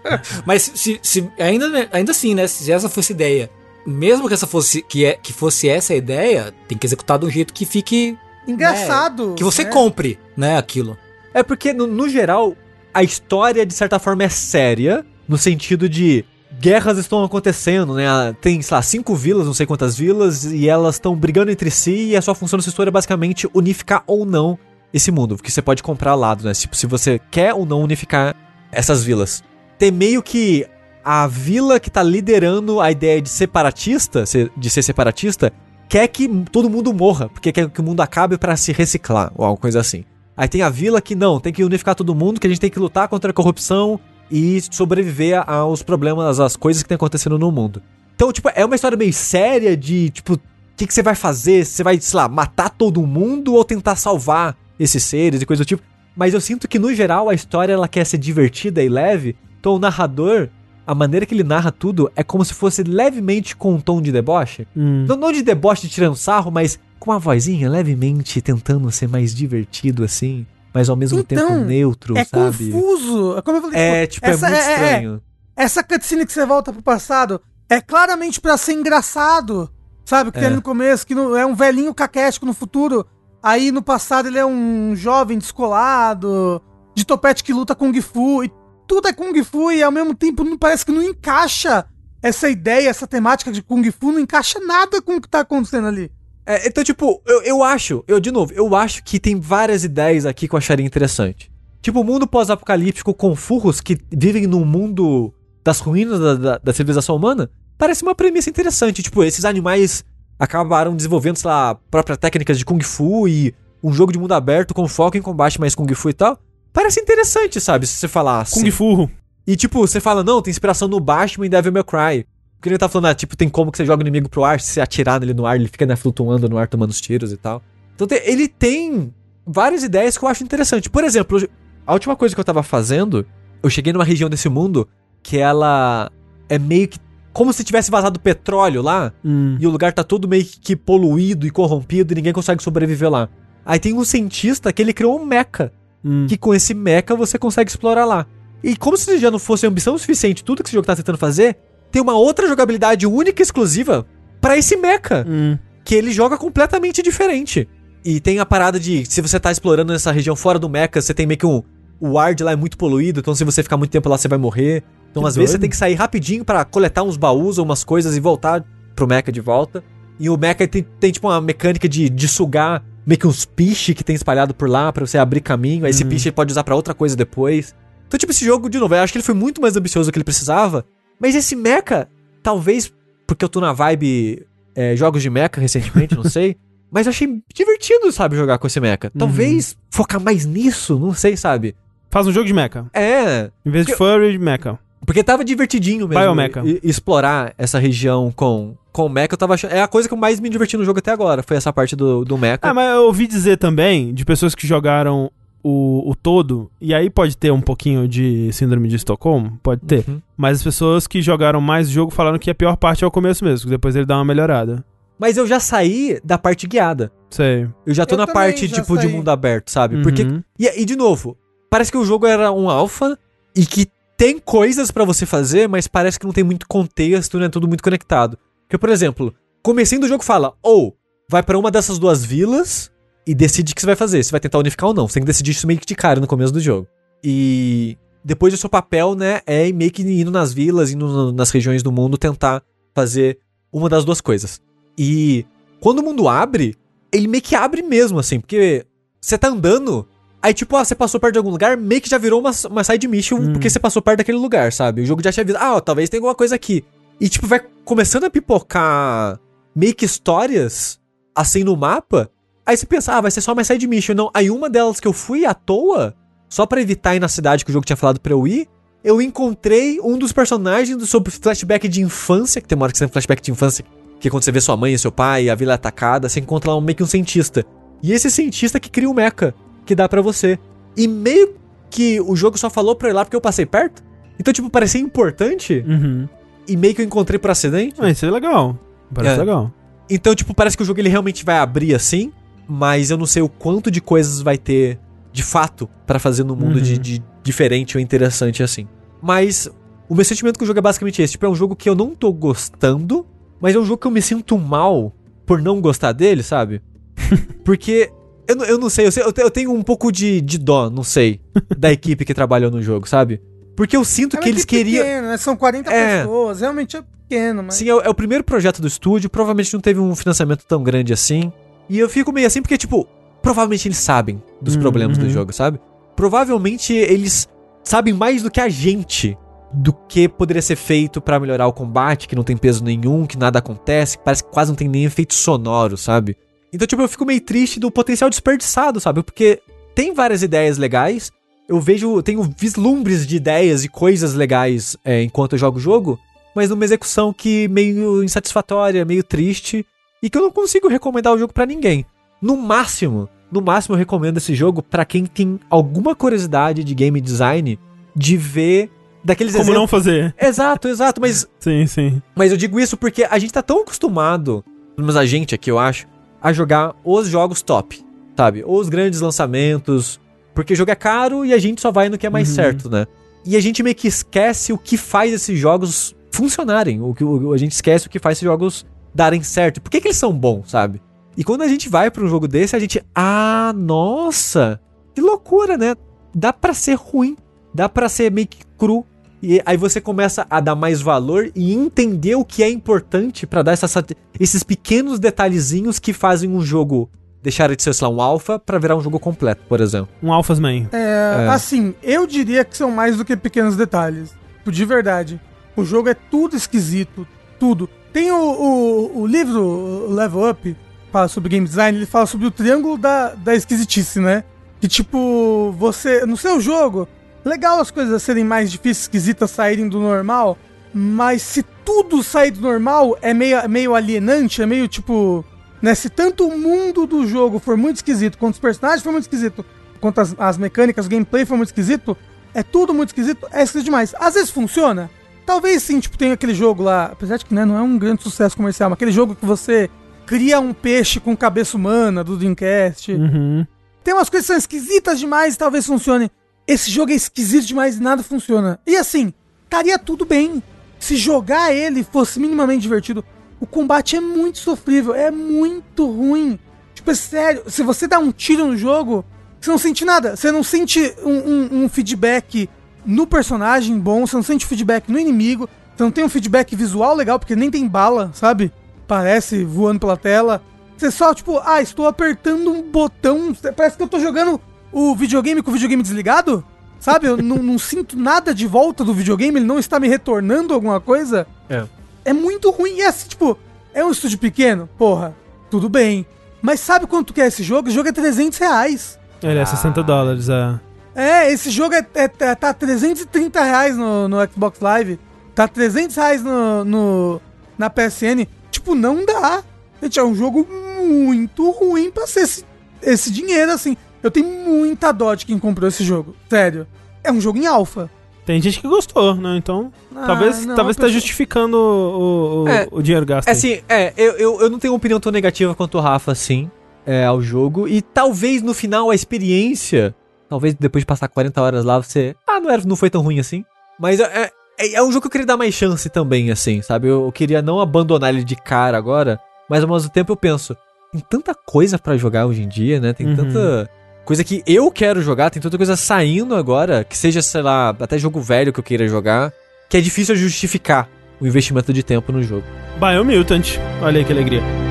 Mas se, se ainda, ainda assim, né? Se essa fosse a ideia, mesmo que essa fosse que, é, que fosse essa a ideia, tem que executar de um jeito que fique. Engraçado. Que você né? compre, né, aquilo. É porque, no, no geral, a história, de certa forma, é séria, no sentido de guerras estão acontecendo, né? Tem, sei lá, cinco vilas, não sei quantas vilas, e elas estão brigando entre si, e a sua função nessa história é basicamente unificar ou não esse mundo, porque você pode comprar lado, né? Tipo, se você quer ou não unificar essas vilas. Tem meio que a vila que tá liderando a ideia de separatista, se- de ser separatista, quer que todo mundo morra, porque quer que o mundo acabe pra se reciclar, ou alguma coisa assim. Aí tem a vila que não, tem que unificar todo mundo, que a gente tem que lutar contra a corrupção e sobreviver aos problemas, às coisas que tem acontecendo no mundo. Então, tipo, é uma história meio séria de, tipo, o que, que você vai fazer? Você vai, sei lá, matar todo mundo ou tentar salvar esses seres e coisa do tipo. Mas eu sinto que, no geral, a história ela quer ser divertida e leve. Então, o narrador, a maneira que ele narra tudo é como se fosse levemente com um tom de deboche. Hum. Não, não de deboche de tirando sarro, mas com uma vozinha levemente tentando ser mais divertido assim, mas ao mesmo Então, tempo neutro, É sabe? confuso. É Como eu falei, É, tipo, é essa muito é- é- estranho. essa cutscene que você volta pro passado é claramente pra ser engraçado. Sabe? Que É. tem ali no começo, que no- é um velhinho caquético no futuro. Aí no passado ele é um jovem descolado, de topete que luta Kung Fu. E tudo é Kung Fu e ao mesmo tempo não parece que não encaixa essa ideia, essa temática de Kung Fu, não encaixa nada com o que tá acontecendo ali. É, então, tipo, eu, eu acho, eu de novo, eu acho que tem várias ideias aqui que eu acharia interessante. Tipo, o mundo pós-apocalíptico com furros que vivem num mundo das ruínas da, da, da civilização humana, parece uma premissa interessante. Tipo, esses animais acabaram desenvolvendo, sei lá, próprias técnicas de Kung Fu e um jogo de mundo aberto com foco em combate mais Kung Fu e tal. Parece interessante, sabe? Se você falar assim. Kung Fu. E tipo, você fala, não, tem inspiração no Batman e Devil May Cry. Porque ele tá falando, ah, tipo, tem como que você joga o inimigo pro ar, se você atirar nele no ar, ele fica né, flutuando no ar tomando os tiros e tal. Então tem- ele tem várias ideias que eu acho interessante. Por exemplo, a última coisa que eu tava fazendo, eu cheguei numa região desse mundo que ela é meio que como se tivesse vazado petróleo lá, Hum. e o lugar tá todo meio que poluído e corrompido e ninguém consegue sobreviver lá. Aí tem um cientista que ele criou um mecha, Hum. que com esse mecha você consegue explorar lá. E como se já não fosse ambição suficiente tudo que esse jogo tá tentando fazer, tem uma outra jogabilidade única e exclusiva pra esse mecha Hum. que ele joga completamente diferente. E tem a parada de, se você tá explorando essa região fora do mecha, você tem meio que um. O ar de lá é muito poluído, então se você ficar muito tempo lá, você vai morrer. Então, Que às vezes, você doido. tem que sair rapidinho pra coletar uns baús ou umas coisas e voltar pro mecha de volta. E o mecha tem, tem tipo uma mecânica de, de sugar meio que uns piche que tem espalhado por lá pra você abrir caminho. Aí esse Uhum. piche ele pode usar pra outra coisa depois. Então, tipo, esse jogo, de novo, eu acho que ele foi muito mais ambicioso do que ele precisava. Mas esse mecha, talvez porque eu tô na vibe é, jogos de mecha recentemente, não sei. Mas eu achei divertido, sabe, jogar com esse mecha. Talvez focar mais nisso, não sei, sabe? Faz um jogo de mecha. É, Em vez de furry, de mecha. porque tava divertidinho mesmo. Biomecha. explorar essa região com, com o mecha, eu tava achando. É a coisa que eu mais me diverti no jogo até agora. Foi essa parte do, do mecha. Ah, mas eu ouvi dizer também de pessoas que jogaram o, o todo, e aí pode ter um pouquinho de síndrome de Estocolmo, pode ter. Uhum. Mas as pessoas que jogaram mais o jogo falaram que a pior parte é o começo mesmo, que depois ele dá uma melhorada. Mas eu já saí da parte guiada. Sei. Eu já tô Eu na parte, tipo, de saí. mundo aberto, sabe? Porque. Uhum. E, e, de novo, parece que o jogo era um alpha e que tem coisas pra você fazer, mas parece que não tem muito contexto, né? Tudo muito conectado. Porque, por exemplo, comecinho do jogo fala, ou vai pra uma dessas duas vilas e decide o que você vai fazer. Se vai tentar unificar ou não. Você tem que decidir isso meio que de cara no começo do jogo. E depois o seu papel, né, é meio que indo nas vilas, indo nas regiões do mundo, tentar fazer uma das duas coisas. E quando o mundo abre, ele meio que abre mesmo, assim, porque você tá andando, aí tipo, ah, você passou perto de algum lugar, meio que já virou uma, uma side mission, Hum. porque você passou perto daquele lugar, sabe? O jogo já te avisa, ah, ó, talvez tenha alguma coisa aqui. E tipo, vai começando a pipocar meio que histórias, assim, no mapa, aí você pensa, ah, vai ser só uma side mission. Não, aí uma delas que eu fui à toa, só pra evitar ir na cidade que o jogo tinha falado pra eu ir, eu encontrei um dos personagens do sobre flashback de infância, que tem uma hora que você tem flashback de infância, que é quando você vê sua mãe e seu pai, a vila é atacada, você encontra lá um, meio que um cientista. E esse cientista que cria um mecha, que dá pra você. E meio que o jogo só falou pra eu ir lá porque eu passei perto. Então, tipo, parecia importante Uhum. E meio que eu encontrei por acidente. Ah, isso é legal. Parece É. legal. Então, tipo, parece que o jogo ele realmente vai abrir assim, mas eu não sei o quanto de coisas vai ter de fato pra fazer no mundo Uhum. de, de diferente ou interessante assim. Mas o meu sentimento com o jogo é basicamente esse, tipo, é um jogo que eu não tô gostando, mas é um jogo que eu me sinto mal por não gostar dele, sabe? Porque eu, não- eu não sei, eu, sei- eu tenho um pouco de, de dó, não sei, da equipe que trabalhou no jogo, sabe? Porque eu sinto É que eles queriam. pequena, né? São 40 É. pessoas, realmente é pequeno, mas... Sim, é, o- é o primeiro projeto do estúdio, provavelmente não teve um financiamento tão grande assim. E eu fico meio assim porque, tipo, provavelmente eles sabem dos Uhum, problemas do uhum. jogo, sabe? Provavelmente eles sabem mais do que a gente do que poderia ser feito pra melhorar o combate, que não tem peso nenhum, que nada acontece, que parece que quase não tem nem efeito sonoro, sabe? Então, tipo, eu fico meio triste do potencial desperdiçado, sabe? Porque tem várias ideias legais, eu vejo, tenho vislumbres de ideias e coisas legais é, enquanto eu jogo o jogo, mas numa execução que meio insatisfatória, meio triste, e que eu não consigo recomendar o jogo pra ninguém. No máximo, no máximo eu recomendo esse jogo pra quem tem alguma curiosidade de game design, de ver daqueles Como não fazer? Exato, exato, mas Sim, sim. mas eu digo isso porque a gente tá tão acostumado, pelo menos a gente aqui, eu acho, a jogar os jogos top, sabe? Os grandes lançamentos, porque o jogo é caro e a gente só vai no que é mais Uhum. certo, né? E a gente meio que esquece o que faz esses jogos funcionarem, o que a gente esquece o que faz esses jogos darem certo. Por que, que eles são bons, sabe? E quando a gente vai pra um jogo desse, a gente, ah, nossa, que loucura, né? Dá pra ser ruim, dá pra ser meio que cru. E aí você começa a dar mais valor e entender o que é importante pra dar essa esses pequenos detalhezinhos que fazem um jogo deixar de ser, sei lá, um alpha pra virar um jogo completo, por exemplo. Um Alphas Man. É, É. Assim, eu diria que são mais do que pequenos detalhes. Tipo, De verdade. O jogo é tudo esquisito. Tudo. Tem o, o, o livro o Level Up, fala sobre game design, ele fala sobre o triângulo da, da esquisitice, né? Que tipo, você. No seu jogo, legal as coisas serem mais difíceis, esquisitas, saírem do normal. Mas se tudo sair do normal, é meio, meio alienante, é meio tipo. Né? Se tanto o mundo do jogo for muito esquisito, quanto os personagens for muito esquisito, quanto as, as mecânicas, o gameplay for muito esquisito, é tudo muito esquisito, é esquisito demais. Às vezes funciona, talvez sim, tipo, tem aquele jogo lá, apesar de que né, não é um grande sucesso comercial, mas aquele jogo que você cria um peixe com cabeça humana do Dreamcast. Uhum. Tem umas coisas que são esquisitas demais e talvez funcione. Esse jogo é esquisito demais e nada funciona. E assim, estaria tudo bem se jogar ele fosse minimamente divertido. O combate é muito sofrível, é muito ruim. Tipo, é sério, se você dá um tiro no jogo, você não sente nada. Você não sente um, um- um feedback no personagem bom, você não sente feedback no inimigo, você não tem um feedback visual legal, porque nem tem bala, sabe? Parece voando pela tela. Você só, tipo, ah, estou apertando um botão. Parece que eu tô jogando o videogame com o videogame desligado. Sabe? Eu não, não sinto nada de volta do videogame, ele não está me retornando alguma coisa. É. É muito ruim. E assim, tipo, é um estúdio pequeno? Porra, tudo bem. Mas sabe quanto que é esse jogo? Esse jogo é 300 reais. Ele é 60 dólares, é. É, esse jogo é, é- é- tá 330 reais no, no Xbox Live. Tá 300 reais no, no- na PSN. Tipo, não dá. Gente, é um jogo muito ruim pra ser esse, esse dinheiro, assim. Eu tenho muita dó de quem comprou esse jogo. Sério. É um jogo em alfa. Tem gente que gostou, né? Então, Ah, talvez, não, talvez tá justificando o, o, É, o dinheiro gasto. É assim, é, eu, eu, eu não tenho uma opinião tão negativa quanto o Rafa, assim, é, ao jogo. E talvez no final a experiência, talvez depois de passar 40 horas lá, você. Ah, não, era, não foi tão ruim assim. Mas é, é, é um jogo que eu queria dar mais chance também, assim, sabe? Eu, eu queria não abandonar ele de cara agora, mas ao mesmo tempo eu penso, tem tanta coisa pra jogar hoje em dia, né? Tem Uhum. tanta coisa que eu quero jogar, tem tanta coisa saindo agora, que seja, sei lá, até jogo velho que eu queira jogar, que é difícil justificar o investimento de tempo no jogo. Biomutant. Olha aí que alegria.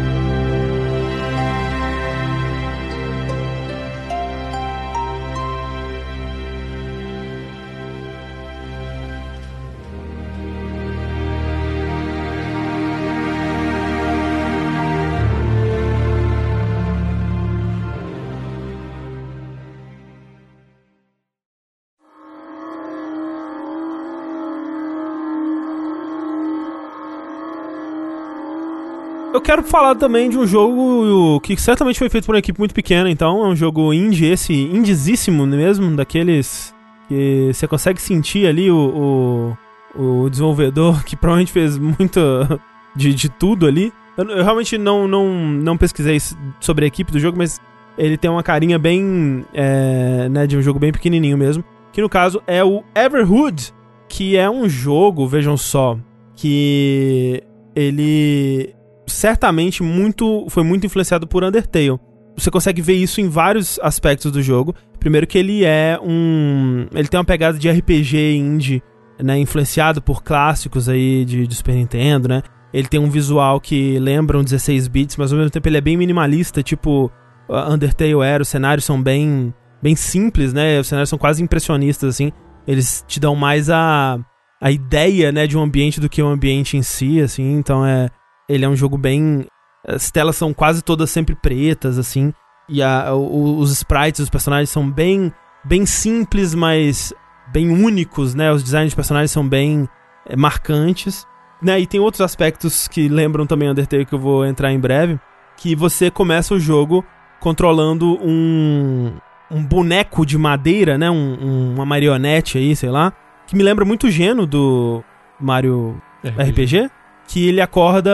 Eu quero falar também de um jogo que certamente foi feito por uma equipe muito pequena, então é um jogo indie, esse indizíssimo mesmo, daqueles que você consegue sentir ali o, o, o desenvolvedor que provavelmente fez muito de, de tudo ali. Eu, eu realmente não, não, não pesquisei sobre a equipe do jogo, mas ele tem uma carinha bem, é, né, de um jogo bem pequenininho mesmo, que no caso é o Everhood, que é um jogo, vejam só, que ele certamente muito foi muito influenciado por Undertale. Você consegue ver isso em vários aspectos do jogo. Primeiro que ele é um, ele tem uma pegada de RPG indie, né, influenciado por clássicos aí de, de Super Nintendo, né? Ele tem um visual que lembra um 16 bits, mas ao mesmo tempo ele é bem minimalista, tipo uh, Undertale era, os cenários são bem bem simples, né? Os cenários são quase impressionistas assim. Eles te dão mais a a ideia, né, de um ambiente do que o ambiente em si, assim. Então é ele é um jogo bem. As telas são quase todas sempre pretas, assim. E a, o- os sprites, os personagens são bem, bem simples, mas bem únicos, né? Os designs de personagens são bem é, marcantes. Né? E tem outros aspectos que lembram também Undertale que eu vou entrar em breve. Que você começa o jogo controlando um, um boneco de madeira, né? Um- um- uma marionete aí, sei lá. Que me lembra muito o Geno do Mario RPG, que ele acorda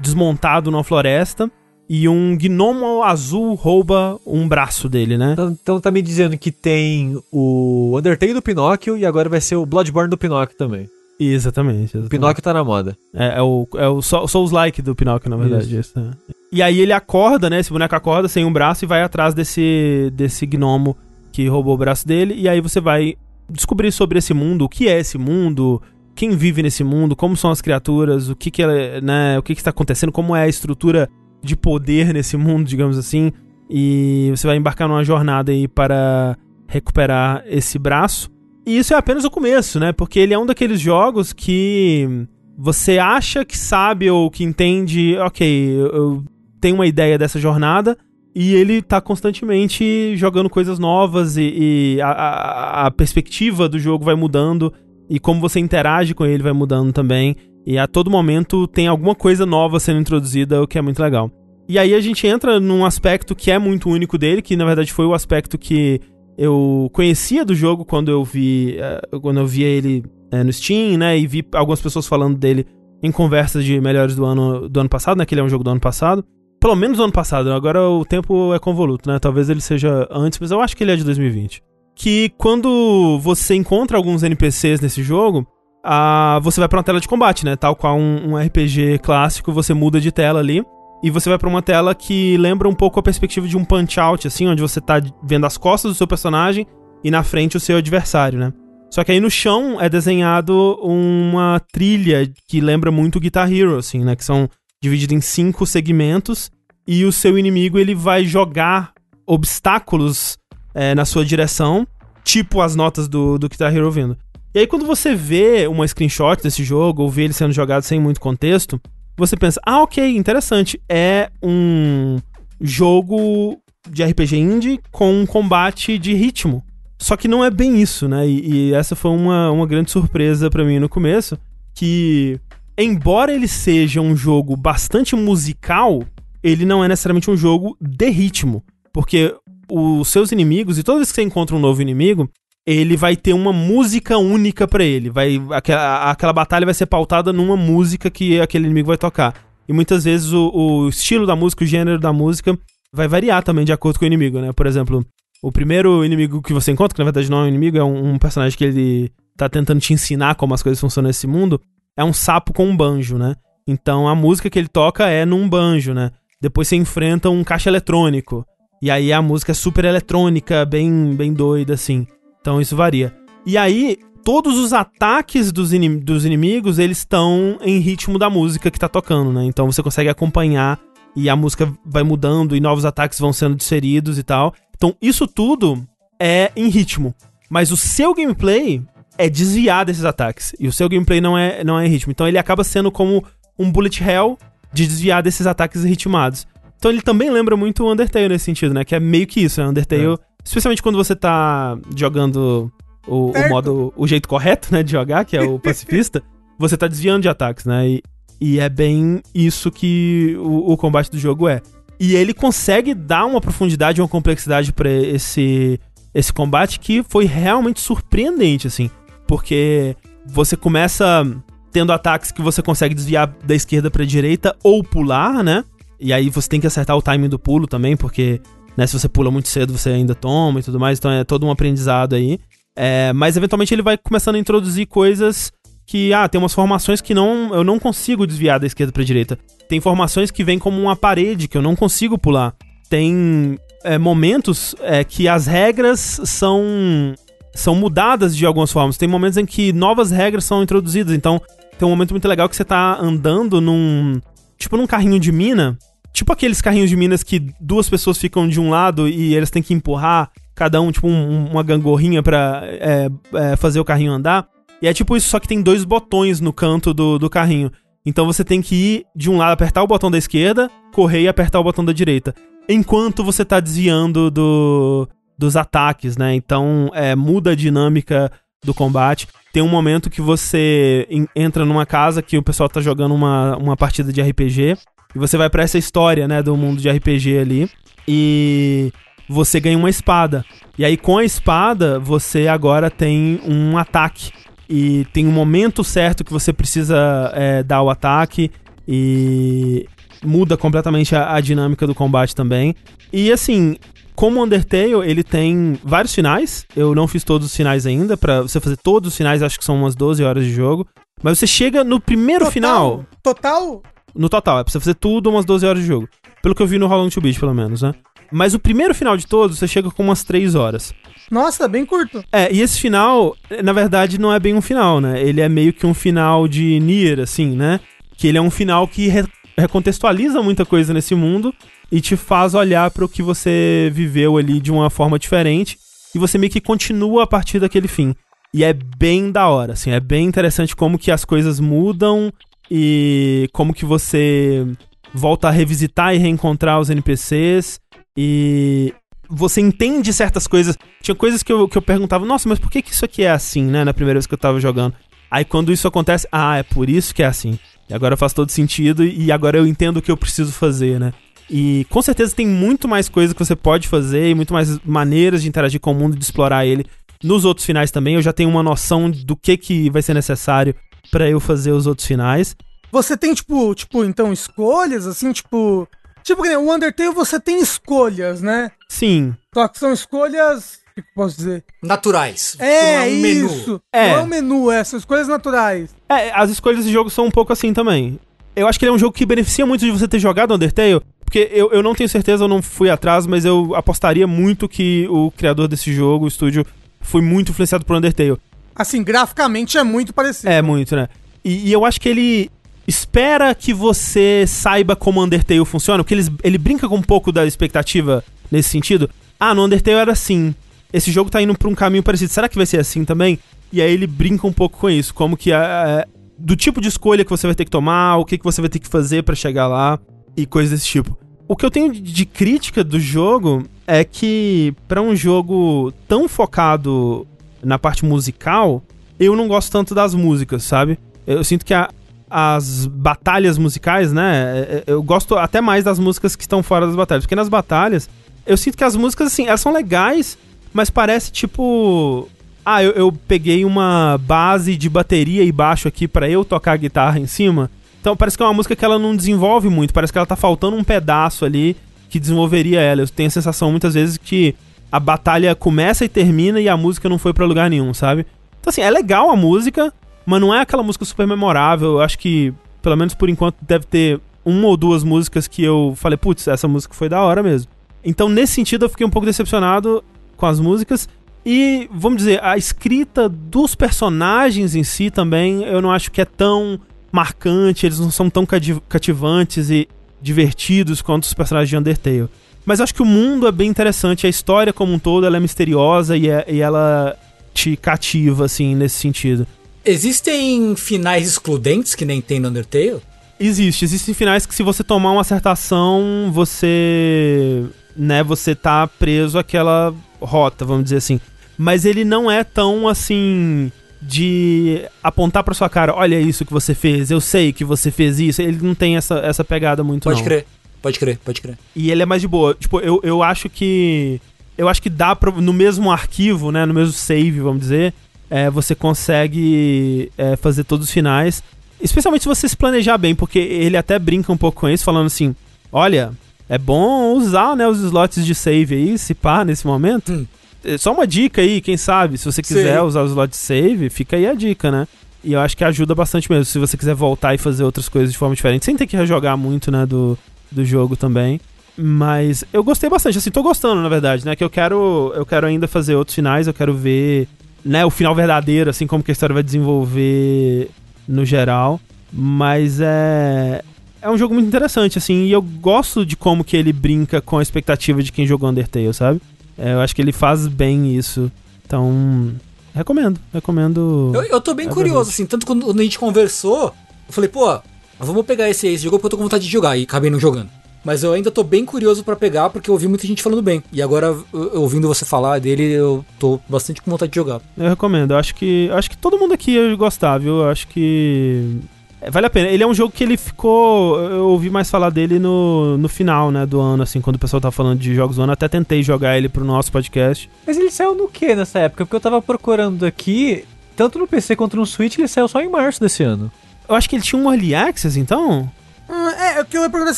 desmontado numa floresta e um gnomo azul rouba um braço dele, né? Então, então tá me dizendo que tem o Undertale do Pinóquio e agora vai ser o Bloodborne do Pinóquio também. Exatamente. O exatamente. Pinóquio tá na moda. É, é o, é o Sou- Souls-like do Pinóquio, na verdade. Isso. é. E aí ele acorda, né? Esse boneco acorda sem um braço e vai atrás desse, desse gnomo que roubou o braço dele. E aí você vai descobrir sobre esse mundo, o que é esse mundo, quem vive nesse mundo, como são as criaturas, o que que ela, né, o que que está acontecendo, como é a estrutura de poder nesse mundo, digamos assim. E você vai embarcar numa jornada aí para recuperar esse braço. E isso é apenas o começo, né? Porque ele é um daqueles jogos que você acha que sabe ou que entende, ok, eu, tenho uma ideia dessa jornada, e ele tá constantemente jogando coisas novas e, e a, a- a perspectiva do jogo vai mudando e como você interage com ele vai mudando também. E a todo momento tem alguma coisa nova sendo introduzida, o que é muito legal. E aí a gente entra num aspecto que é muito único dele, que na verdade foi o aspecto que eu conhecia do jogo quando eu vi, eh, quando eu via ele é, no Steam, né? E vi algumas pessoas falando dele em conversas de melhores do ano, do ano passado, né? Que ele é um jogo do ano passado. Pelo menos do ano passado, né? agora o tempo é convoluto, né? Talvez ele seja antes, mas eu acho que ele é de 2020. Que quando você encontra alguns NPCs nesse jogo, a, você vai pra uma tela de combate, né? Tal qual um, um RPG clássico, você muda de tela ali. E você vai para uma tela que lembra um pouco a perspectiva de um punch-out, assim, onde você tá vendo as costas do seu personagem e na frente o seu adversário, né? Só que aí no chão é desenhado uma trilha que lembra muito Guitar Hero, assim, né? Que são divididos em cinco segmentos e o seu inimigo ele vai jogar obstáculos é, na sua direção, tipo as notas do, do Guitar Hero vindo. E aí quando você vê uma screenshot desse jogo ou vê ele sendo jogado sem muito contexto, você pensa, ah, ok, interessante. É um jogo de RPG indie com um combate de ritmo. Só que não é bem isso, né? E, e essa foi uma, uma grande surpresa para mim no começo. Que, embora ele seja um jogo bastante musical, ele não é necessariamente um jogo de ritmo. Porque os seus inimigos, e toda vez que você encontra um novo inimigo, ele vai ter uma música única para ele. Vai, aquela, aquela batalha vai ser pautada numa música que aquele inimigo vai tocar. E muitas vezes o, o, estilo da música, o gênero da música, vai variar também de acordo com o inimigo, né? Por exemplo, o primeiro inimigo que você encontra, que na verdade não é um inimigo, é um, um personagem que ele tá tentando te ensinar como as coisas funcionam nesse mundo, é um sapo com um banjo, né? Então a música que ele toca é num banjo, né? Depois você enfrenta um caixa eletrônico. E aí a música é super eletrônica, bem, bem doida, assim. Então isso varia. E aí, todos os ataques dos, inim dos inimigos, eles estão em ritmo da música que tá tocando, né? Então você consegue acompanhar e a música vai mudando e novos ataques vão sendo inseridos e tal. Então isso tudo é em ritmo. Mas o seu gameplay é desviar desses ataques. E o seu gameplay não é, não é em ritmo. Então ele acaba sendo como um bullet hell de desviar desses ataques ritmados. Então ele também lembra muito o Undertale nesse sentido, né? Que é meio que isso, né? Undertale é Especialmente quando você tá jogando o, o, modo, o jeito correto, né, de jogar, que é o pacifista, você tá desviando de ataques, né? E, e é bem isso que o, o, combate do jogo é. E ele consegue dar uma profundidade, uma complexidade para esse esse combate que foi realmente surpreendente, assim, porque você começa tendo ataques que você consegue desviar da esquerda para direita ou pular, né? E aí você tem que acertar o timing do pulo também, porque né? Se você pula muito cedo, você ainda toma e tudo mais. Então é todo um aprendizado aí. É, mas eventualmente ele vai começando a introduzir coisas que, ah, tem umas formações que não eu não consigo desviar da esquerda pra direita. Tem formações que vêm como uma parede que eu não consigo pular. Tem é, momentos é, que as regras são são mudadas de algumas formas. Tem momentos em que novas regras são introduzidas. Então, tem um momento muito legal que você tá andando num. Tipo num carrinho de mina. Tipo aqueles carrinhos de Minas que duas pessoas ficam de um lado e eles têm que empurrar cada um, tipo, um, uma gangorrinha pra é, é, fazer o carrinho andar. E é tipo isso, só que tem dois botões no canto do, do carrinho. Então você tem que ir de um lado, apertar o botão da esquerda, correr e apertar o botão da direita. Enquanto você tá desviando do, dos ataques, né? Então é, muda a dinâmica do combate. Tem um momento que você entra numa casa que o pessoal tá jogando uma, uma partida de RPG. E você vai para essa história, né, do mundo de RPG ali. E você ganha uma espada. E aí, com a espada, você agora tem um ataque. E tem um momento certo que você precisa é, dar o ataque. E muda completamente a, a, dinâmica do combate também. E assim, como Undertale, ele tem vários finais. Eu não fiz todos os finais ainda. para você fazer todos os finais, acho que são umas 12 horas de jogo. Mas você chega no primeiro total, final. Total? No total, é pra você fazer tudo umas 12 horas de jogo. Pelo que eu vi no How Long to Beat, pelo menos, né? Mas o primeiro final de todos, você chega com umas 3 horas. Nossa, bem curto. É, e esse final, na verdade, não é bem um final, né? Ele é meio que um final de Nier, assim, né? Que ele é um final que re recontextualiza muita coisa nesse mundo e te faz olhar para o que você viveu ali de uma forma diferente e você meio que continua a partir daquele fim. E é bem da hora, assim, é bem interessante como que as coisas mudam e como que você volta a revisitar e reencontrar os NPCs e você entende certas coisas. Tinha coisas que eu, que eu perguntava, nossa, mas por que, que isso aqui é assim, né? Na primeira vez que eu tava jogando. Aí quando isso acontece, ah, é por isso que é assim. E agora faz todo sentido e agora eu entendo o que eu preciso fazer, né? E com certeza tem muito mais coisa que você pode fazer e muito mais maneiras de interagir com o mundo, de explorar ele nos outros finais também. Eu já tenho uma noção do que, que vai ser necessário pra eu fazer os outros finais. Você tem, tipo, tipo, então, escolhas, assim, tipo. Tipo, que nem o Undertale você tem escolhas, né? Sim. Só que são escolhas. O que posso dizer? Naturais. É, Não um menu. isso. É. Não é um menu, é, são escolhas naturais. É, as escolhas de jogo são um pouco assim também. Eu acho que ele é um jogo que beneficia muito de você ter jogado Undertale, porque eu, eu não tenho certeza, eu não fui atrás, mas eu apostaria muito que o criador desse jogo, o estúdio, foi muito influenciado por Undertale. Assim, graficamente é muito parecido. É, muito, né? E, e eu acho que ele espera que você saiba como Undertale funciona, porque ele, ele brinca com um pouco da expectativa nesse sentido. Ah, no Undertale era assim. Esse jogo tá indo pra um caminho parecido. Será que vai ser assim também? E aí ele brinca um pouco com isso, como que é, do tipo de escolha que você vai ter que tomar, o que, que você vai ter que fazer pra chegar lá e coisas desse tipo. O que eu tenho de- crítica do jogo é que pra um jogo tão focado na parte musical, eu não gosto tanto das músicas, sabe? Eu sinto que a- as batalhas musicais, né? é- é- Eu gosto até mais das músicas que estão fora das batalhas, porque nas batalhas eu sinto que as músicas assim, elas são legais, mas parece tipo ah, eu, eu peguei uma base de bateria e baixo aqui pra eu tocar a guitarra em cima. Então parece que é uma música que ela não desenvolve muito, parece que ela tá faltando um pedaço ali que desenvolveria ela. Eu tenho a sensação muitas vezes que a batalha começa e termina e a música não foi pra lugar nenhum, sabe? Então assim, é legal a música, mas não é aquela música super memorável. Eu acho que, pelo menos por enquanto, deve ter uma ou duas músicas que eu falei, putz, essa música foi da hora mesmo. Então, nesse sentido, eu fiquei um pouco decepcionado com as músicas. E, vamos dizer, a escrita dos personagens em si também, eu não acho que é tão marcante, eles não são tão cati- cativantes e divertidos quanto os personagens de Undertale. Mas acho que o mundo é bem interessante, a história como um todo ela é misteriosa e, é- e ela te cativa, assim, nesse sentido. Existem finais excludentes que nem tem no Undertale? Existe, existem finais que se você tomar uma certa ação, você, né, você tá preso àquela rota, vamos dizer assim. Mas ele não é tão assim de apontar pra sua cara, olha isso que você fez, eu sei que você fez isso. Ele não tem essa, essa pegada muito Pode não. crer, pode crer, pode crer. E ele é mais de boa. Tipo, eu, eu acho que. Eu acho que dá pra. No mesmo arquivo, né? No mesmo save, vamos dizer. é, você consegue é, fazer todos os finais. Especialmente se você se planejar bem, porque ele até brinca um pouco com isso, falando assim: olha, é bom usar né, os slots de save aí, se pá, nesse momento. Hum. É Só uma dica aí, quem sabe, se você quiser Sei. usar os slots de save, fica aí a dica, né? E eu acho que ajuda bastante mesmo, se você quiser voltar e fazer outras coisas de forma diferente, sem ter que rejogar muito, né, do, do jogo também. Mas eu gostei bastante, assim, tô gostando, na verdade, né? Que eu quero, eu quero ainda fazer outros finais, eu quero ver, né, o final verdadeiro, assim, como que a história vai desenvolver no geral. Mas é. É um jogo muito interessante, assim, e eu gosto de como que ele brinca com a expectativa de quem jogou Undertale, sabe? É, eu acho que ele faz bem isso. Então, recomendo, recomendo. Eu, eu tô bem É curioso, assim, tanto quando a gente conversou, eu falei, pô, vamos pegar esse, esse jogo porque eu tô com vontade de jogar e acabei não jogando. Mas eu ainda tô bem curioso pra pegar porque eu ouvi muita gente falando bem. E agora, ouvindo você falar dele, eu tô bastante com vontade de jogar. Eu recomendo. Eu acho que eu acho que todo mundo aqui ia gostar, viu? Eu acho que é, vale a pena. Ele é um jogo que ele ficou, eu ouvi mais falar dele no, no final, né, do ano, assim, quando o pessoal tava falando de jogos do ano, até tentei jogar ele pro nosso podcast. Mas ele saiu no que nessa época? Porque eu tava procurando aqui, tanto no PC quanto no Switch, ele saiu só em março desse ano. Eu acho que ele tinha um early access, então. Hum, é, é o que eu ia perguntar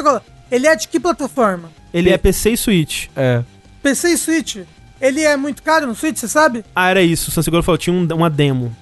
agora. Ele é de que plataforma? Ele é PC e Switch. É. PC e Switch. Ele é muito caro no Switch, você sabe? Ah, era isso. O Sanseguro falou, tinha um- uma demo.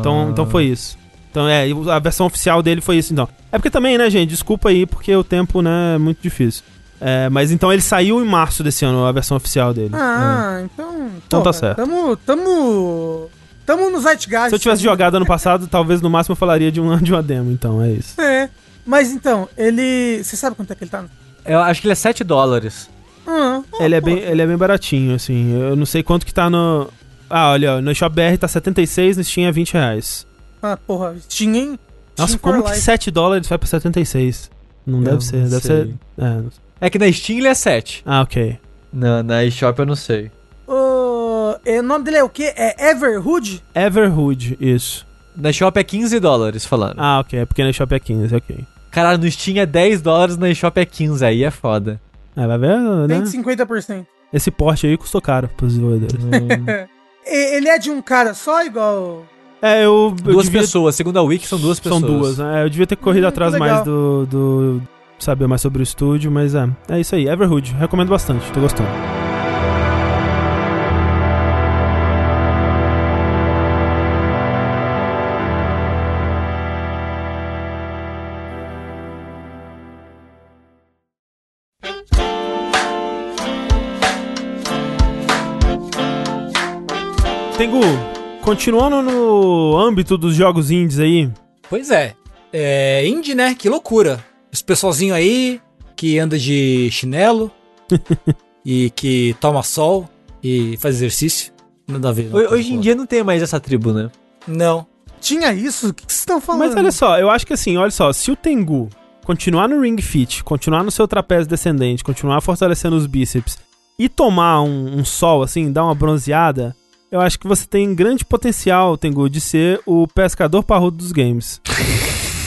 Então, então foi isso. Então é, a versão oficial dele foi isso então. É porque também, né, gente, desculpa aí, porque o tempo, né, é muito difícil. É, mas então ele saiu em março desse ano, a versão oficial dele. Ah, então. É. Então tá certo. Tamo. Tamo. Tamo no Zeitgeist. Se eu tivesse jogado ano passado, talvez no máximo eu falaria de uma, de uma demo, então é isso. É. Mas então, ele. Você sabe quanto é que ele tá? Eu acho que ele é 7 dólares. Ah, Ele é, bem, ele é bem baratinho, assim. Eu não sei quanto que tá no. Ah, olha, ó, no Shop BR tá 76, no Steam é 20 reais. Ah, porra. Steam, hein? Nossa, Steam como que life. 7 dólares vai pra 76? Não Eu deve não ser, deve sei. ser. É, não sei. É que na Steam ele é 7. Ah, ok. Na, na eShop eu não sei. Ô, é, o nome dele é o quê? É Everhood? Everhood, isso. Na eShop é 15 dólares falando. Ah, ok, é porque no Shop é 15, ok. Caralho, no Steam é 10 dólares, na eShop é 15, aí é foda. É, vai ver, né? 150%. Esse porte aí custou caro pros desenvolvedores. e- ele é de um cara só, igual. É, eu, eu Duas devia- pessoas, segundo a Wiki, são duas pessoas. São duas, né? Eu devia ter corrido Hum, atrás mais do, do. Saber mais sobre o estúdio, mas é. É isso aí. Everhood, recomendo bastante, tô gostando. Continuando no âmbito dos jogos indies aí, Pois é. É indie, né? Que loucura. Esse pessoalzinho aí que anda de chinelo e que toma sol e faz exercício. Nada a ver. não, Ho- Hoje em dia não tem mais essa tribo, né? Não. Tinha isso? O que vocês estão falando? Mas olha só, eu acho que assim, olha só, se o Tengu continuar no Ring Fit, continuar no seu trapézio descendente, continuar fortalecendo os bíceps e tomar um, um sol, assim, dar uma bronzeada, eu acho que você tem grande potencial, Tengu, de ser o pescador parrudo dos games.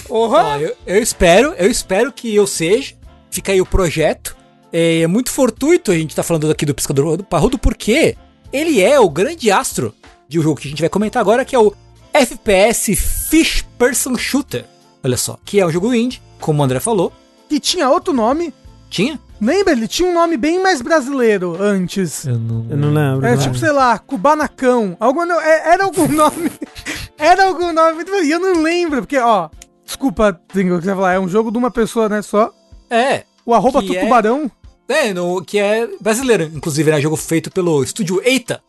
Porra! Ó, eu, eu espero, eu espero que eu seja. Fica aí o projeto. É, muito fortuito a gente tá falando aqui do Pescador Parrudo, porque ele é o grande astro de um jogo que a gente vai comentar agora, que é o FPS Fish Person Shooter. Olha só, que é um jogo indie, como o André falou. Que tinha outro nome. Tinha? Lembra? Ele tinha um nome bem mais brasileiro antes. Eu não, Eu não lembro. Era não tipo, lembro. sei lá, Cubanacão. Algum, é- era algum nome. era algum nome. muito- E eu não lembro, porque, ó. Desculpa, Tingo, o que você vai falar. É um jogo de uma pessoa, né? Só. É. O arroba Que é- Tutubarão. É, no, que é brasileiro. Inclusive, é jogo feito pelo estúdio Eita.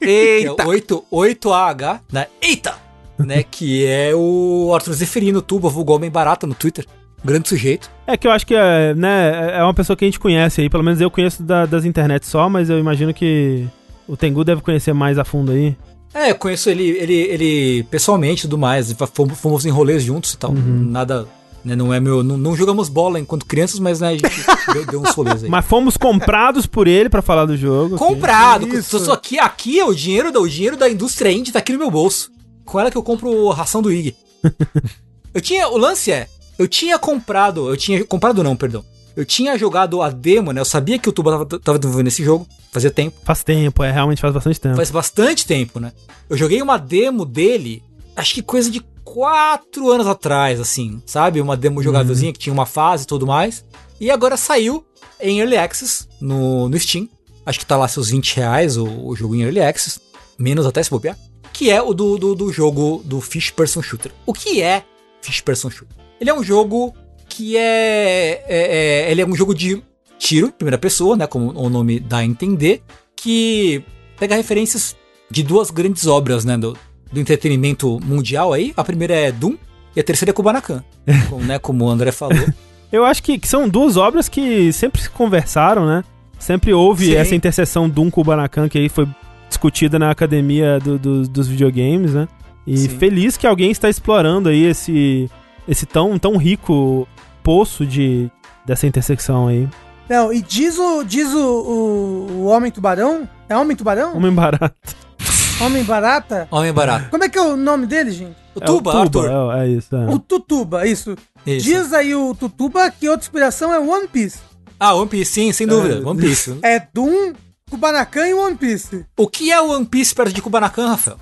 Que é o 8, 8AH, né? Eita! né? Que é o Arthur Zeferino, Tuba, vulgo Homem Barata no Twitter. Grande sujeito. É que eu acho que é, né, é uma pessoa que a gente conhece aí, pelo menos eu conheço da- das internet só, mas eu imagino que o Tengu deve conhecer mais a fundo aí. É, eu conheço ele, ele, ele pessoalmente e tudo mais. Fomos, fomos em rolês juntos e tal. Nada. Né, não é meu. Não, não jogamos bola enquanto crianças, mas né, a gente deu, deu uns rolês aí. Mas fomos comprados por ele pra falar do jogo. Comprado! Isso. Só aqui, aqui é o dinheiro, da, o dinheiro da indústria indie tá aqui no meu bolso. Com ela que eu compro ração do IG. eu tinha. O lance é. Eu tinha comprado. Eu tinha. Comprado não, perdão. Eu tinha jogado a demo, né? Eu sabia que o Tuba tava, tava desenvolvendo esse jogo. Fazia tempo. Faz tempo, é, realmente faz bastante tempo. Faz bastante tempo, né? Eu joguei uma demo dele, acho que coisa de quatro anos atrás, assim, sabe? Uma demo jogávelzinha que tinha uma fase e tudo mais. E agora saiu em Early Access no, no Steam. Acho que tá lá seus 20 reais o, o jogo em Early Access. Menos até se bobear. Que é o do, do, do jogo do Fish Person Shooter. O que é Fish Person Shooter? Ele é um jogo que é, é- é- Ele é um jogo de tiro, em primeira pessoa, né? Como o nome dá a entender. Que pega referências de duas grandes obras, né? Do, do entretenimento mundial aí. A primeira é Doom e a terceira é Kubanakan. como, né, como o André falou. Eu acho que, que são duas obras que sempre se conversaram, né? Sempre houve Sim. essa interseção Doom com o Banacan, que aí foi discutida na academia do- do- dos videogames, né? E Sim. feliz que alguém está explorando aí esse, esse tão, tão rico poço de, dessa intersecção aí. Não, e diz o. Diz o, o, o Homem Tubarão. É Homem Tubarão? Homem barato. Homem Barata? Homem barato. Como é que é o nome dele, gente? O É Tuba, Arthur. É, é isso, é. O Tutuba, isso. Isso. Diz aí o Tutuba que outra inspiração é One Piece. Ah, One Piece, sim, sem dúvida. É. One Piece. É Doom, Kubanakan e One Piece. O que é o One Piece perto de Kubanakan, Rafael?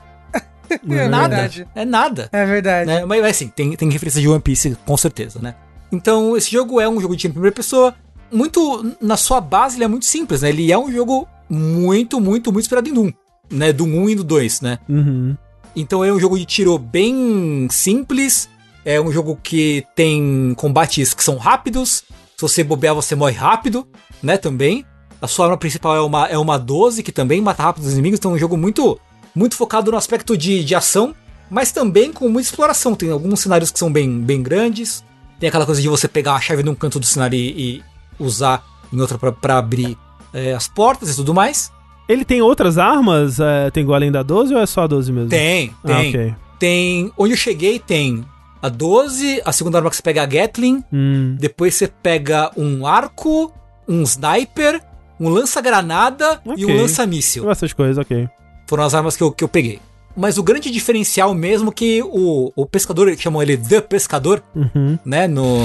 É nada. verdade. É nada. É verdade. né? Mas assim, tem, tem referência de One Piece, com certeza, né? Então, esse jogo é um jogo de tiro em primeira pessoa. Muito, na sua base, ele é muito simples, né? Ele é um jogo muito, muito, muito inspirado em Doom. Né? Doom 1 e do 2, né? Uhum. Então é um jogo de tiro bem simples. É um jogo que tem combates que são rápidos. Se você bobear, você morre rápido, né? Também. A sua arma principal é uma, é uma 12, que também mata rápido os inimigos. Então é um jogo muito, muito focado no aspecto de, de ação, mas também com muita exploração. Tem alguns cenários que são bem, bem grandes. Tem aquela coisa de você pegar uma chave num canto do cenário e, e usar em outra pra- pra abrir é, as portas e tudo mais. Ele tem outras armas? É, tem igual além da 12 ou é só a 12 mesmo? Tem, Ah, tem. ok. Tem. Onde eu cheguei tem a 12, a segunda arma que você pega é a Gatling, Hum. depois você pega um arco, um sniper, um lança-granada e um lança-míssil. Essas coisas, ok. Foram as armas que eu, que eu peguei. Mas o grande diferencial mesmo que o, o pescador, chamam ele The Pescador, Uhum. né, no,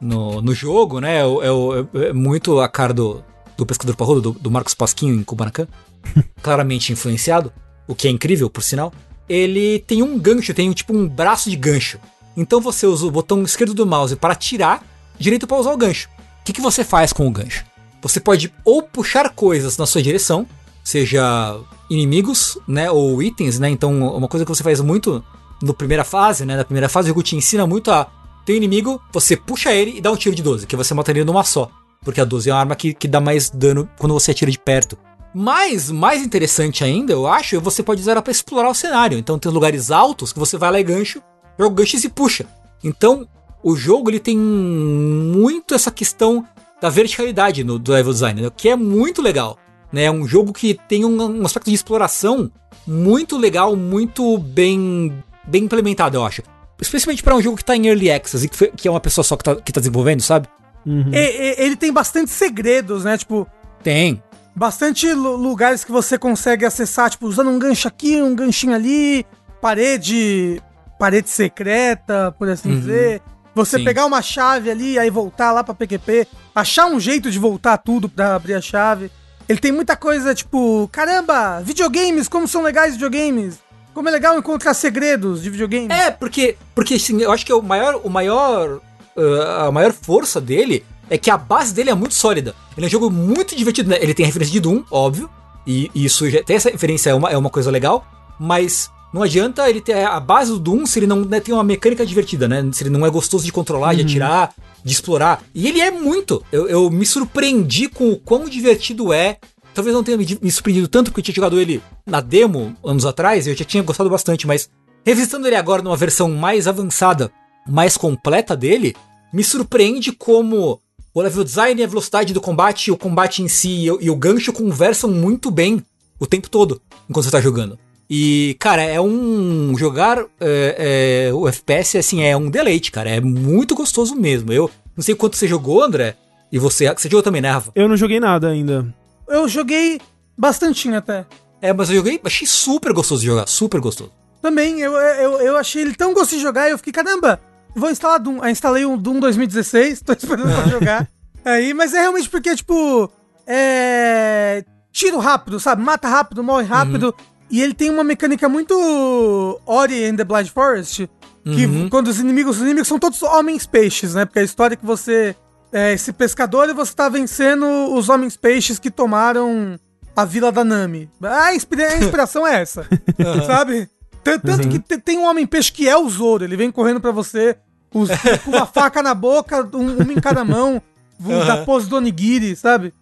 no, no jogo, né, é, é é muito a cara do, do Pescador Parrudo, do, do Marcos Pasquinho em Kubanacan, claramente influenciado. o que é incrível, por sinal, ele tem um gancho, tem um, tipo um braço de gancho. Então você usa o botão esquerdo do mouse para atirar, direito para usar o gancho. O que, que você faz com o gancho? Você pode ou puxar coisas na sua direção, seja inimigos, né, ou itens, né? Então, uma coisa que você faz muito no primeira fase, né? Na primeira fase, o jogo te ensina muito a tem um inimigo, você puxa ele e dá um tiro de 12, que você mataria numa só. Porque a 12 é uma arma que, que dá mais dano quando você atira de perto. Mas, mais interessante ainda, eu acho, é você pode usar ela pra explorar o cenário. Então tem lugares altos que você vai lá e gancho, joga o gancho e se puxa. Então, o jogo ele tem muito essa questão da verticalidade no do level design, né? que é muito legal. Né? É um jogo que tem um, um aspecto de exploração muito legal, muito bem, bem implementado, eu acho. Especialmente para um jogo que tá em Early Access e que, foi, que é uma pessoa só que tá, que tá desenvolvendo, sabe? Uhum. E- e- ele tem bastante segredos, né? Tipo, Tem. bastante lu- lugares que você consegue acessar, tipo, usando um gancho aqui, um ganchinho ali, parede. parede secreta, por assim Uhum. dizer. Você Sim. pegar uma chave ali, aí voltar lá pra PQP, achar um jeito de voltar tudo pra abrir a chave. Ele tem muita coisa, tipo, caramba, videogames, como são legais videogames. Como é legal encontrar segredos de videogame. É, porque, porque assim, eu acho que o maior, o maior, ah, a maior força dele é que a base dele é muito sólida. Ele é um jogo muito divertido, né? Ele tem referência de Doom, óbvio, e isso já tem essa referência é uma, é uma coisa legal, mas não adianta ele ter a base do Doom se ele não né, tem uma mecânica divertida, né? Se ele não é gostoso de controlar, de atirar, de explorar. E ele é muito. Eu, eu me surpreendi com o quão divertido é. Talvez não tenha me, surpreendido tanto porque eu tinha jogado ele na demo anos atrás e eu já tinha gostado bastante, mas revisitando ele agora numa versão mais avançada, mais completa dele, me surpreende como o level design a velocidade do combate, o combate em si e, o- gancho conversam muito bem o tempo todo enquanto você tá jogando. E, cara, é um. Jogar é, é, o FPS, assim, é um deleite, cara. É muito gostoso mesmo. Eu não sei quanto você jogou, André. E você. Você jogou também, né, Rafa? Eu não joguei nada ainda. Eu joguei bastantinho até. É, mas eu joguei, achei super gostoso de jogar, super gostoso. Também, eu, eu, eu achei ele tão gostoso de jogar, eu fiquei, caramba, vou instalar Doom. Aí instalei um Doom 2016, tô esperando pra jogar. Aí, mas é realmente porque, tipo, é. Tiro rápido, sabe? Mata rápido, morre rápido. E ele tem uma mecânica muito Ori and the Blind Forest. Que Uhum. quando os inimigos. Os inimigos são todos homens peixes, né? Porque a história é que você. É esse pescador e você tá vencendo os homens peixes que tomaram a vila da Nami. A, inspira- a inspiração é essa. Sabe? Tan- Tanto que te- tem um homem peixe que é o Zoro, ele vem correndo pra você, os- com uma faca na boca, um, uma em cada mão, da pose do Onigiri, sabe?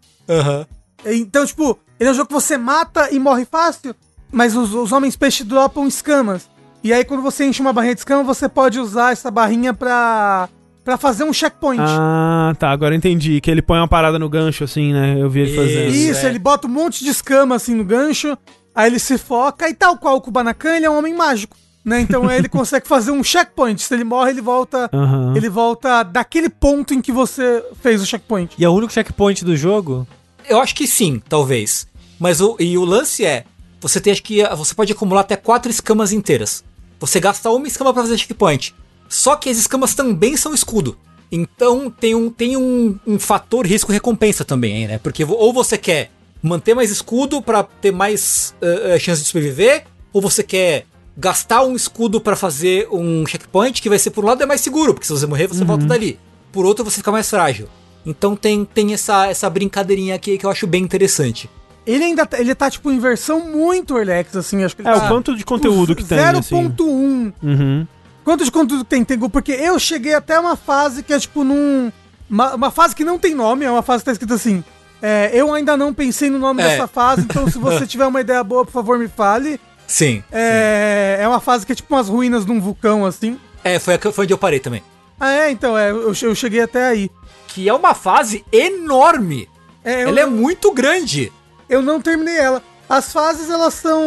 Então, tipo, ele é um jogo que você mata e morre fácil, mas os, os homens peixe dropam escamas. E aí, quando você enche uma barrinha de escama, você pode usar essa barrinha pra, pra fazer um checkpoint. Ah, tá. Agora eu entendi. Que ele põe uma parada no gancho, assim, né? Eu vi ele fazendo. Isso. Isso, é. ele bota um monte de escama assim no gancho, aí ele se foca, e tal qual o Kubanakan, ele é um homem mágico. Né? Então aí ele consegue fazer um checkpoint. Se ele morre, ele volta. Aham. Ele volta daquele ponto em que você fez o checkpoint. E é o único checkpoint do jogo? Eu acho que sim, talvez. Mas o, e o lance é, você tem que você pode acumular até quatro escamas inteiras. Você gasta uma escama pra fazer checkpoint. Só que as escamas também são escudo. Então tem um, tem um, um fator risco-recompensa também, né? Porque ou você quer manter mais escudo pra ter mais eh, chance de sobreviver, ou você quer gastar um escudo pra fazer um checkpoint que vai ser por um lado é mais seguro, porque se você morrer você volta dali. Por outro você fica mais frágil. Então tem, tem essa, essa brincadeirinha aqui que eu acho bem interessante. Ele ainda tá, ele tá, tipo, em versão muito early access, assim. Acho que ele É, tá, o quanto de conteúdo que tem, assim. 0.1. Uhum. Quanto de conteúdo tem, Tengu? Porque eu cheguei até uma fase que é, tipo, num... Uma, uma fase que não tem nome, é uma fase que tá escrito assim... é, eu ainda não pensei no nome É. dessa fase, então se você tiver uma ideia boa, por favor, me fale. Sim. É, é uma fase que é tipo umas ruínas de um vulcão, assim. É, foi, a que- foi onde eu parei também. Ah, é? Então, é, eu, eu cheguei até aí. Que é uma fase enorme. É, eu, Ela é muito grande. Eu não terminei ela. As fases, elas são...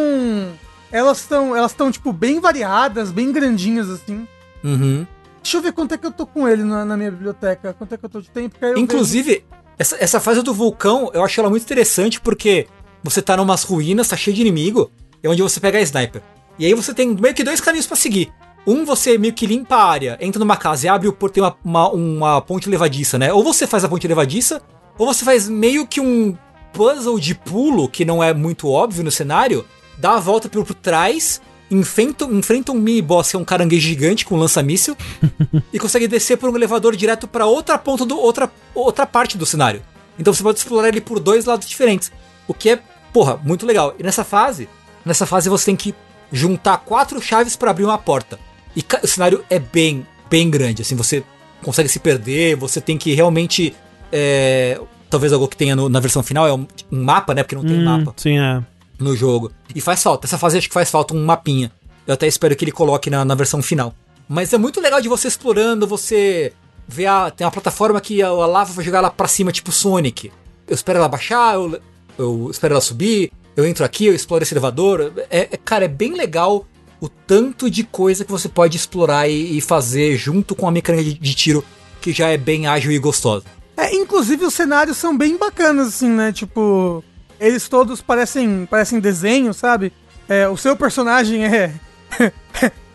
Elas estão, elas estão tipo, bem variadas, bem grandinhas, assim. Uhum. Deixa eu ver quanto é que eu tô com ele na, na minha biblioteca. Quanto é que eu tô de tempo? Inclusive, essa, essa fase do vulcão, eu acho ela muito interessante porque você tá numas ruínas, tá cheio de inimigo, é onde você pega a sniper. E aí você tem meio que dois caminhos pra seguir. Um, você meio que limpa a área, entra numa casa e abre o portão, uma, uma, uma ponte levadiça, né? Ou você faz a ponte levadiça, ou você faz meio que um puzzle de pulo, que não é muito óbvio no cenário, dá a volta por, por trás, enfrenta, enfrenta um mini boss que é um caranguejo gigante com lança-míssil e consegue descer por um elevador direto pra outra ponta do outra outra parte do cenário. Então você pode explorar ele por dois lados diferentes, o que é, porra, muito legal. E nessa fase, nessa fase você tem que juntar quatro chaves pra abrir uma porta. E o cenário é bem, bem grande, assim, você consegue se perder, você tem que realmente é, talvez algo que tenha no- na versão final é um, um mapa, né? Porque não tem Hum, mapa Sim, é. no jogo. E faz falta. Essa fase acho que faz falta um mapinha. Eu até espero que ele coloque na, na versão final. Mas é muito legal de você explorando, você vê a. Tem uma plataforma que a, a lava vai jogar lá pra cima, tipo Sonic. Eu espero ela baixar, eu, eu espero ela subir, eu entro aqui, eu exploro esse elevador. É, é- cara, é bem legal o tanto de coisa que você pode explorar e, e fazer junto com a mecânica de, de tiro, que já é bem ágil e gostosa. É, inclusive os cenários são bem bacanas, assim, né? Tipo, eles todos parecem, parecem desenho, sabe? É, o seu personagem é.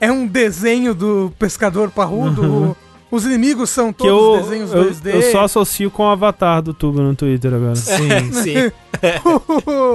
é um desenho do pescador parrudo. o- os inimigos são Que todos eu, desenhos eu, 2D. eu só associo com o avatar do Tubo no Twitter agora. Sim, sim.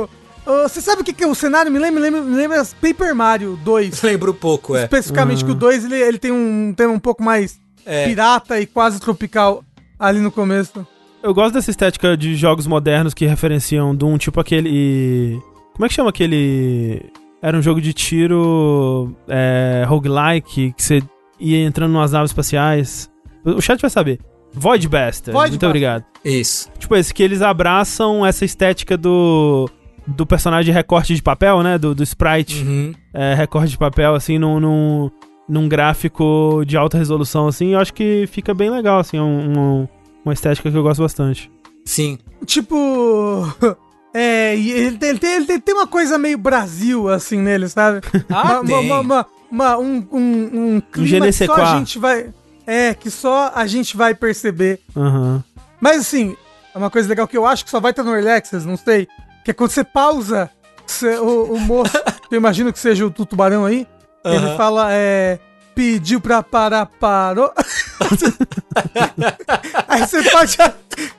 Você sabe o que, que é o cenário? Me lembra, me lembra, me lembra Paper Mario 2. Lembro um pouco, é. Especificamente que o 2 ele, ele tem um tema um pouco mais É. pirata e quase tropical ali no começo. Eu gosto dessa estética de jogos modernos que referenciam Doom, tipo aquele. Como é que chama aquele. Era um jogo de tiro é, roguelike que você ia entrando nas naves espaciais. O chat vai saber. Void Bastard. Void Muito Bastard. obrigado. Isso. Tipo esse, que eles abraçam essa estética do. Do personagem recorte de papel, né? Do, do sprite Uhum. é, recorte de papel, assim, num, num, num gráfico de alta resolução, assim. Eu acho que fica bem legal, assim. É um- um- uma estética que eu gosto bastante. Sim. Tipo. É, e ele tem, ele, tem, ele tem- uma coisa meio Brasil, assim, nele, sabe? Ah, Uma- tem. uma- uma- uma- um, um, um clima ne que só a gente vai. É, que só a gente vai perceber. Aham. Mas assim, é uma coisa legal que eu acho que só vai estar no Early Access, não sei. Que é quando você pausa você- o, o moço, que eu imagino que seja o tubarão aí, ele Aham. fala, é. Pediu pra parar, parou. aí você pode.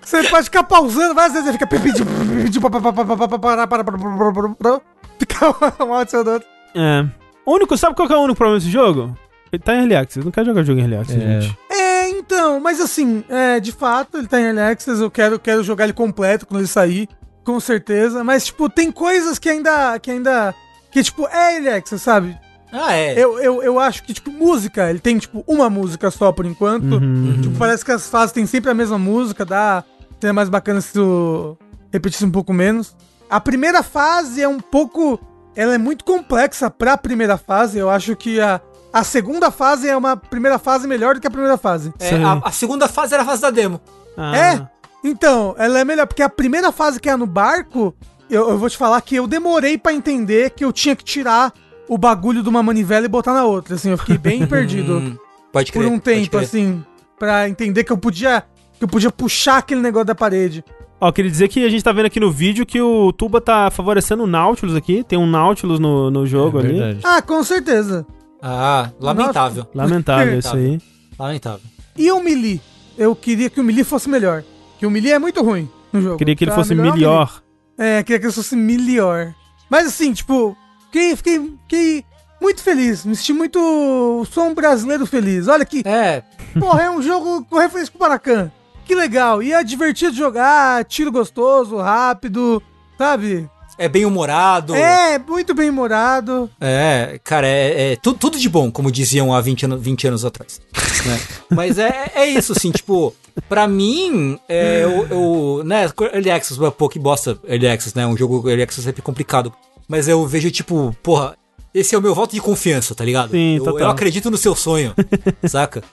Você pode ficar pausando várias vezes, ele fica pediu, pediu pra parar, parar, Fica um áudio do outro. É. O único, sabe qual que é o único problema desse jogo? Ele tá em Early Access. Eu não quero jogar jogo em Early Access, É. gente. É, então, mas assim, é, de fato, ele tá em Early Access, eu quero, quero jogar ele completo quando ele sair, com certeza. Mas, tipo, tem coisas que ainda. que ainda. que, tipo, é Early Access, sabe? Ah, é. Eu, eu, eu acho que, tipo, música, ele tem, tipo, uma música só por enquanto. Uhum. Tipo, parece que as fases têm sempre a mesma música, dá. Seria mais bacana se tu repetisse um pouco menos. A primeira fase é um pouco. Ela é muito complexa pra primeira fase. Eu acho que a, a segunda fase é uma primeira fase melhor do que a primeira fase. É, a, a segunda fase era a fase da demo. Ah. É? Então, ela é melhor, porque a primeira fase que é no barco, eu, eu vou te falar que eu demorei pra entender que eu tinha que tirar o bagulho de uma manivela e botar na outra. Assim, eu fiquei bem perdido Hum, pode por crer. um pode tempo, assim, pra entender que eu podia. Que eu podia puxar aquele negócio da parede. Ó, queria dizer que a gente tá vendo aqui no vídeo que o Tuba tá favorecendo o Nautilus aqui. Tem um Nautilus no, no jogo É ali. verdade. Ah, com certeza. Ah, lamentável. Lamentável isso aí. Lamentável. E o Melee? Eu queria que o Melee fosse melhor. Que o Melee é muito ruim no jogo. Queria que ele Pra fosse melhor. Melee. É, queria que ele fosse melhor. Mas assim, tipo, fiquei, fiquei, fiquei muito feliz. Me senti muito. Sou um brasileiro feliz. Olha que. É, Porra, é um jogo com referência pro Paracan. Que legal. E é divertido jogar, tiro gostoso, rápido, sabe? é bem humorado. É, muito bem humorado. É, cara, é, é tu- tudo de bom, como diziam há 20, ano, 20 anos atrás. né? Mas é, é isso, assim, tipo, pra mim, é, eu, eu, né, Early Access, pô, que bosta Early Access, né, um jogo Early Access é sempre complicado. Mas eu vejo, tipo, porra, esse é o meu voto de confiança, tá ligado? Sim, eu, total. eu acredito no seu sonho, saca?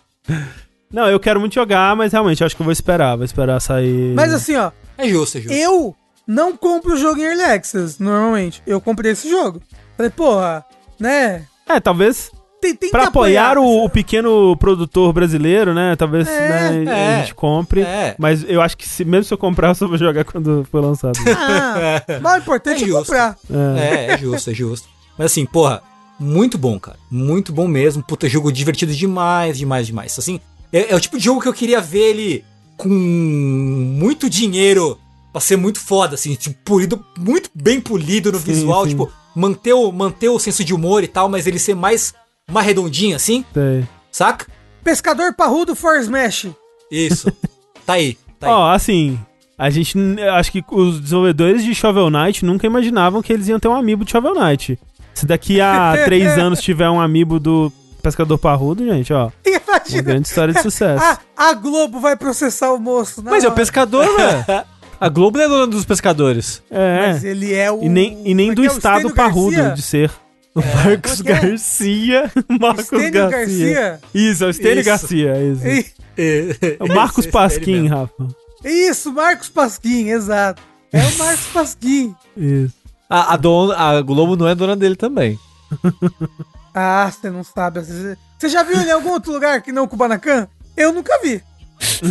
Não, eu quero muito jogar, mas realmente acho que eu vou esperar. Vou esperar sair. Mas assim, ó, É justo, é justo. eu não compro o jogo em Early Access, normalmente. Eu comprei esse jogo. Falei, porra, né? É, talvez Tem, pra apoiar apoiar o, o pequeno produtor brasileiro, né? Talvez É, né, é. a gente compre. É. Mas eu acho que se, mesmo se eu comprar, eu só vou jogar quando for lançado. Ah, mas o importante É é, justo. comprar. É. É, é justo, é justo. Mas assim, porra, muito bom, cara. Muito bom mesmo. Puta, jogo divertido demais, demais, demais. Assim, é, é o tipo de jogo que eu queria ver ele com muito dinheiro pra ser muito foda, assim, tipo, polido, muito bem polido no Sim, visual, sim. tipo, manter o, manter o senso de humor e tal, mas ele ser mais, mais redondinho assim, Sei. saca? Pescador parrudo for Smash. Isso. tá aí. Tá aí. Ó, assim, a gente. Acho que os desenvolvedores de Shovel Knight nunca imaginavam que eles iam ter um amiibo de Shovel Knight. Se daqui a três anos tiver um amiibo do Pescador Parrudo, gente, ó. Uma Imagina. grande história de sucesso. A, a Globo vai processar o moço. na Mas é o hora. pescador, velho. A Globo não é dona dos pescadores. é. Mas ele é o. E nem, e nem é do é? Estado parrudo Garcia? de ser. O Marcos como é é? Garcia. Marcos Estênio Garcia. Garcia? Isso, é o Stênio Isso. Garcia. Isso. E- É o Marcos Pasquim. Rafa. Isso, Marcos Pasquim, exato. É o Marcos Pasquim. Isso. A, a, dona, a Globo não é dona dele também. Ah, você não sabe. Você você já viu ele em algum outro lugar que não o Kubanacan? Eu nunca vi.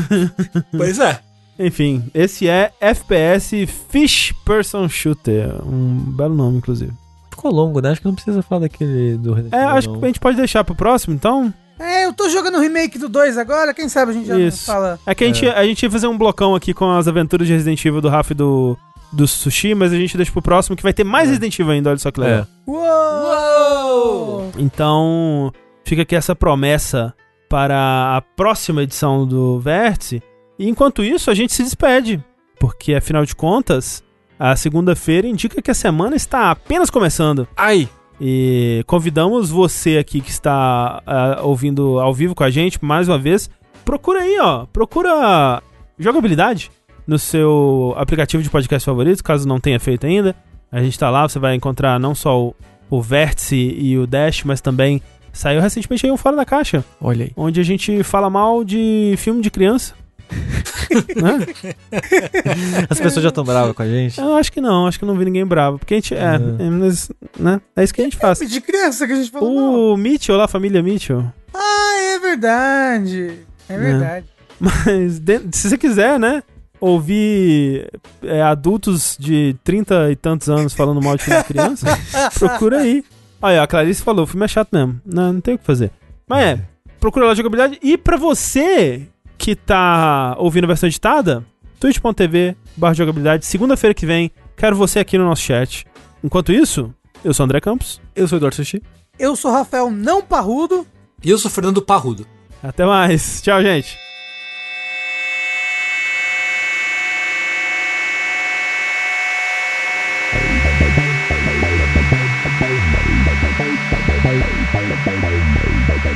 Pois é. Enfim, esse é FPS Fish Person Shooter. Um belo nome, inclusive. Ficou longo, né? Acho que não precisa falar daquele do Resident É, Evil, acho não. que a gente pode deixar pro próximo, então. É, eu tô jogando o remake do 2 agora, quem sabe a gente já Isso. fala. É que a gente, a gente ia fazer um blocão aqui com as aventuras de Resident Evil do Rafa e do, do Sushi, mas a gente deixa pro próximo que vai ter mais Resident Evil ainda, olha só que legal. É. Uou! Então, fica aqui essa promessa para a próxima edição do Vértice. E enquanto isso, a gente se despede, porque afinal de contas, a segunda-feira indica que a semana está apenas começando. Ai! E convidamos você aqui que está ah, ouvindo ao vivo com a gente mais uma vez. Procura aí, ó. Procura jogabilidade no seu aplicativo de podcast favorito, caso não tenha feito ainda. A gente tá lá, você vai encontrar não só o, o Vértice e o Dash, mas também saiu recentemente aí um Fora da Caixa, Olha aí. onde a gente fala mal de filme de criança. Né? As pessoas já estão bravas com a gente. Eu acho que não, acho que não vi ninguém bravo. Porque a gente. É, É. é, mas, né? é isso que a gente faz. De criança que a gente falou. não. O Mitchell lá, a família Mitchell. Ah, é verdade. É verdade. Mas se você quiser, né? Ouvir é, adultos de 30 e tantos anos falando mal de filme de criança, procura aí. Olha, a Clarice falou, o filme é chato mesmo. Não, não tem o que fazer. Mas é, procura lá a jogabilidade. E pra você que tá ouvindo a versão editada, twitch.tv barra jogabilidade, segunda-feira que vem, quero você aqui no nosso chat. Enquanto isso, eu sou André Campos. Eu sou Eduardo Sushi. Eu sou Rafael Não Parrudo. E eu sou Fernando Parrudo. Até mais. Tchau, gente.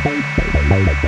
Bye. Bye.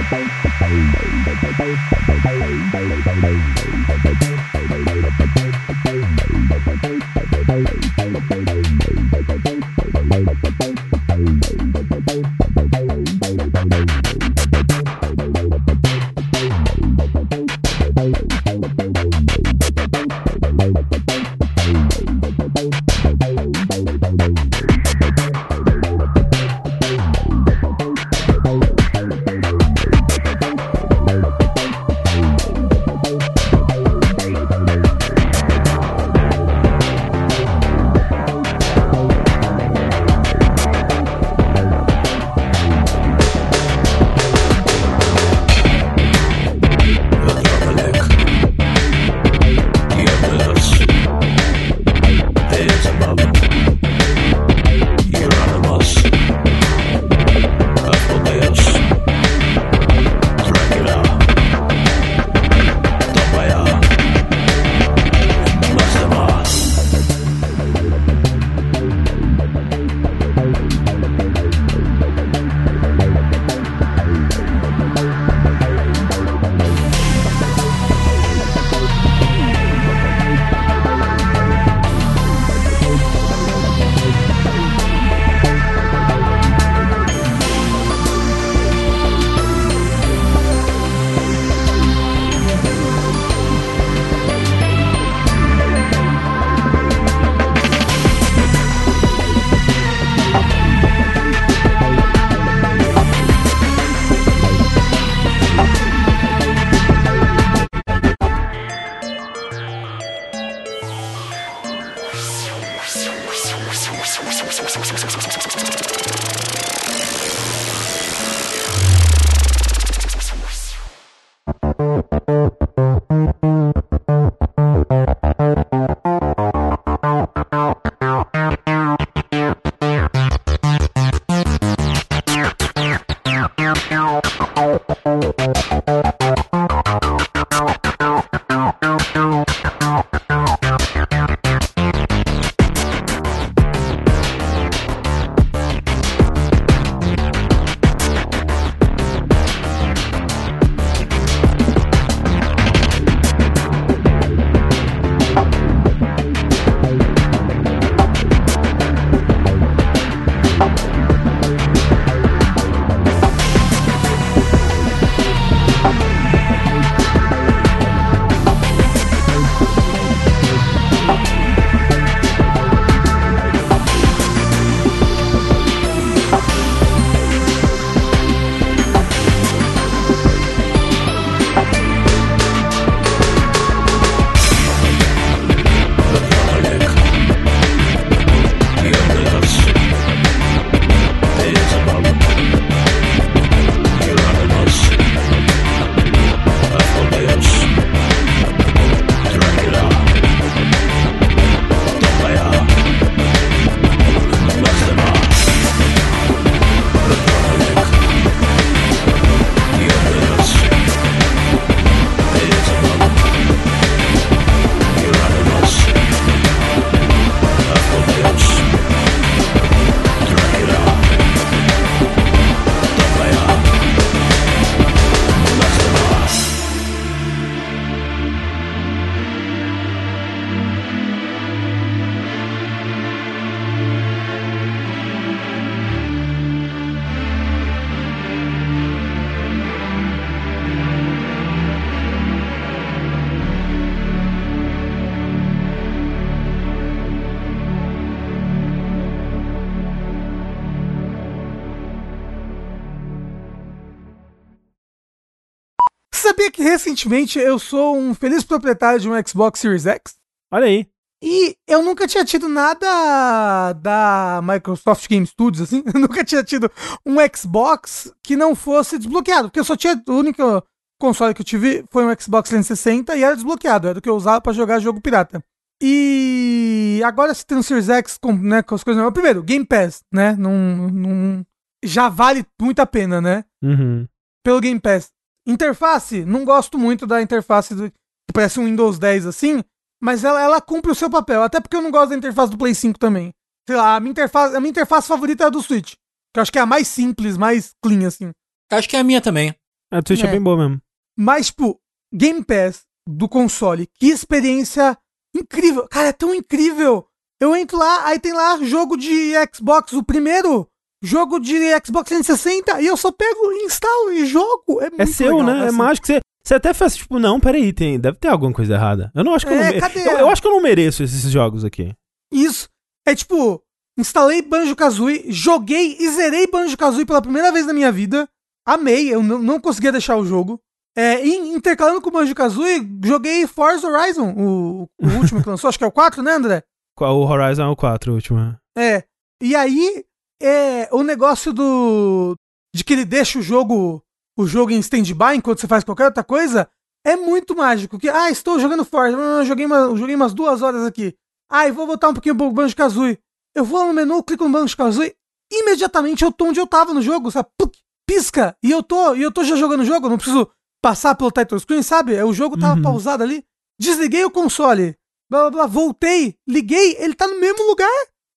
Recentemente eu sou um feliz proprietário de um Xbox Series X? Olha aí. E eu nunca tinha tido nada da Microsoft Game Studios, assim. Eu nunca tinha tido um Xbox que não fosse desbloqueado. Porque eu só tinha. O único console que eu tive foi um Xbox 360 e era desbloqueado. Era o que eu usava pra jogar jogo pirata. E agora se tem um Series X com, né, com as coisas. Primeiro, Game Pass, né? Não, não, já vale muito a pena, né? Uhum. Pelo Game Pass. Interface, não gosto muito da interface do, que parece um Windows 10 assim, mas ela, ela cumpre o seu papel. Até porque eu não gosto da interface do Play 5 também. Sei lá, a minha interface, a minha interface favorita é a do Switch. Que eu acho que é a mais simples, mais clean, assim. Acho que é a minha também. A Twitch é. É. bem boa mesmo. Mas, tipo, Game Pass do console, que experiência incrível. Cara, é tão incrível. Eu entro lá, aí tem lá jogo de Xbox, o primeiro jogo de Xbox 360, e eu só pego, instalo e jogo. É, É seu, legal, né? É assim. mágico. Você, você até faz, tipo, não, peraí, tem, deve ter alguma coisa errada. Eu não acho que eu É, não me- cadê? eu, eu acho que eu não mereço esses jogos aqui. Isso. É tipo, instalei Banjo-Kazooie, joguei e zerei Banjo-Kazooie pela primeira vez na minha vida. Amei, eu não, não conseguia deixar o jogo. É, e intercalando com o Banjo-Kazooie, joguei Forza Horizon, o, o último que lançou, acho que é o 4, né, André? O Horizon é o 4, o último. É. E aí, é, o negócio do. de que ele deixa o jogo. o jogo em stand-by enquanto você faz qualquer outra coisa, é muito mágico. Que, ah, estou jogando Forza, joguei, uma, joguei umas duas horas aqui. Ah, e vou voltar um pouquinho pro Banjo Kazooie. Eu vou no menu, clico no Banjo Kazooie, imediatamente eu tô onde eu tava no jogo, sabe? Puc, pisca, e eu tô, e eu tô já jogando o jogo, não preciso passar pelo title screen, sabe? O jogo tava Uhum. pausado ali. Desliguei o console, blá blá blá, voltei, liguei, ele tá no mesmo lugar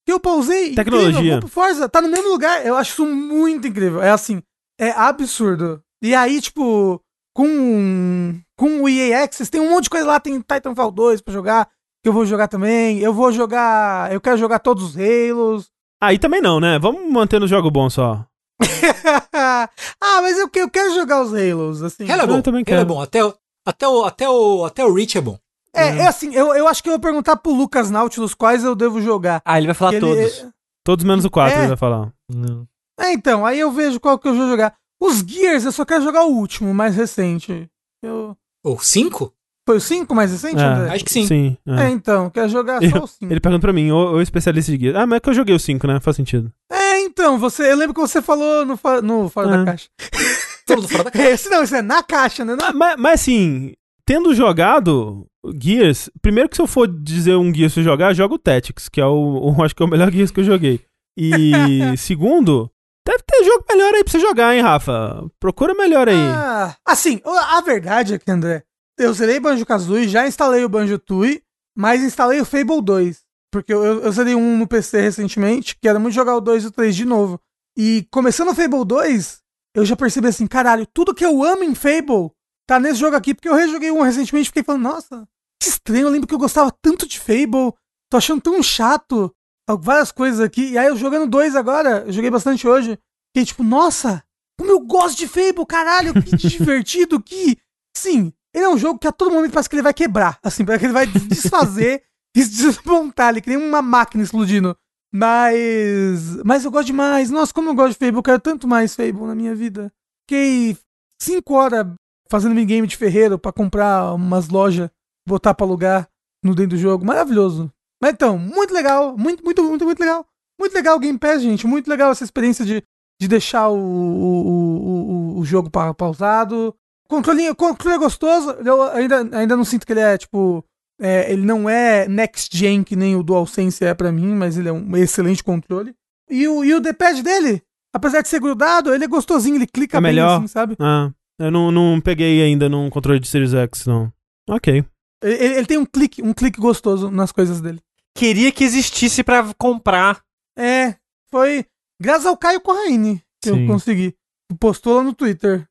que eu pausei. Tecnologia. Incrível, vou Forza, tá no mesmo lugar. Eu acho isso muito incrível. É assim, é absurdo. E aí, tipo, com, com o EA Access, tem um monte de coisa lá. Tem Titanfall 2 pra jogar, que eu vou jogar também. Eu vou jogar. Eu quero jogar todos os Halos. Aí também não, né? Vamos manter no jogo bom só. ah, mas eu, eu quero jogar os Halos, assim. Halo é Eu bom. também Halo é quero. bom. Até, o- até, o, até, o, até o Reach é bom. É, é assim, eu, eu acho que eu vou perguntar pro Lucas Nautilus quais eu devo jogar. Ah, ele vai falar Que ele- todos. Todos menos o 4, É. ele vai falar. Não. É, então, aí eu vejo qual que eu vou jogar. Os Gears, eu só quero jogar o último, o mais recente. Eu... O 5? Foi o 5 mais recente, É. André? Acho que sim. Sim. é. É, então, quero jogar só o 5. Ele pergunta pra mim, ô, ô especialista de guia. Ah, mas é que eu joguei o 5, né? Faz sentido. É, então, você, eu lembro que você falou no, no Fora É. da Caixa. Todo fora da caixa. Esse não, isso é na caixa, né? Ah, mas, mas assim, tendo jogado Gears, primeiro que se eu for dizer um Gears pra jogar, jogo o Tactics, que é o, o- acho que é o melhor Gears que eu joguei. E segundo, deve ter jogo melhor aí pra você jogar, hein, Rafa? Procura melhor aí. Ah, assim, a verdade é que, André, eu zerei Banjo-Kazooie, já instalei o Banjo-Tooie, mas instalei o Fable 2. Porque eu, eu, eu zerei um no PC recentemente, que era muito jogar o 2 e o 3 de novo. E começando o Fable 2, eu já percebi assim, caralho, tudo que eu amo em Fable tá nesse jogo aqui, porque eu rejoguei um recentemente e fiquei falando, nossa, que estranho, eu lembro que eu gostava tanto de Fable, tô achando tão chato várias coisas aqui. E aí eu jogando dois agora, eu joguei bastante hoje, fiquei tipo, nossa, como eu gosto de Fable, caralho, que divertido, que... Sim, ele é um jogo que a todo momento parece que ele vai quebrar, assim, parece que ele vai desfazer e se desmontar, ele que nem uma máquina explodindo. Mas... Mas eu gosto demais, nossa, como eu gosto de Fable, eu quero tanto mais Fable na minha vida. Fiquei cinco horas fazendo minigame de ferreiro pra comprar umas lojas, botar pra alugar no dentro do jogo, maravilhoso. Mas então, muito legal, muito, muito, muito, muito legal. Muito legal o Game Pass, gente. Muito legal essa experiência de, de deixar o, o, o, o, jogo pa- pausado. Controlinho, o controle é gostoso. Eu ainda, ainda não sinto que ele é, tipo. é, ele não é next gen que nem o DualSense é pra mim, mas ele é um excelente controle. E o, e o D-pad dele, apesar de ser grudado, ele é gostosinho, ele clica É bem melhor? assim, sabe? Ah, eu não, não peguei ainda num controle de Series X, não. Ok. Ele, ele- tem um clique, um clique gostoso nas coisas dele. Queria que existisse pra comprar. É, foi graças ao Caio Corraine que Sim. eu consegui. Postou lá no Twitter.